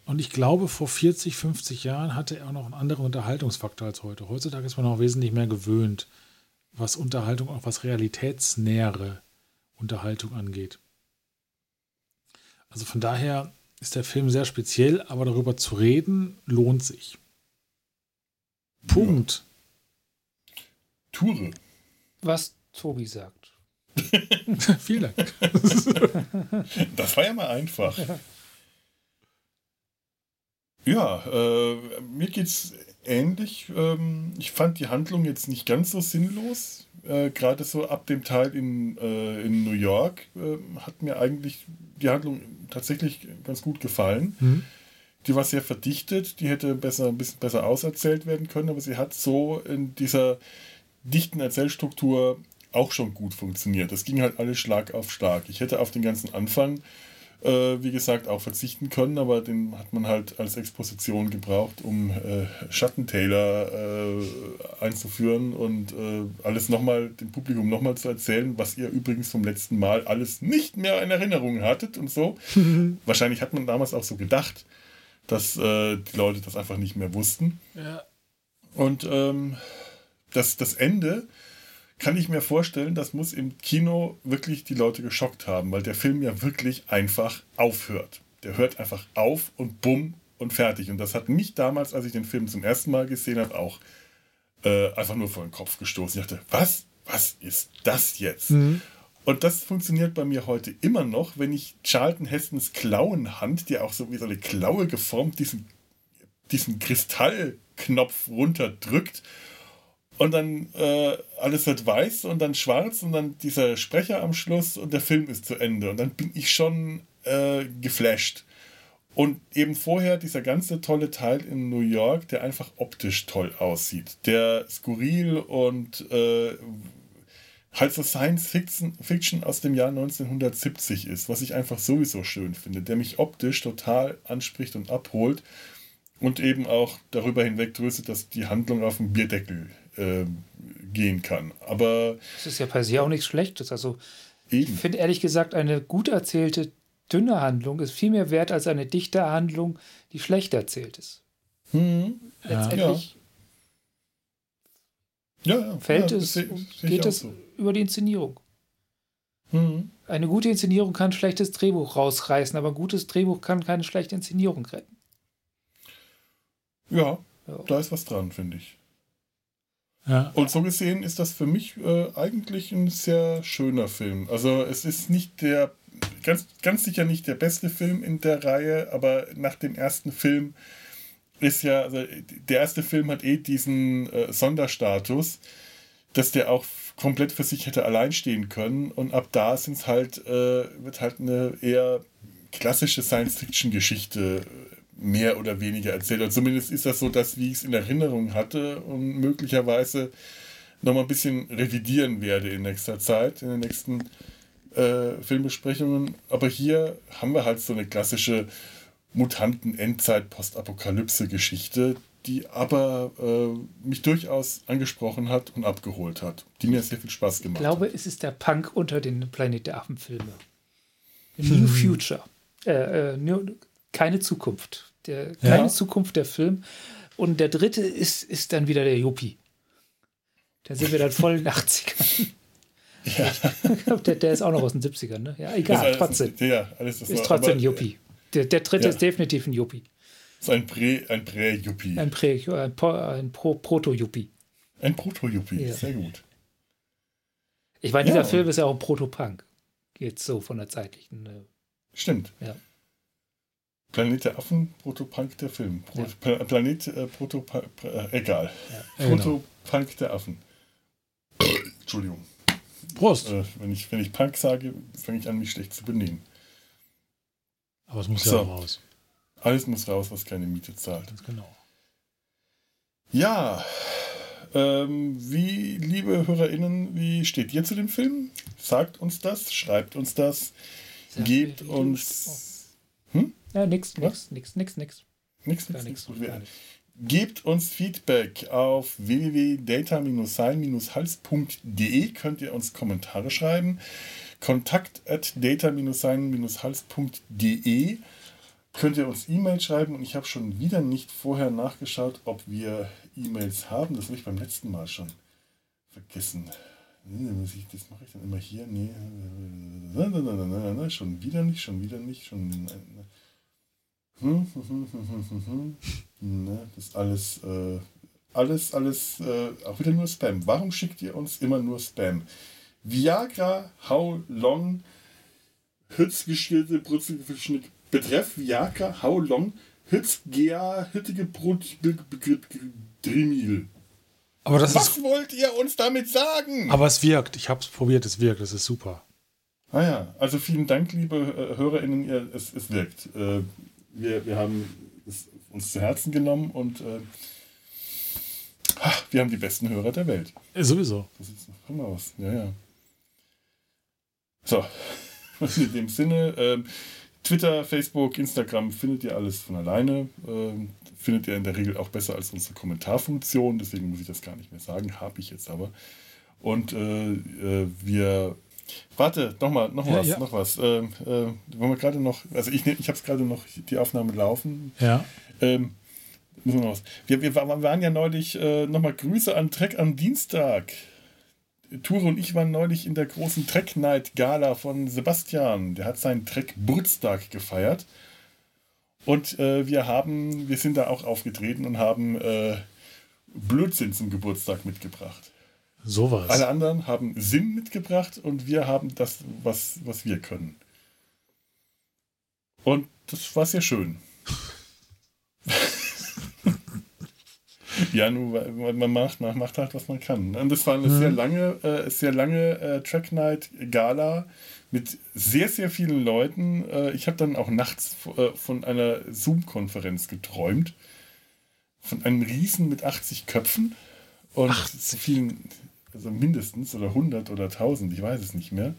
Und ich glaube, vor 40, 50 Jahren hatte er auch noch einen anderen Unterhaltungsfaktor als heute. Heutzutage ist man auch wesentlich mehr gewöhnt, was Unterhaltung, auch was realitätsnähere Unterhaltung angeht. Also von daher ist der Film sehr speziell, aber darüber zu reden lohnt sich. Punkt. Ture. Was Tobi sagt. [LAUGHS] Vielen Dank. [LAUGHS] Das war ja mal einfach. Ja, äh, mir geht's ähnlich. Ähm, ich fand die Handlung jetzt nicht ganz so sinnlos. Äh, Gerade so ab dem Teil in, äh, in New York äh, hat mir eigentlich die Handlung tatsächlich ganz gut gefallen. Mhm. Die war sehr verdichtet, die hätte besser, ein bisschen besser auserzählt werden können, aber sie hat so in dieser dichten Erzählstruktur auch schon gut funktioniert. Das ging halt alles Schlag auf Schlag. Ich hätte auf den ganzen Anfang, äh, wie gesagt, auch verzichten können, aber den hat man halt als Exposition gebraucht, um äh, Schattentailer äh, einzuführen und äh, alles nochmal, dem Publikum nochmal zu erzählen, was ihr übrigens vom letzten Mal alles nicht mehr in Erinnerung hattet und so. [LAUGHS] Wahrscheinlich hat man damals auch so gedacht, dass äh, die Leute das einfach nicht mehr wussten. Ja. Und ähm, das, das Ende kann ich mir vorstellen, das muss im Kino wirklich die Leute geschockt haben, weil der Film ja wirklich einfach aufhört. Der hört einfach auf und bumm und fertig. Und das hat mich damals, als ich den Film zum ersten Mal gesehen habe, auch äh, einfach nur vor den Kopf gestoßen. Ich dachte, was? Was ist das jetzt? Und das funktioniert bei mir heute immer noch, wenn ich Charlton Hestons Klauenhand, die auch so wie so eine Klaue geformt, diesen, diesen Kristallknopf runterdrückt und dann äh, alles wird weiß und dann schwarz und dann dieser Sprecher am Schluss und der Film ist zu Ende. Und dann bin ich schon äh, geflasht. Und eben vorher dieser ganze tolle Teil in New York, der einfach optisch toll aussieht, der skurril und äh, halt so Science Fiction, aus dem Jahr 1970 ist, was ich einfach sowieso schön finde, der mich optisch total anspricht und abholt und eben auch darüber hinweg tröstet, dass die Handlung auf dem Bierdeckel äh, gehen kann. Aber. Das ist ja per se auch nichts Schlechtes. Also, eben. ich finde ehrlich gesagt, eine gut erzählte, dünne Handlung ist viel mehr wert als eine dichte Handlung, die schlecht erzählt ist. Hm. Letztendlich ja. Ja, fällt es, seh, seh geht es so. über die Inszenierung. Hm. Eine gute Inszenierung kann ein schlechtes Drehbuch rausreißen, aber ein gutes Drehbuch kann keine schlechte Inszenierung retten. Ja, ja. da ist was dran, finde ich. Ja. Und so gesehen ist das für mich äh, eigentlich ein sehr schöner Film. Also es ist nicht der, ganz, ganz sicher nicht der beste Film in der Reihe, aber nach dem ersten Film ist ja, also der erste Film hat eh diesen äh, Sonderstatus, dass der auch komplett für sich hätte allein stehen können. Und ab da sind's halt, äh, wird halt eine eher klassische Science-Fiction-Geschichte mehr oder weniger erzählt. Und zumindest ist das so, dass wie ich es in Erinnerung hatte und möglicherweise noch mal ein bisschen revidieren werde in nächster Zeit, in den nächsten äh, Filmbesprechungen. Aber hier haben wir halt so eine klassische Mutanten-Endzeit-Postapokalypse-Geschichte, die aber äh, mich durchaus angesprochen hat und abgeholt hat, die mir sehr viel Spaß gemacht hat. Ich glaube, hat. es ist der Punk unter den Planet der Affen-Filme. New Future. Äh, äh, keine Zukunft. Der, keine ja. Zukunft der Film. Und der dritte ist, ist dann wieder der Yuppie. Da sind wir dann voll in den 80ern. Ja. [LAUGHS] der, der ist auch noch aus den 70ern, ne? Ja, egal, alles, trotzdem. Ja, alles ist trotzdem ein Yuppie. Der, der dritte ja. ist definitiv ein Yuppie. So ein Prä-Yuppie. Ein, Prä ein, Prä, ein, ein Pro Proto-Yuppie. Ein Proto-Yuppie, ja. sehr gut. Ich meine, dieser Film ist ja auch ein Proto-Punk. Jetzt so von der zeitlichen. Äh, Stimmt. Ja. Planet der Affen, Protopunk der Film. Pro, ja. Planet äh, Protopunk, äh, egal. Ja. Protopunk genau. der Affen. Entschuldigung. Prost. Äh, wenn, ich, wenn ich Punk sage, fange ich an, mich schlecht zu benehmen. Aber es muss so. ja raus. Alles muss raus, was keine Miete zahlt. Ganz genau. Ja, ähm, wie, liebe HörerInnen, wie steht ihr zu dem Film? Sagt uns das, schreibt uns das, Sehr gebt uns. Ja, nix, nix, nix, nix, nix. Nix, nix, nix. Gebt uns Feedback auf www.data-sein-hals.de könnt ihr uns Kommentare schreiben. Kontakt at data-sein-hals.de könnt ihr uns E-Mail schreiben und ich habe schon wieder nicht vorher nachgeschaut, ob wir E-Mails haben. Das habe ich beim letzten Mal schon vergessen. Das mache ich dann immer hier. Nee. Schon wieder nicht, schon wieder nicht, schon. Hm, hm, hm, ne, das ist alles, äh, alles, alles, äh, auch wieder nur Spam. Warum schickt ihr uns immer nur Spam? Viagra, how long, Hützgeschielte Brutzelgeschnitt, betreff Viagra, how long, Hützgea, hüttige Brut, Drimil. Aber das Was ist, wollt ihr uns damit sagen? Aber es wirkt. Ich habe es probiert, es wirkt. Es ist super. Ah ja, also vielen Dank, liebe äh, HörerInnen. Ihr, es, es wirkt. Äh, wir, wir haben es uns zu Herzen genommen und äh, wir haben die besten Hörer der Welt. Ja, sowieso. Das ist noch aus. Ja, ja. So, [LAUGHS] in dem Sinne, äh, Twitter, Facebook, Instagram findet ihr alles von alleine. Äh, findet ihr in der Regel auch besser als unsere Kommentarfunktion, deswegen muss ich das gar nicht mehr sagen, habe ich jetzt aber. Und äh, äh wir Warte, noch mal, noch ja, was, ja. noch was. Ähm, äh, wollen wir gerade noch, also ich, ich habe es gerade noch die Aufnahme laufen. Ja. Ähm, müssen wir, was. Wir, wir waren ja neulich äh, nochmal Grüße an Trek am Dienstag. Ture und ich waren neulich in der großen Trek Night Gala von Sebastian. Der hat seinen Trek Geburtstag gefeiert. Und äh, wir haben, wir sind da auch aufgetreten und haben äh, Blödsinn zum Geburtstag mitgebracht. Sowas. Alle anderen haben Sinn mitgebracht und wir haben das, was, was wir können. Und das war sehr schön. [LAUGHS] Ja, nur man macht, man macht halt, was man kann. Und das war eine mhm. sehr lange, äh, sehr lange äh, Track Night Gala mit sehr, sehr vielen Leuten. Äh, ich habe dann auch nachts äh, von einer Zoom-Konferenz geträumt. Von einem Riesen mit 80 Köpfen und 80. so vielen, also mindestens oder 100 oder 1000, ich weiß es nicht mehr.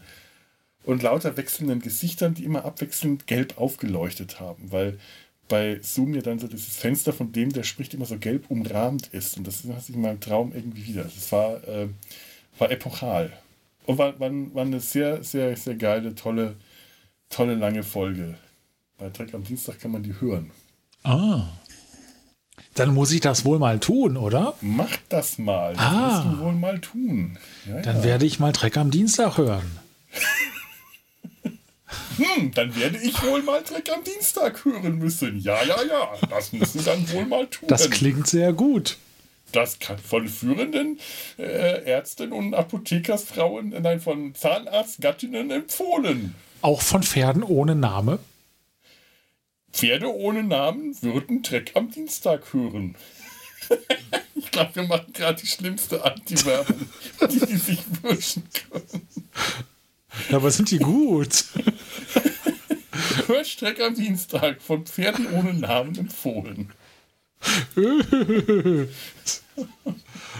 Und lauter wechselnden Gesichtern, die immer abwechselnd gelb aufgeleuchtet haben, weil bei Zoom ja dann so dieses Fenster von dem, der spricht, immer so gelb umrahmt ist. Und das hat sich in meinem Traum irgendwie wieder. Das war, äh, war epochal. Und war, war, war eine sehr, sehr, sehr geile, tolle, tolle lange Folge. Bei Trek am Dienstag kann man die hören. Ah. Dann muss ich das wohl mal tun, oder? Mach das mal. Das ah. musst du wohl mal tun. Ja, dann ja. werde ich mal Trek am Dienstag hören. [LAUGHS] hm, dann werde ich wohl mal Trek am Dienstag hören müssen. Ja, ja, ja, das müssen dann wohl mal tun. Das klingt sehr gut. Das kann von führenden äh, Ärzten und Apothekersfrauen, nein, von Zahnarztgattinnen empfohlen. Auch von Pferden ohne Name? Pferde ohne Namen würden Trek am Dienstag hören. [LAUGHS] ich glaube, wir machen gerade die schlimmste Anti-Werbung, die die sich wünschen können. Ja, aber sind die gut? Hörstreck am Dienstag von Pferden ohne Namen empfohlen.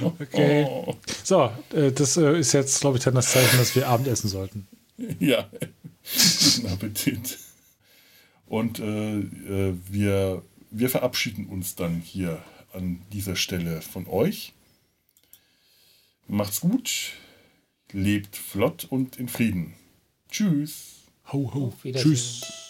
okay. Oh. So, äh, das äh, ist jetzt, glaube ich, dann das Zeichen, dass wir Abendessen sollten. Ja, guten Appetit. Und äh, äh, wir, wir verabschieden uns dann hier an dieser Stelle von euch. Macht's gut, lebt flott und in Frieden. Tschüss. Ho, ho. Tschüss.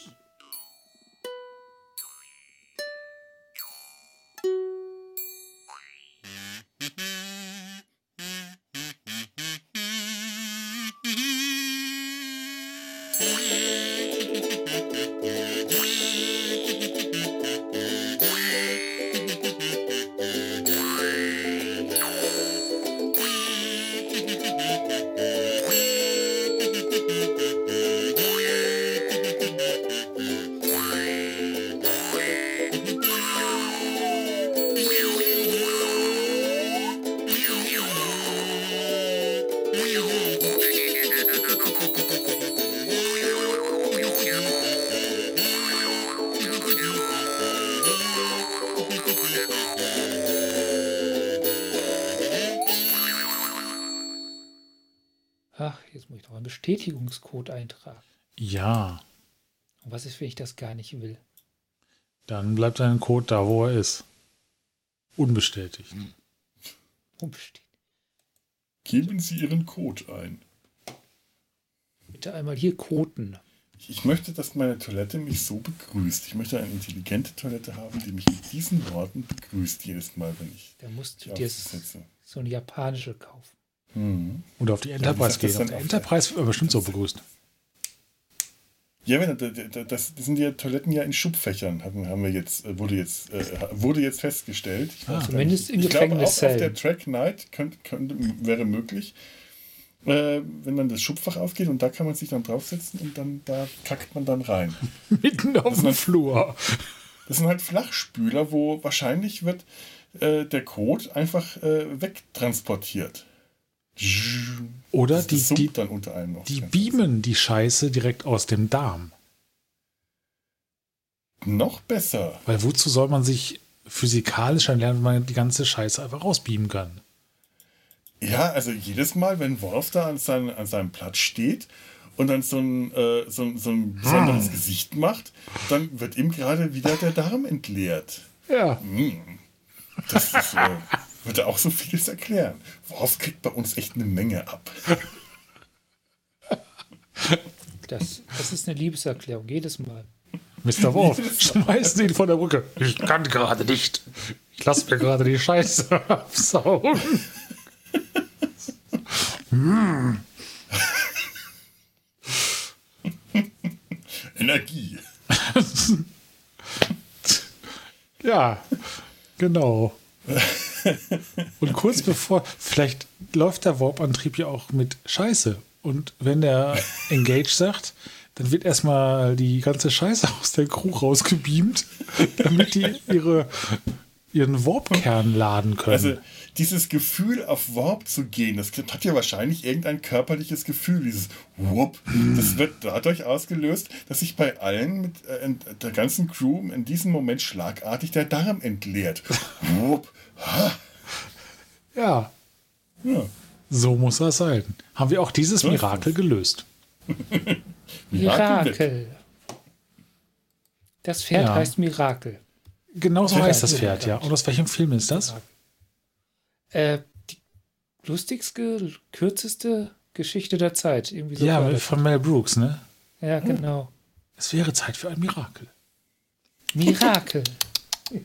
Bestätigungscode eintragen. Ja. Und was ist, wenn ich das gar nicht will? Dann bleibt dein Code da, wo er ist. Unbestätigt. Hm. Unbestätigt. Geben Sie Ihren Code ein. Bitte einmal hier koten. Ich möchte, dass meine Toilette mich so begrüßt. Ich möchte eine intelligente Toilette haben, die mich mit diesen Worten begrüßt jedes Mal, wenn ich. Da musst du dir so eine japanische kaufen. Mhm. Oder auf die Enterprise ja, gehen. Auf der Enterprise wird bestimmt so begrüßt. Ja, das, das sind ja Toiletten ja in Schubfächern, haben, haben wir jetzt, äh, wurde jetzt, äh, wurde jetzt festgestellt. Ah, zumindest in Ich glaube, auch auf der Track Night könnt, könnt, wäre möglich, äh, wenn dann das Schubfach aufgeht und da kann man sich dann draufsetzen und dann da kackt man dann rein. [LAUGHS] Mitten auf dem halt, Flur. Das sind halt Flachspüler, wo wahrscheinlich wird äh, der Kot einfach äh, wegtransportiert. Oder die, die, die beamen die Scheiße direkt aus dem Darm. Noch besser. Weil wozu soll man sich physikalisch lernen, wenn man die ganze Scheiße einfach rausbeamen kann? Ja, also jedes Mal, wenn Worf da an, sein, an seinem Platz steht und dann so ein, äh, so, so ein besonderes hm. Gesicht macht, dann wird ihm gerade wieder der Darm entleert. Ja. Hm. Das ist, äh, würde auch so vieles erklären. Worf kriegt bei uns echt eine Menge ab. Das, das ist eine Liebeserklärung, jedes Mal. Mr. Worf, schmeißen ihn von der Brücke. Ich kann gerade nicht. Ich lasse mir gerade die Scheiße [LAUGHS] absaugen. hm. Energie. ja, genau. [LAUGHS] Und kurz bevor, vielleicht läuft der Warp-Antrieb ja auch mit Scheiße. Und wenn der Engage sagt, dann wird erstmal die ganze Scheiße aus der Crew rausgebeamt, damit die ihre ihren Warp-Kern laden können. Also dieses Gefühl, auf Warp zu gehen, das hat ja wahrscheinlich irgendein körperliches Gefühl, dieses Whoop. Das wird dadurch ausgelöst, dass sich bei allen mit äh, der ganzen Crew in diesem Moment schlagartig der Darm entleert. Whoop. Ja, Ja. so muss das sein. Haben wir auch dieses Mirakel gelöst. [LAUGHS] Mirakel. Das Pferd Ja. heißt Mirakel. Genau so Ja, heißt das ja, Pferd, ja. ja. Und aus welchem Film ist das? Äh, die lustigste, kürzeste Geschichte der Zeit. Irgendwie so Ja, von Mel Brooks, ne? ja, genau. Es wäre Zeit für ein Mirakel. Mirakel. [LAUGHS]